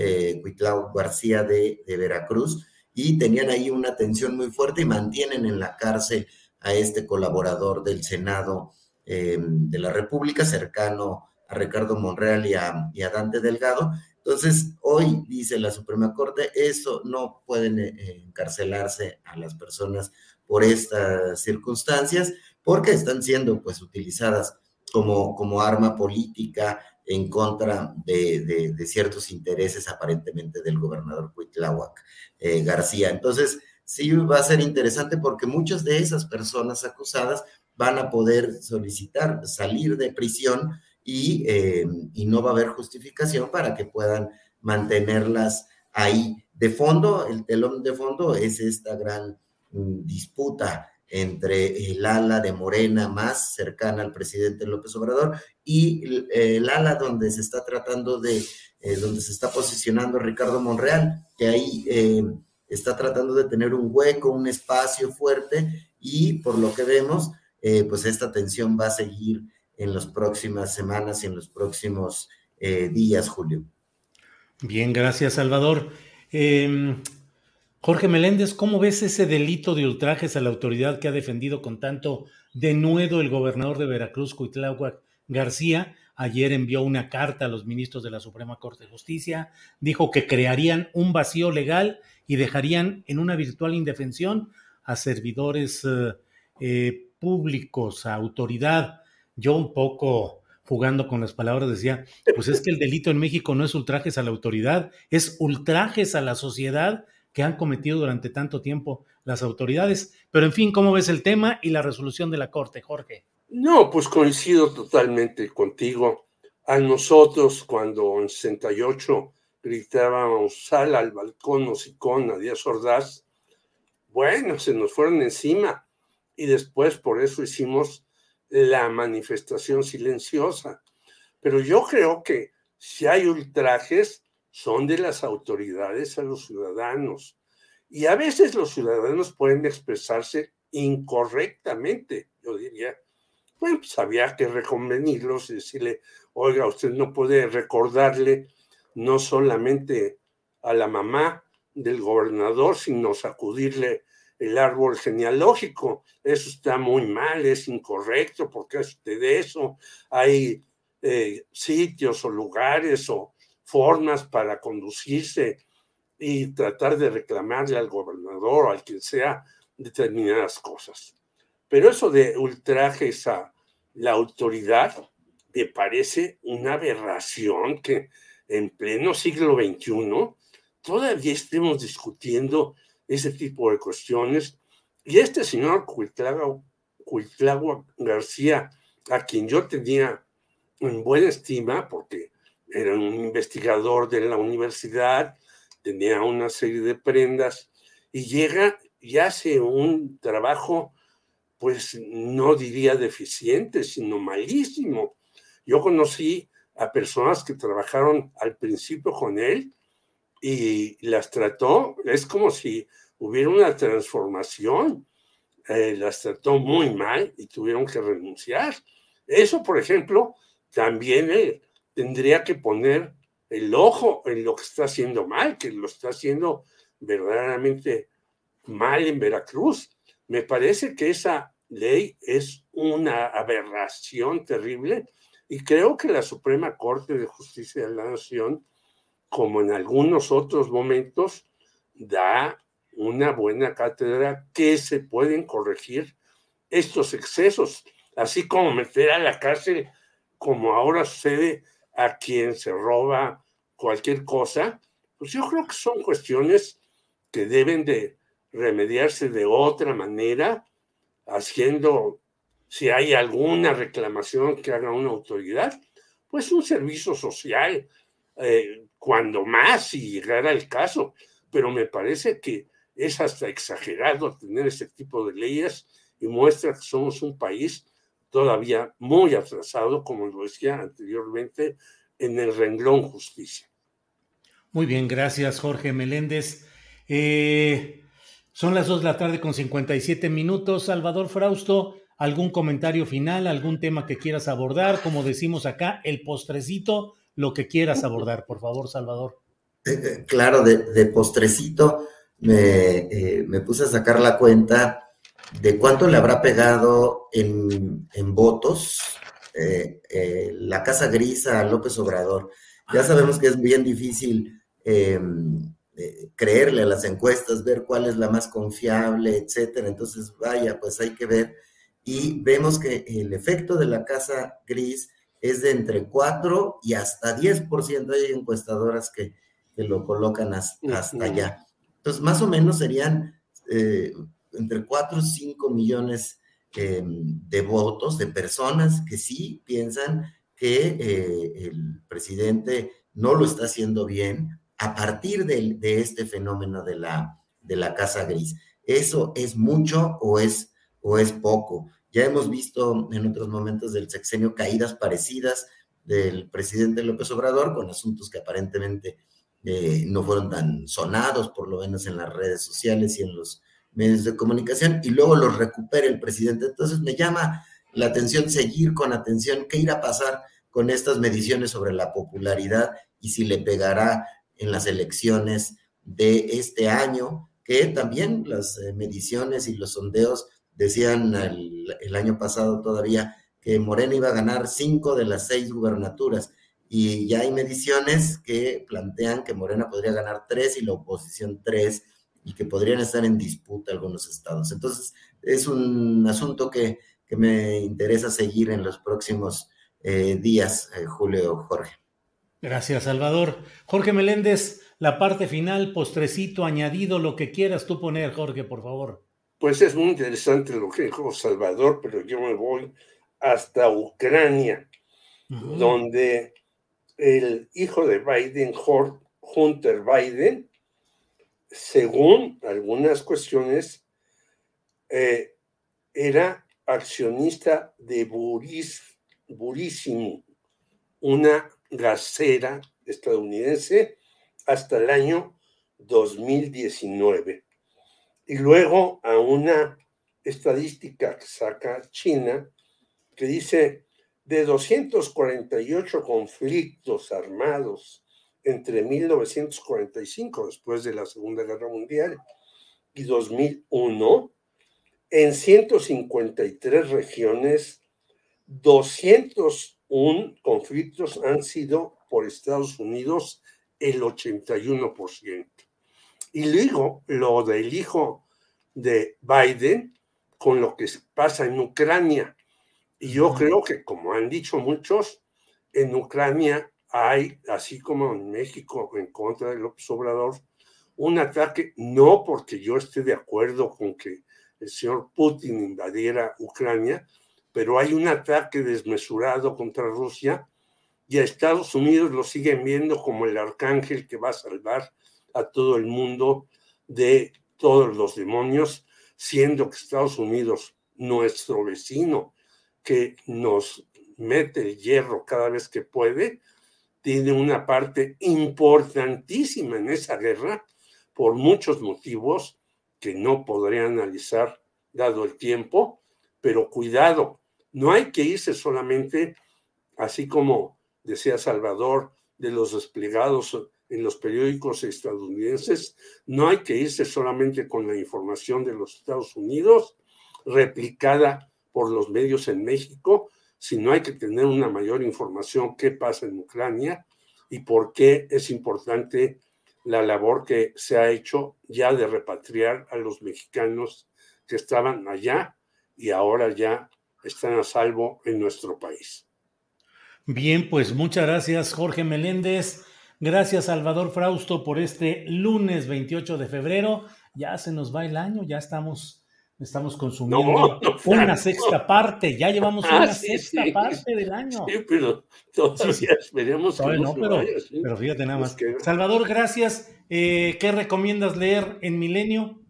eh, García de, Veracruz, y tenían ahí una tensión muy fuerte y mantienen en la cárcel a este colaborador del Senado em, de la República, cercano a Ricardo Monreal y a, Dante Delgado. Entonces, hoy dice la Suprema Corte, eso no pueden eh, encarcelarse a las personas por estas circunstancias, porque están siendo pues utilizadas como, como arma política en contra de, ciertos intereses aparentemente del gobernador Cuitláhuac eh, García. Entonces, sí va a ser interesante porque muchas de esas personas acusadas van a poder solicitar salir de prisión y, eh, y no va a haber justificación para que puedan mantenerlas ahí. De fondo, el telón de fondo es esta gran mm, disputa entre el ala de Morena más cercana al presidente López Obrador y el, ala donde se está tratando de, eh, donde se está posicionando Ricardo Monreal, que ahí eh, está tratando de tener un hueco, un espacio fuerte y por lo que vemos, eh, pues esta tensión va a seguir en las próximas semanas y en los próximos días, Julio. Bien, gracias, Salvador. Jorge Meléndez, ¿cómo ves ese delito de ultrajes a la autoridad que ha defendido con tanto denuedo el gobernador de Veracruz, Cuitláhuac García? Ayer envió una carta a los ministros de la Suprema Corte de Justicia, dijo que crearían un vacío legal y dejarían en una virtual indefensión a servidores eh, eh, públicos, a autoridad. Yo un poco jugando con las palabras decía, pues es que el delito en México no es ultrajes a la autoridad, es ultrajes a la sociedad que han cometido durante tanto tiempo las autoridades. Pero en fin, ¿cómo ves el tema y la resolución de la Corte, Jorge? No, pues coincido totalmente contigo. A nosotros, cuando en 68 gritábamos sal al balcón o a Díaz Ordaz, bueno, se nos fueron encima. Y después por eso hicimos la manifestación silenciosa. Pero yo creo que si hay ultrajes, son de las autoridades a los ciudadanos. Y a veces los ciudadanos pueden expresarse incorrectamente, yo diría. Bueno, pues había que reconvenirlos y decirle, oiga, usted no puede recordarle no solamente a la mamá del gobernador, sino sacudirle el árbol genealógico. Eso está muy mal, es incorrecto, porque es usted eso? Hay eh, sitios o lugares o formas para conducirse y tratar de reclamarle al gobernador o al quien sea determinadas cosas. Pero eso de ultrajes a la autoridad me parece una aberración que en pleno siglo XXI todavía estemos discutiendo ese tipo de cuestiones. Y este señor Cuitlagua García, a quien yo tenía en buena estima, porque era un investigador de la universidad, tenía una serie de prendas y llega y hace un trabajo, pues no diría deficiente, sino malísimo. Yo conocí a personas que trabajaron al principio con él y las trató, es como si hubiera una transformación, eh, las trató muy mal y tuvieron que renunciar. Eso, por ejemplo, también eh, tendría que poner el ojo en lo que está haciendo mal, que lo está haciendo verdaderamente mal en Veracruz. Me parece que esa ley es una aberración terrible y creo que la Suprema Corte de Justicia de la Nación, como en algunos otros momentos, da una buena cátedra que se pueden corregir estos excesos, así como meter a la cárcel, como ahora sucede a quien se roba cualquier cosa, pues yo creo que son cuestiones que deben de remediarse de otra manera, haciendo, si hay alguna reclamación que haga una autoridad, pues un servicio social, eh, cuando más si llegara el caso. Pero me parece que es hasta exagerado tener ese tipo de leyes y muestra que somos un país todavía muy atrasado, como lo decía anteriormente, en el renglón justicia. Muy bien, gracias Jorge Meléndez. Eh, son las 2 de la tarde con 57 minutos. Salvador Frausto, ¿algún comentario final, algún tema que quieras abordar? Como decimos acá, el postrecito, lo que quieras abordar, por favor, Salvador. Eh, eh, claro, de, postrecito me, me, puse a sacar la cuenta de cuánto le habrá pegado en, en votos la Casa Gris a López Obrador. Ya sabemos que es bien difícil Em, eh, creerle a las encuestas, ver cuál es la más confiable, etcétera. Entonces, vaya, pues hay que ver. Y vemos que el efecto de la casa gris es de entre 4 y hasta 10%. Hay encuestadoras que, lo colocan hasta, allá. Entonces, más o menos serían eh, entre 4 y 5 millones em, de votos, de personas que sí piensan que eh, el presidente no lo está haciendo bien, a partir de, este fenómeno de la, de la casa gris. ¿Eso es mucho o es, o es poco? Ya hemos visto en otros momentos del sexenio caídas parecidas del presidente López Obrador con asuntos que aparentemente eh, no fueron tan sonados, por lo menos en las redes sociales y en los medios de comunicación, y luego los recupera el presidente. Entonces me llama la atención seguir con atención qué irá a pasar con estas mediciones sobre la popularidad y si le pegará en las elecciones de este año, que también las eh, mediciones y los sondeos decían el, año pasado todavía que Morena iba a ganar cinco de las seis gubernaturas y ya hay mediciones que plantean que Morena podría ganar tres y la oposición tres y que podrían estar en disputa algunos estados. Entonces, es un asunto que, me interesa seguir en los próximos eh, días, eh, Julio Jorge. Gracias, Salvador. Jorge Meléndez, la parte final, postrecito, añadido, lo que quieras tú poner, Jorge, por favor. Pues es muy interesante lo que dijo Salvador, pero yo me voy hasta Ucrania, donde el hijo de Biden, Hunter Biden, según algunas cuestiones, eh, era accionista de Buris, Burísimo, una gasera estadounidense hasta el año 2019. Y luego a una estadística que saca China que dice de 248 conflictos armados entre 1945, después de la Segunda Guerra Mundial, y 2001, en 153 regiones, 200 un conflictos han sido por Estados Unidos el 81%. Y luego lo del hijo de Biden con lo que pasa en Ucrania. Y yo creo que, como han dicho muchos, en Ucrania hay, así como en México en contra del Obrador, un ataque, no porque yo esté de acuerdo con que el señor Putin invadiera Ucrania, pero hay un ataque desmesurado contra Rusia y a Estados Unidos lo siguen viendo como el arcángel que va a salvar a todo el mundo de todos los demonios, siendo que Estados Unidos, nuestro vecino, que nos mete el hierro cada vez que puede, tiene una parte importantísima en esa guerra por muchos motivos que no podré analizar dado el tiempo, pero cuidado, no hay que irse solamente, así como decía Salvador, de los desplegados en los periódicos estadounidenses, no hay que irse solamente con la información de los Estados Unidos, replicada por los medios en México, sino hay que tener una mayor información qué pasa en Ucrania y por qué es importante la labor que se ha hecho ya de repatriar a los mexicanos que estaban allá y ahora ya están a salvo en nuestro país. Bien, pues muchas gracias Jorge Meléndez. Gracias Salvador Frausto por este lunes 28 de febrero. Ya se nos va el año, ya estamos, estamos consumiendo una sexta parte. Ya llevamos ah, una sexta parte del año. Sí, pero todavía esperemos que no, pero, pero, fíjate nada más. Salvador, gracias. Eh, ¿Qué recomiendas leer en Milenio?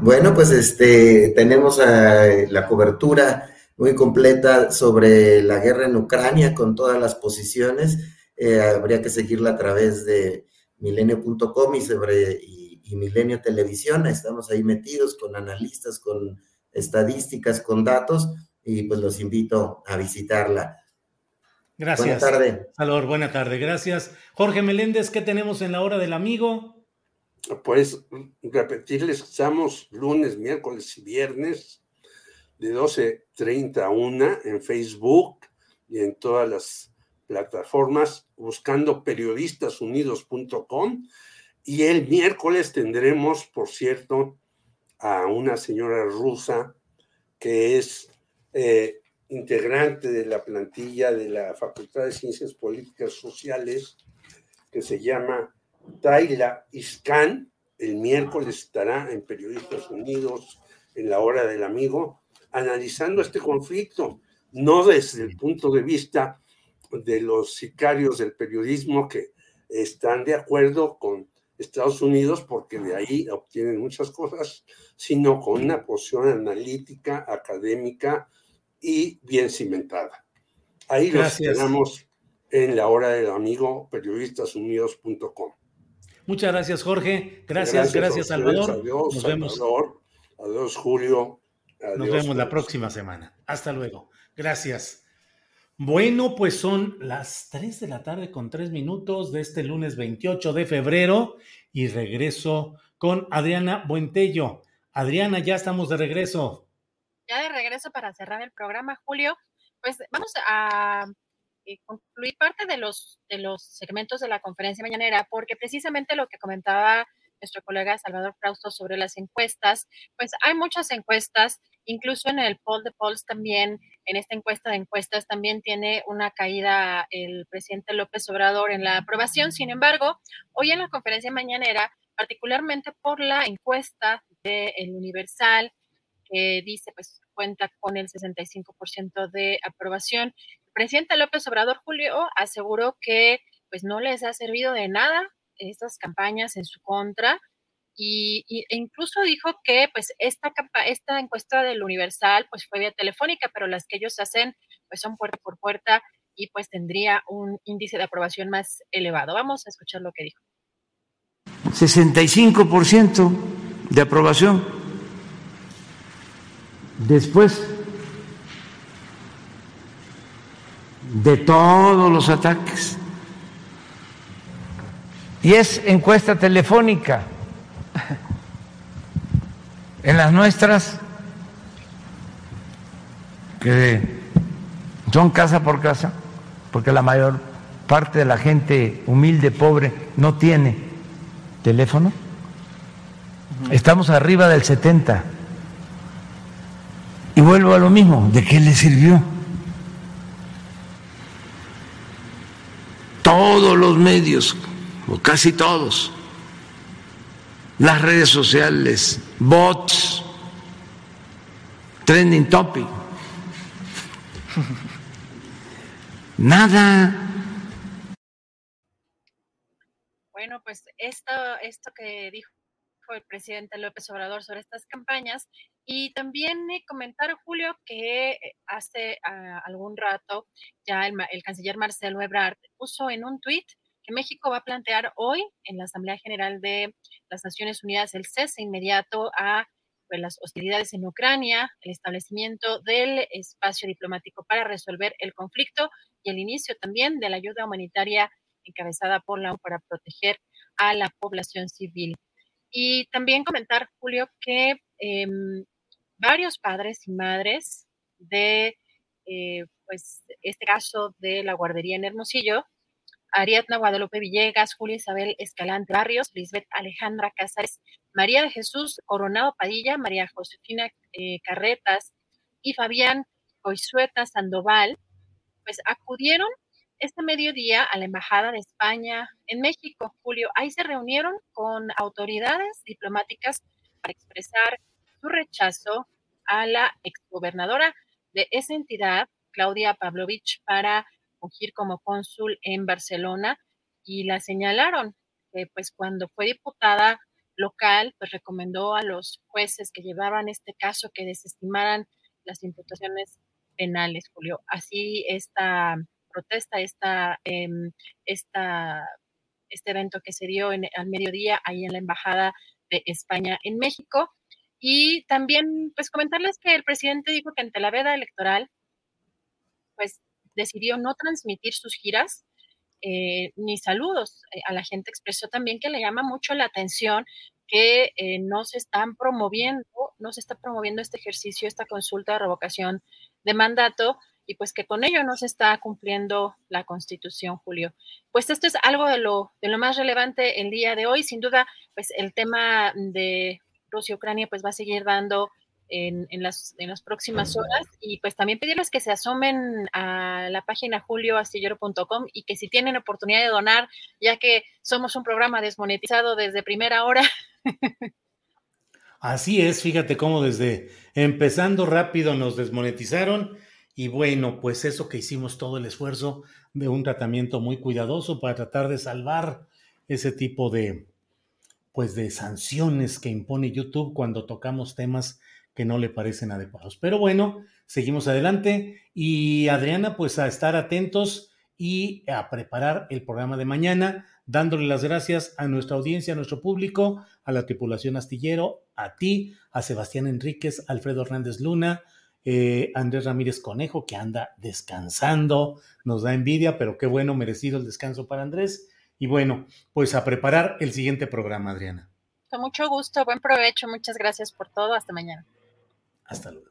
Bueno, pues este tenemos eh, la cobertura muy completa sobre la guerra en Ucrania con todas las posiciones. eh, habría que seguirla a través de milenio.com y, sobre, y, Milenio Televisión. Estamos ahí metidos con analistas, con estadísticas, con datos, y pues los invito a visitarla. Gracias. Buenas tarde. Salvador, buena tarde. Gracias. Jorge Meléndez, ¿qué tenemos en la hora del amigo? Pues repetirles estamos lunes, miércoles y viernes de 12.30 a 1 en Facebook y en todas las plataformas buscando periodistasunidos.com y el miércoles tendremos, por cierto, a una señora rusa que es eh, integrante de la plantilla de la Facultad de Ciencias Políticas Sociales, que se llama Tayla Iskan. El miércoles estará en Periodistas Unidos en la hora del amigo, analizando este conflicto, no desde el punto de vista de los sicarios del periodismo que están de acuerdo con Estados Unidos porque de ahí obtienen muchas cosas, sino con una posición analítica, académica y bien cimentada. Ahí los tenemos en la hora del amigo periodistasunidos.com. Muchas gracias, Jorge. Gracias, gracias, Salvador. Adiós, Nos vemos. Adiós, Julio. Nos vemos la próxima semana. Hasta luego. Gracias. Bueno, pues son las 3 de la tarde con 3 minutos de este lunes 28 de febrero y regreso con Adriana Buentello. Adriana, ya estamos de regreso. Ya de regreso para cerrar el programa, Julio. Pues vamos a eh, concluir parte de los, de los segmentos de la conferencia mañanera, porque precisamente lo que comentaba nuestro colega Salvador Frausto sobre las encuestas, pues hay muchas encuestas, incluso en el poll de polls también, en esta encuesta de encuestas también tiene una caída el presidente López Obrador en la aprobación. Sin embargo, hoy en la conferencia mañanera, particularmente por la encuesta de El Universal, que dice, pues cuenta con el 65% de aprobación. El presidente López Obrador Julio aseguró que pues no les ha servido de nada estas campañas en su contra y, e incluso dijo que pues esta, esta encuesta del Universal pues fue vía telefónica, pero las que ellos hacen pues son puerta por puerta y pues tendría un índice de aprobación más elevado. Vamos a escuchar lo que dijo. 65% de aprobación. Después de todos los ataques y es encuesta telefónica. En las nuestras, que son casa por casa, porque la mayor parte de la gente humilde, pobre, no tiene teléfono, estamos arriba del 70. Y vuelvo a lo mismo, ¿de qué le sirvió? Todos los medios o casi todos, las redes sociales, bots, trending topic. Nada. Bueno, pues esto, esto que dijo el presidente López Obrador sobre estas campañas y también comentar, Julio, que hace ah, algún rato ya el, el, canciller Marcelo Ebrard puso en un tuit que México va a plantear hoy en la Asamblea General de las Naciones Unidas el cese inmediato a pues, las hostilidades en Ucrania, el establecimiento del espacio diplomático para resolver el conflicto y el inicio también de la ayuda humanitaria encabezada por la ONU para proteger a la población civil. Y también comentar, Julio, que em, varios padres y madres de eh, pues, este caso de la guardería en Hermosillo Ariadna Guadalupe Villegas, Julia Isabel Escalante Barrios, Lisbeth Alejandra Casares, María de Jesús Coronado Padilla, María Josefina eh, Carretas y Fabián Coisueta Sandoval, pues acudieron este mediodía a la Embajada de España en México, Julio. Ahí se reunieron con autoridades diplomáticas para expresar su rechazo a la exgobernadora de esa entidad, Claudia Pavlovich, para fungir como cónsul en Barcelona y la señalaron que pues cuando fue diputada local pues recomendó a los jueces que llevaban este caso que desestimaran las imputaciones penales, Julio. Así esta protesta, esta, em, esta, este evento que se dio en, al mediodía ahí en la Embajada de España en México. Y también, pues comentarles que el presidente dijo que ante la veda electoral, pues decidió no transmitir sus giras eh, ni saludos. Eh, a la gente expresó también que le llama mucho la atención que eh, no se están promoviendo, no se está promoviendo este ejercicio, esta consulta de revocación de mandato y pues que con ello no se está cumpliendo la constitución, Julio. Pues esto es algo de lo, de lo más relevante el día de hoy. Sin duda, pues el tema de Rusia-Ucrania pues va a seguir dando en, las, en las próximas horas. Y pues también pedirles que se asomen a la página julioastillero.com y que si tienen oportunidad de donar, ya que somos un programa desmonetizado desde primera hora. Así es, fíjate cómo desde empezando rápido nos desmonetizaron. Y bueno, pues eso que hicimos todo el esfuerzo de un tratamiento muy cuidadoso para tratar de salvar ese tipo de pues de sanciones que impone YouTube cuando tocamos temas que no le parecen adecuados. Pero bueno, seguimos adelante y Adriana, pues a estar atentos y a preparar el programa de mañana, dándole las gracias a nuestra audiencia, a nuestro público, a la tripulación astillero, a ti, a Sebastián Enríquez, Alfredo Hernández Luna, eh, Andrés Ramírez Conejo, que anda descansando, nos da envidia, pero qué bueno, merecido el descanso para Andrés. Y bueno, pues a preparar el siguiente programa, Adriana. Con mucho gusto, buen provecho, muchas gracias por todo, hasta mañana. Hasta luego.